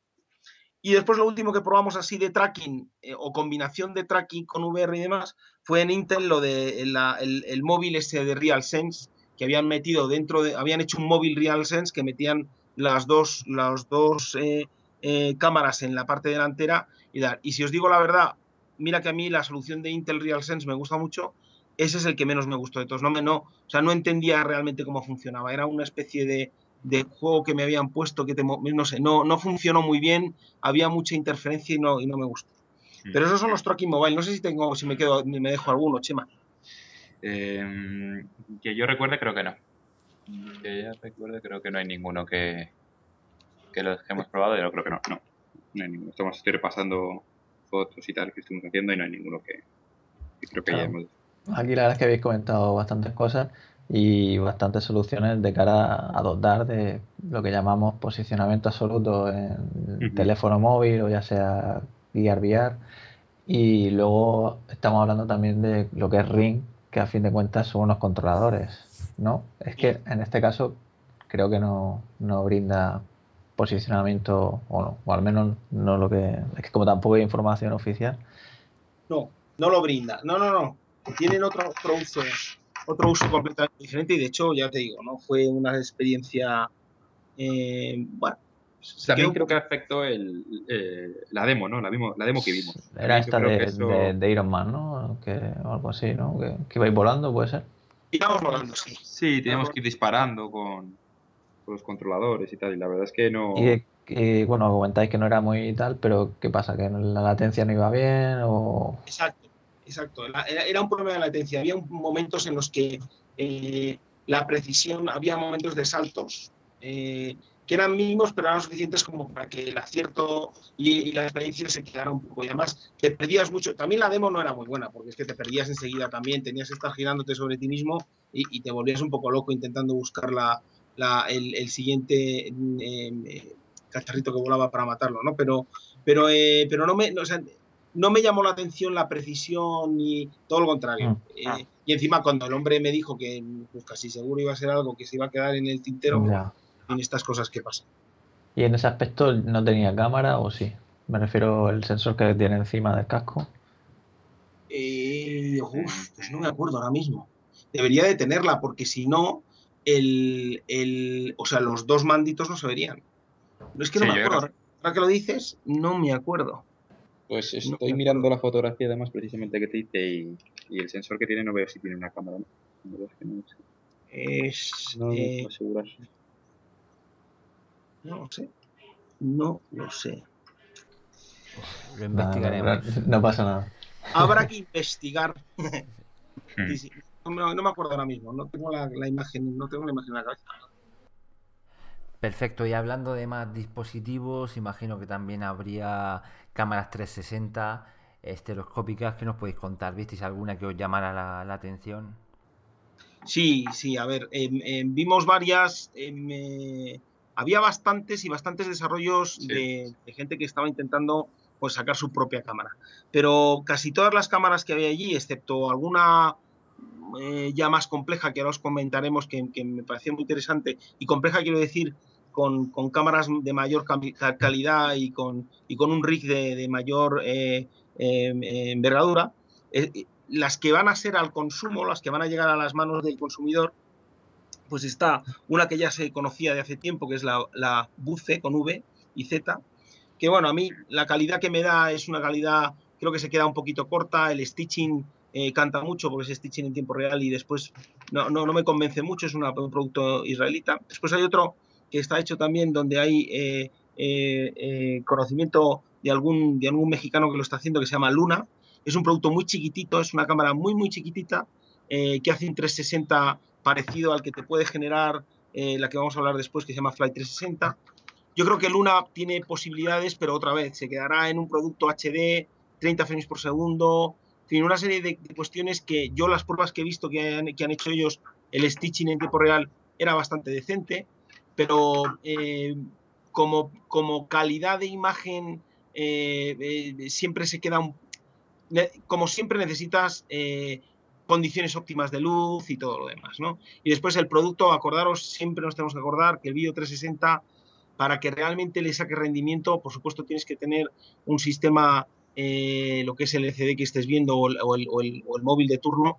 Y después lo último que probamos así de tracking eh, o combinación de tracking con VR y demás fue en Intel lo de el, móvil ese de RealSense que habían metido dentro de, habían hecho un móvil RealSense que metían las dos, las dos eh, eh, cámaras en la parte delantera y dar. Y si os digo la verdad, mira que a mí la solución de Intel RealSense me gusta mucho, ese es el que menos me gustó de todos. No, me, no, o sea, no entendía realmente cómo funcionaba. Era una especie de, de juego que me habían puesto que no sé, no, no funcionó muy bien, había mucha interferencia y no, y no me gustó. Mm. Pero esos son los Tracking Mobile. No sé si tengo, si me quedo, me dejo alguno, Chema. Em, que yo recuerde, creo que no. Que yo recuerde, creo que no hay ninguno que, que los hemos probado. Yo creo que no, no. No hay ninguno. Estamos estoy repasando fotos y tal que estuvimos haciendo y no hay ninguno que, creo que hemos Aquí la verdad es que habéis comentado bastantes cosas y bastantes soluciones de cara a dotar de lo que llamamos posicionamiento absoluto en teléfono móvil o ya sea guiar VR. Y luego estamos hablando también de lo que es Ring, que a fin de cuentas son unos controladores, ¿no? Es que en este caso creo que no, no brinda posicionamiento o no, o al menos no lo que es que como tampoco hay información oficial. No, no lo brinda. No, no, no tienen otro, otro uso otro uso completamente diferente y de hecho ya te digo no fue una experiencia eh, bueno también creo que afectó el, eh, la demo, ¿no? La, la demo que vimos. Era esta de, de, Iron Man, ¿no? Que, o algo así, ¿no? Que, que ibais volando, ¿puede ser? Íbamos volando, sí. Sí, teníamos que ir disparando con, con, los controladores y tal, y la verdad es que no... Y, bueno, comentáis que no era muy tal, pero ¿qué pasa? ¿Que la latencia no iba bien o...? Exacto exacto. Era, un problema de latencia. Había momentos en los que eh, la precisión, había momentos de saltos eh, que eran mínimos, pero eran suficientes como para que el acierto y, la experiencia se quedara un poco. Y además, te perdías mucho. También la demo no era muy buena, porque es que te perdías enseguida también. Tenías que estar girándote sobre ti mismo y, te volvías un poco loco intentando buscar la, el, siguiente eh, cacharrito que volaba para matarlo, ¿no? Pero, pero, pero no me. No me llamó la atención la precisión ni todo lo contrario. Mm. Eh, y encima cuando el hombre me dijo que pues, casi seguro iba a ser algo que se iba a quedar en el tintero, en estas cosas que pasan. ¿Y en ese aspecto no tenía cámara o sí? Me refiero al sensor que tiene encima del casco. Eh, uf, pues no me acuerdo ahora mismo. Debería de tenerla porque si no, el, o sea, los dos manditos no se verían. No es que no me acuerdo. Ahora que lo dices, no me acuerdo. Pues estoy mirando la fotografía además precisamente que te hice y, el sensor que tiene no veo si tiene una cámara. ¿no? es que no sé. Es, no, eh, no lo sé. No lo sé. Lo investigaremos. No, pasa nada. Habrá que investigar. Hmm. no, me acuerdo ahora mismo. No tengo la, la, imagen. No tengo la imagen en la cabeza. Perfecto, y hablando de más dispositivos, imagino que también habría cámaras 360 estereoscópicas que nos podéis contar. ¿Visteis alguna que os llamara la, atención? Sí, sí, a ver, em, em, vimos varias, em, eh, había bastantes y bastantes desarrollos de, gente que estaba intentando pues, sacar su propia cámara. Pero casi todas las cámaras que había allí, excepto alguna eh, ya más compleja, que ahora os comentaremos, que, que me pareció muy interesante, y compleja quiero decir con, cámaras de mayor calidad y con, y con un rig de, mayor eh, em, envergadura, eh, las que van a ser al consumo, las que van a llegar a las manos del consumidor, pues está una que ya se conocía de hace tiempo, que es la, la Buce con V y Z, que bueno, a mí la calidad que me da es una calidad, creo que se queda un poquito corta, el stitching eh, canta mucho porque es stitching en tiempo real y después no, no, no me convence mucho, es un producto israelita. Después hay otro que está hecho también donde hay eh, eh, eh, conocimiento de algún, de algún mexicano que lo está haciendo que se llama Luna. Es un producto muy chiquitito, es una cámara muy, muy chiquitita que hace un 360 parecido al que te puede generar la que vamos a hablar después, que se llama Fly 360. Yo creo que Luna tiene posibilidades, pero otra vez, se quedará en un producto HD, 30 frames por segundo, en fin, una serie de, cuestiones que yo las pruebas que he visto que han, que han hecho ellos, el stitching en tiempo real era bastante decente pero eh, como, como, calidad de imagen eh, eh, siempre se queda un, como siempre necesitas condiciones óptimas de luz y todo lo demás, ¿no? Y después el producto, acordaros, siempre nos tenemos que acordar que el vídeo 360, para que realmente le saque rendimiento, por supuesto tienes que tener un sistema, lo que es el LCD que estés viendo o el, o el, móvil de turno,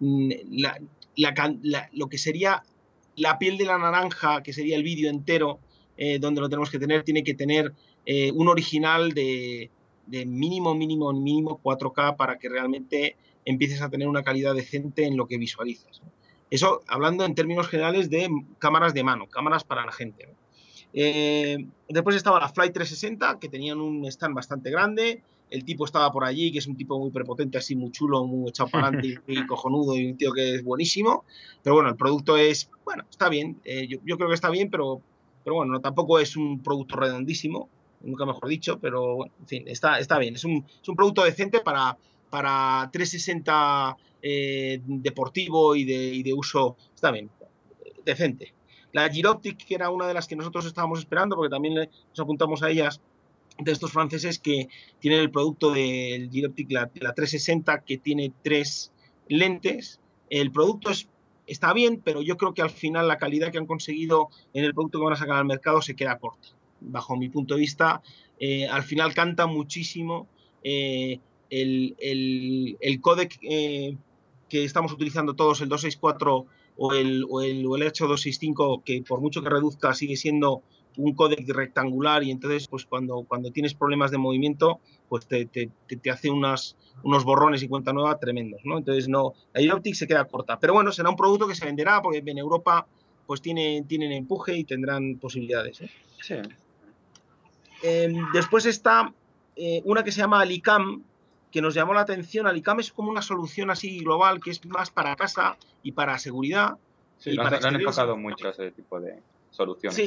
mm, lo que sería la piel de la naranja, que sería el vídeo entero, eh, donde lo tenemos que tener, tiene que tener eh, un original de, de mínimo, mínimo, mínimo 4K para que realmente empieces a tener una calidad decente en lo que visualizas. Eso hablando en términos generales de cámaras de mano, cámaras para la gente. Eh, después estaba la Fly 360, que tenían un stand bastante grande. El tipo estaba por allí, que es un tipo muy prepotente, así muy chulo, muy echado para adelante, muy cojonudo y un tío que es buenísimo. Pero bueno, el producto es, bueno, está bien. Eh, yo, yo, creo que está bien, pero, pero bueno, tampoco es un producto redondísimo, nunca mejor dicho, pero bueno, en fin, está, está bien. Es un, es un producto decente para, para 360 eh, deportivo y de, y de uso. Está bien, decente. La Giroptic, que era una de las que nosotros estábamos esperando, porque también nos apuntamos a ellas, de estos franceses que tienen el producto del Giroptic, la, la 360, que tiene tres lentes. El producto es, está bien, pero yo creo que al final la calidad que han conseguido en el producto que van a sacar al mercado se queda corta. Bajo mi punto de vista, eh, al final canta muchísimo eh, el, el, el, codec eh, que estamos utilizando todos, el 264 o el, o el, o el 8265, que por mucho que reduzca sigue siendo un códec rectangular y entonces pues cuando, cuando tienes problemas de movimiento pues te, te, te hace unas, unos borrones y cuenta nueva tremendos, ¿no? Entonces no, la Ioptic se queda corta, pero bueno, será un producto que se venderá porque en Europa pues tiene, tienen empuje y tendrán posibilidades. ¿eh? Sí. Eh, después está eh, una que se llama Alicam, que nos llamó la atención. Alicam es como una solución así global que es más para casa y para seguridad. Sí, y lo, para han, lo han enfocado mucho ese tipo de soluciones. Sí,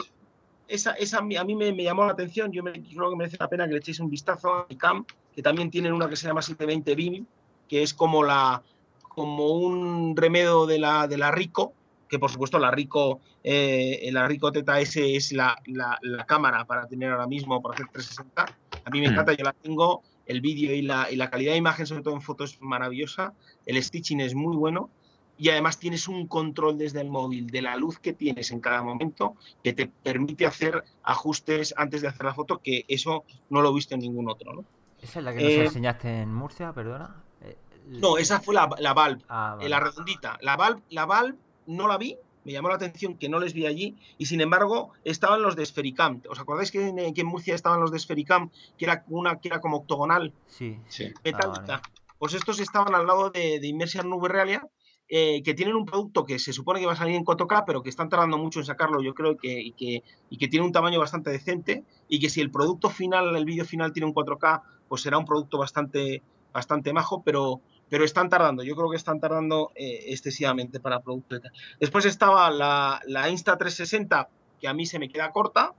esa, esa a mí, a mí me, me, llamó la atención. Yo, me, creo que merece la pena que le echéis un vistazo a Alicam, que también tienen una que se llama 720 BIM, que es como, la, como un remedio de la, de la Rico, que por supuesto la Rico, eh, la Rico Teta S es la, la, la, cámara para tener ahora mismo, para hacer 360. A mí me encanta, yo la tengo, el vídeo y la, y la calidad de imagen, sobre todo en fotos, es maravillosa, el stitching es muy bueno y además tienes un control desde el móvil de la luz que tienes en cada momento que te permite hacer ajustes antes de hacer la foto, que eso no lo he visto en ningún otro. ¿no? ¿Esa es la que nos eh, enseñaste en Murcia, perdona? Eh, no, esa fue la, la Valve, ah, vale. la redondita. La Valve, la Valve no la vi, me llamó la atención que no les vi allí y sin embargo estaban los de Sfericam. ¿Os acordáis que en, que en Murcia estaban los de Sfericam, que era una que era como octogonal? Sí, sí. Metálica. Ah, vale. Pues estos estaban al lado de, de Immersion Nube Realia, eh, que tienen un producto que se supone que va a salir en 4K, pero que están tardando mucho en sacarlo, yo creo, que, que, tiene un tamaño bastante decente, y que si el producto final, el vídeo final tiene un 4K, pues será un producto bastante, bastante majo, pero, pero están tardando, yo creo que están tardando eh, excesivamente para productos. Después estaba la, la, Insta360, que a mí se me queda corta,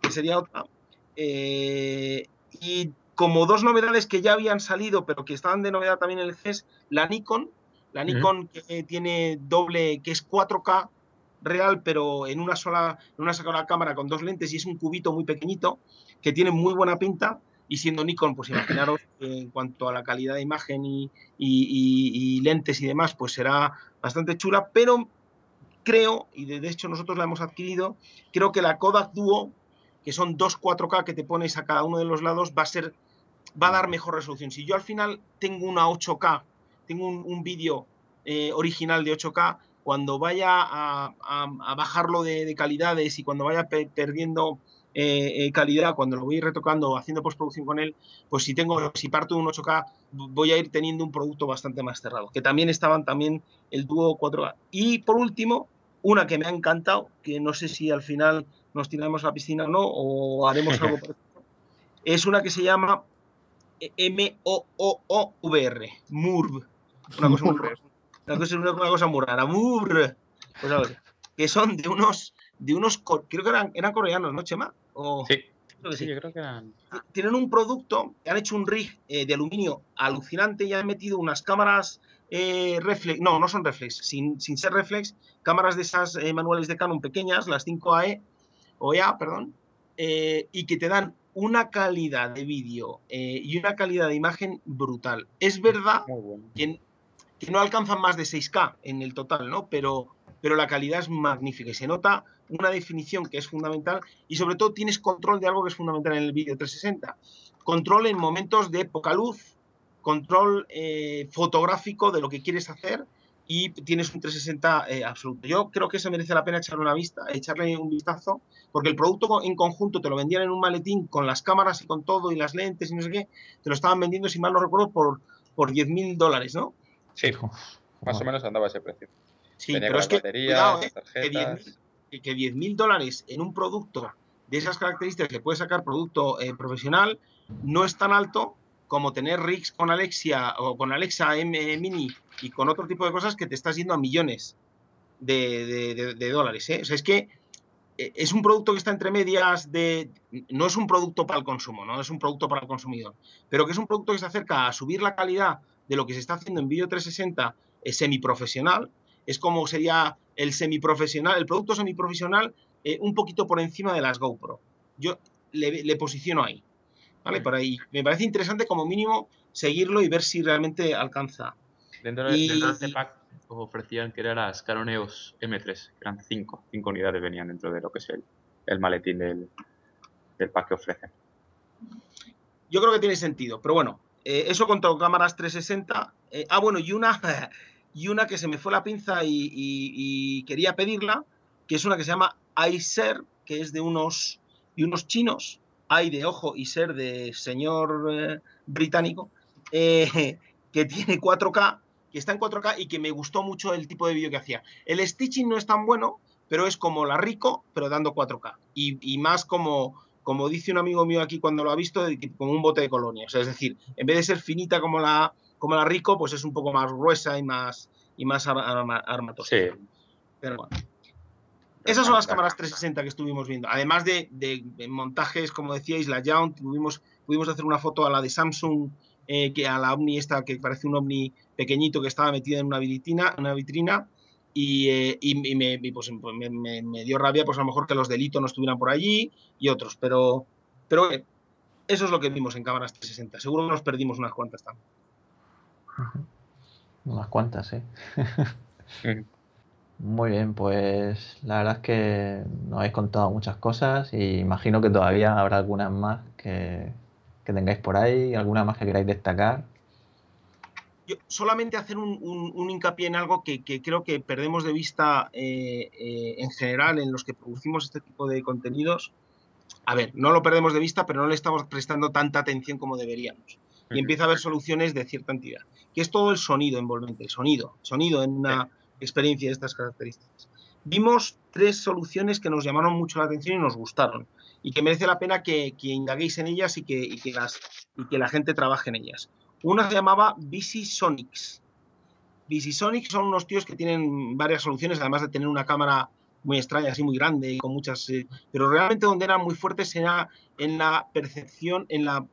que sería otra, eh, y como dos novedades que ya habían salido, pero que estaban de novedad también en el CES, la Nikon, la Nikon uh -huh. que tiene doble, que es 4K real, pero en una sola, en una sola cámara con dos lentes y es un cubito muy pequeñito, que tiene muy buena pinta. Y siendo Nikon, pues imaginaros eh, en cuanto a la calidad de imagen y, y, y, y, lentes y demás, pues será bastante chula, pero creo, y de hecho nosotros la hemos adquirido, creo que la Kodak Duo, que son dos 4K que te pones a cada uno de los lados, va a ser, va a dar mejor resolución. Si yo al final tengo una 8K tengo un, un vídeo eh, original de 8K, cuando vaya a, a, a bajarlo de, de, calidades y cuando vaya pe perdiendo eh, eh, calidad, cuando lo voy retocando, haciendo postproducción con él, pues si tengo, si parto de un 8K, voy a ir teniendo un producto bastante más cerrado, que también estaban también el dúo 4K. Y por último, una que me ha encantado, que no sé si al final nos tiramos a la piscina o no, o haremos algo es una que se llama M-O-O-O-V-R, MURV una cosa, muy, una cosa, una, una cosa muy rara. Pues a ver, que son de unos, de unos, creo que eran, eran coreanos, ¿no, Chema? O, sí. Creo que sí, sí, yo creo que eran. Tienen un producto, han hecho un rig eh, de aluminio alucinante y han metido unas cámaras eh, reflex, no, no son reflex, sin, sin ser reflex, cámaras de esas eh, manuales de Canon pequeñas, las 5AE, o EA, perdón, eh, y que te dan una calidad de vídeo eh, y una calidad de imagen brutal. Es verdad bueno. que que no alcanzan más de 6K en el total, ¿no? Pero, pero la calidad es magnífica y se nota una definición que es fundamental y sobre todo tienes control de algo que es fundamental en el vídeo 360. Control en momentos de poca luz, control eh, fotográfico de lo que quieres hacer y tienes un 360 eh, absoluto. Yo creo que se merece la pena echarle una vista, echarle un vistazo, porque el producto en conjunto te lo vendían en un maletín con las cámaras y con todo y las lentes y no sé qué, te lo estaban vendiendo, si mal no recuerdo, por, por 10 mil dólares, ¿no? Sí, más o menos andaba ese precio. Sí, pero es que, cuidado, eh, que 10 mil dólares en un producto de esas características que puede sacar producto eh, profesional no es tan alto como tener rigs con Alexia o con Alexa M Mini y con otro tipo de cosas que te estás yendo a millones de, dólares. ¿eh? O sea, es que eh, es un producto que está entre medias de... No es un producto para el consumo, no es un producto para el consumidor, pero que es un producto que se acerca a subir la calidad de lo que se está haciendo en Video 360 es semiprofesional. Es como sería el semiprofesional, el producto semiprofesional eh, un poquito por encima de las GoPro. Yo le posiciono ahí. ¿vale? Por ahí. Me parece interesante como mínimo seguirlo y ver si realmente alcanza. Dentro, de, este pack os ofrecían que eran las Canon EOS M3, que eran 5, 5 unidades venían dentro de lo que es el, el maletín del, del, pack que ofrecen. Yo creo que tiene sentido, pero bueno, eh, eso con cámaras 360. Eh, ah, bueno, y una, y una que se me fue la pinza y, y, quería pedirla, que es una que se llama iSer, que es de unos, de unos chinos, hay de ojo y ser de señor eh, británico, que tiene 4K, que está en 4K y que me gustó mucho el tipo de vídeo que hacía. El stitching no es tan bueno, pero es como la Rico, pero dando 4K. Y, más como, como dice un amigo mío aquí cuando lo ha visto, como un bote de colonia. es decir, en vez de ser finita como la, como la Rico, pues es un poco más gruesa y más, y más armatosa. Sí. Pero bueno. Esas son las cámaras 360 que estuvimos viendo. Además de, montajes, como decíais, la pudimos, pudimos hacer una foto a la de Samsung, eh, que a la Omni esta, que parece un Omni pequeñito que estaba metida en una vitrina, una vitrina y, eh, pues, pues, me, me, dio rabia, pues a lo mejor que los delitos no estuvieran por allí y otros, pero, pero eh, eso es lo que vimos en cámaras 360. Seguro que nos perdimos unas cuantas también. Unas cuantas, ¿eh? Muy bien, pues la verdad es que nos habéis contado muchas cosas y imagino que todavía habrá algunas más que, tengáis por ahí, alguna más que queráis destacar. Yo solamente hacer un, hincapié en algo que, creo que perdemos de vista eh, eh, en general en los que producimos este tipo de contenidos. A ver, no lo perdemos de vista, pero no le estamos prestando tanta atención como deberíamos. Y empieza a haber soluciones de cierta entidad, que es todo el sonido envolvente, el sonido, sonido en una experiencia de estas características. Vimos tres soluciones que nos llamaron mucho la atención y nos gustaron y que merece la pena que, indaguéis en ellas y que, que las, y que la gente trabaje en ellas. Una se llamaba VisiSonics. VisiSonics son unos tíos que tienen varias soluciones, además de tener una cámara muy extraña, así muy grande y con muchas... Eh, pero realmente donde eran muy fuertes era en la percepción, en la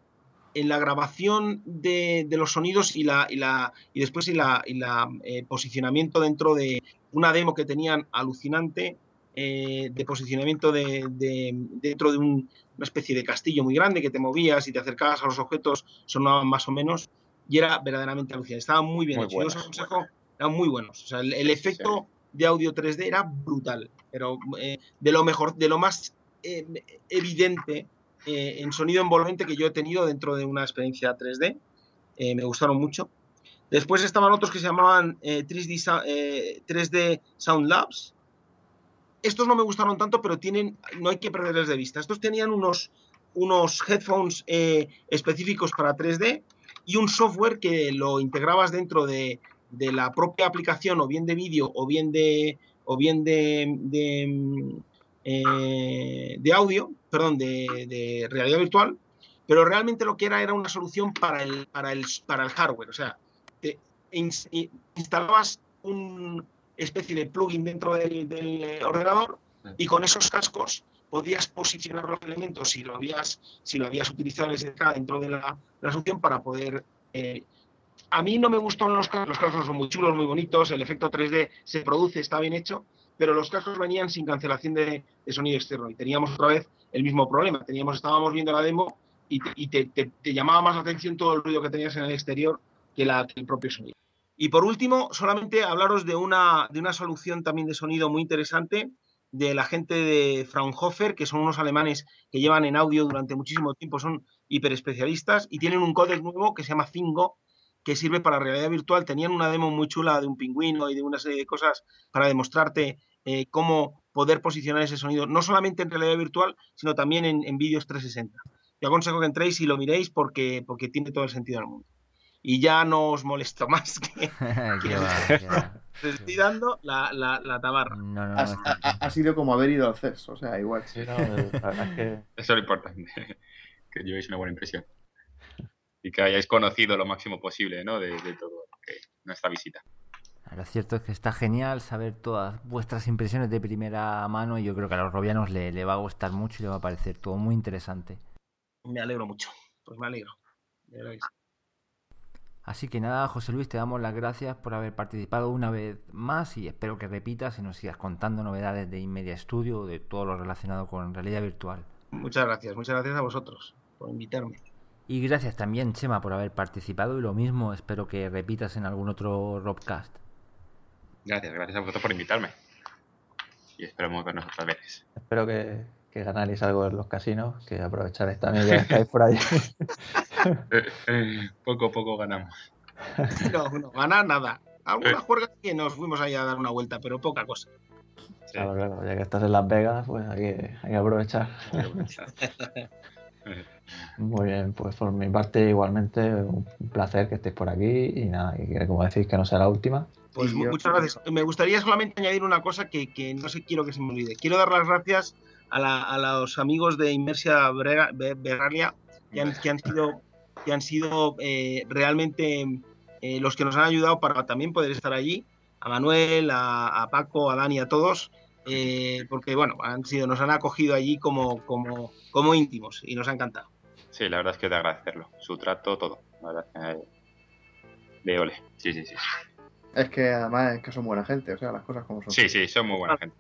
en la grabación de, los sonidos y, la, y, la, y después y la, y la eh, posicionamiento dentro de una demo que tenían alucinante eh, de posicionamiento de, dentro de una especie de castillo muy grande que te movías y te acercabas a los objetos, sonaban más o menos y era verdaderamente alucinante. Estaba muy bien hecho. Yo os aconsejo, eran muy buenos. O sea, el, efecto de audio 3D era brutal, pero eh, de lo mejor, de lo más evidente eh, en sonido envolvente que yo he tenido dentro de una experiencia 3D. Eh, me gustaron mucho. Después estaban otros que se llamaban 3D, eh, 3D Sound Labs. Estos no me gustaron tanto, pero tienen, no hay que perderles de vista. Estos tenían unos, unos headphones específicos para 3D y un software que lo integrabas dentro de, de la propia aplicación, o bien de vídeo, o bien de, o bien de, de, de audio, perdón, de, realidad virtual, pero realmente lo que era era una solución para el, para el, para el hardware. O sea, te instalabas una especie de plugin dentro del, ordenador y con esos cascos podías posicionar los elementos si lo habías, si lo habías utilizado dentro de la, solución para poder... Eh, a mí no me gustan los cascos, los cascos son muy chulos, muy bonitos, el efecto 3D se produce, está bien hecho, pero los cascos venían sin cancelación de, sonido externo y teníamos otra vez el mismo problema. Teníamos, estábamos viendo la demo y, te, llamaba más la atención todo el ruido que tenías en el exterior que, la, el propio sonido. Y por último, solamente hablaros de una, de una solución también de sonido muy interesante de la gente de Fraunhofer, que son unos alemanes que llevan en audio durante muchísimo tiempo, son hiperespecialistas y tienen un códec nuevo que se llama Fingo, que sirve para realidad virtual. Tenían una demo muy chula de un pingüino y de una serie de cosas para demostrarte eh, cómo poder posicionar ese sonido, no solamente en realidad virtual, sino también en, vídeos 360. Yo aconsejo que entréis y lo miréis porque, porque tiene todo el sentido del mundo. Y ya no os molesto más que, estoy dando la, la, tabarra. ha, sido como haber ido al CES, o sea, igual. Eso es lo importante, que llevéis una buena impresión y que hayáis conocido lo máximo posible ¿no? de, todo nuestra visita. Lo cierto es que está genial saber todas vuestras impresiones de primera mano y yo creo que a los robianos le, le va a gustar mucho y le va a parecer todo muy interesante. Me alegro mucho, pues me alegro. Así que nada, José Luis, te damos las gracias por haber participado una vez más y espero que repitas y nos sigas contando novedades de Inmedia Studio o de todo lo relacionado con realidad virtual. Muchas gracias, muchas gracias a vosotros por invitarme. Y gracias también, Chema, por haber participado y lo mismo, espero que repitas en algún otro Robcast. Gracias, gracias a vosotros por invitarme. Y esperamos vernos otras veces. Espero que, que ganáis algo en los casinos, que aprovechar también que estáis por ahí. Eh, eh, poco a poco ganamos. No, no, ganar nada. Algunas juergas que nos fuimos ahí a dar una vuelta, pero poca cosa. Claro, claro, ya que estás en Las Vegas, pues hay que, hay que aprovechar. Hay que aprovechar. Muy bien, pues por mi parte igualmente un placer que estéis por aquí y nada, y que como decís que no sea la última. Pues muchas gracias. Me gustaría solamente añadir una cosa que, no sé, quiero que se me olvide. Quiero dar las gracias a, los amigos de Inmersia Berralia que han, que han sido, que han sido eh, realmente eh, los que nos han ayudado para también poder estar allí. A Manuel, a, Paco, a Dani, a todos. Eh, porque bueno, han sido, nos han acogido allí como, como, como íntimos y nos ha encantado. Sí, la verdad es que de agradecerlo. Su trato, todo. La verdad de ole. Sí, sí, sí. Es que además es que son buena gente, o sea, las cosas como son. Sí, sí, son muy buena gente.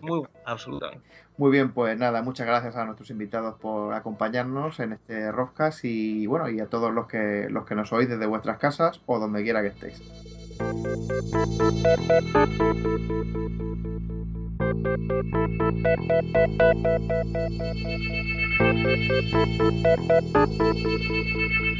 Muy absolutamente. Muy bien, pues nada, muchas gracias a nuestros invitados por acompañarnos en este Rockcast y bueno, y a todos los que los que nos oís desde vuestras casas o donde quiera que estéis. Thank you.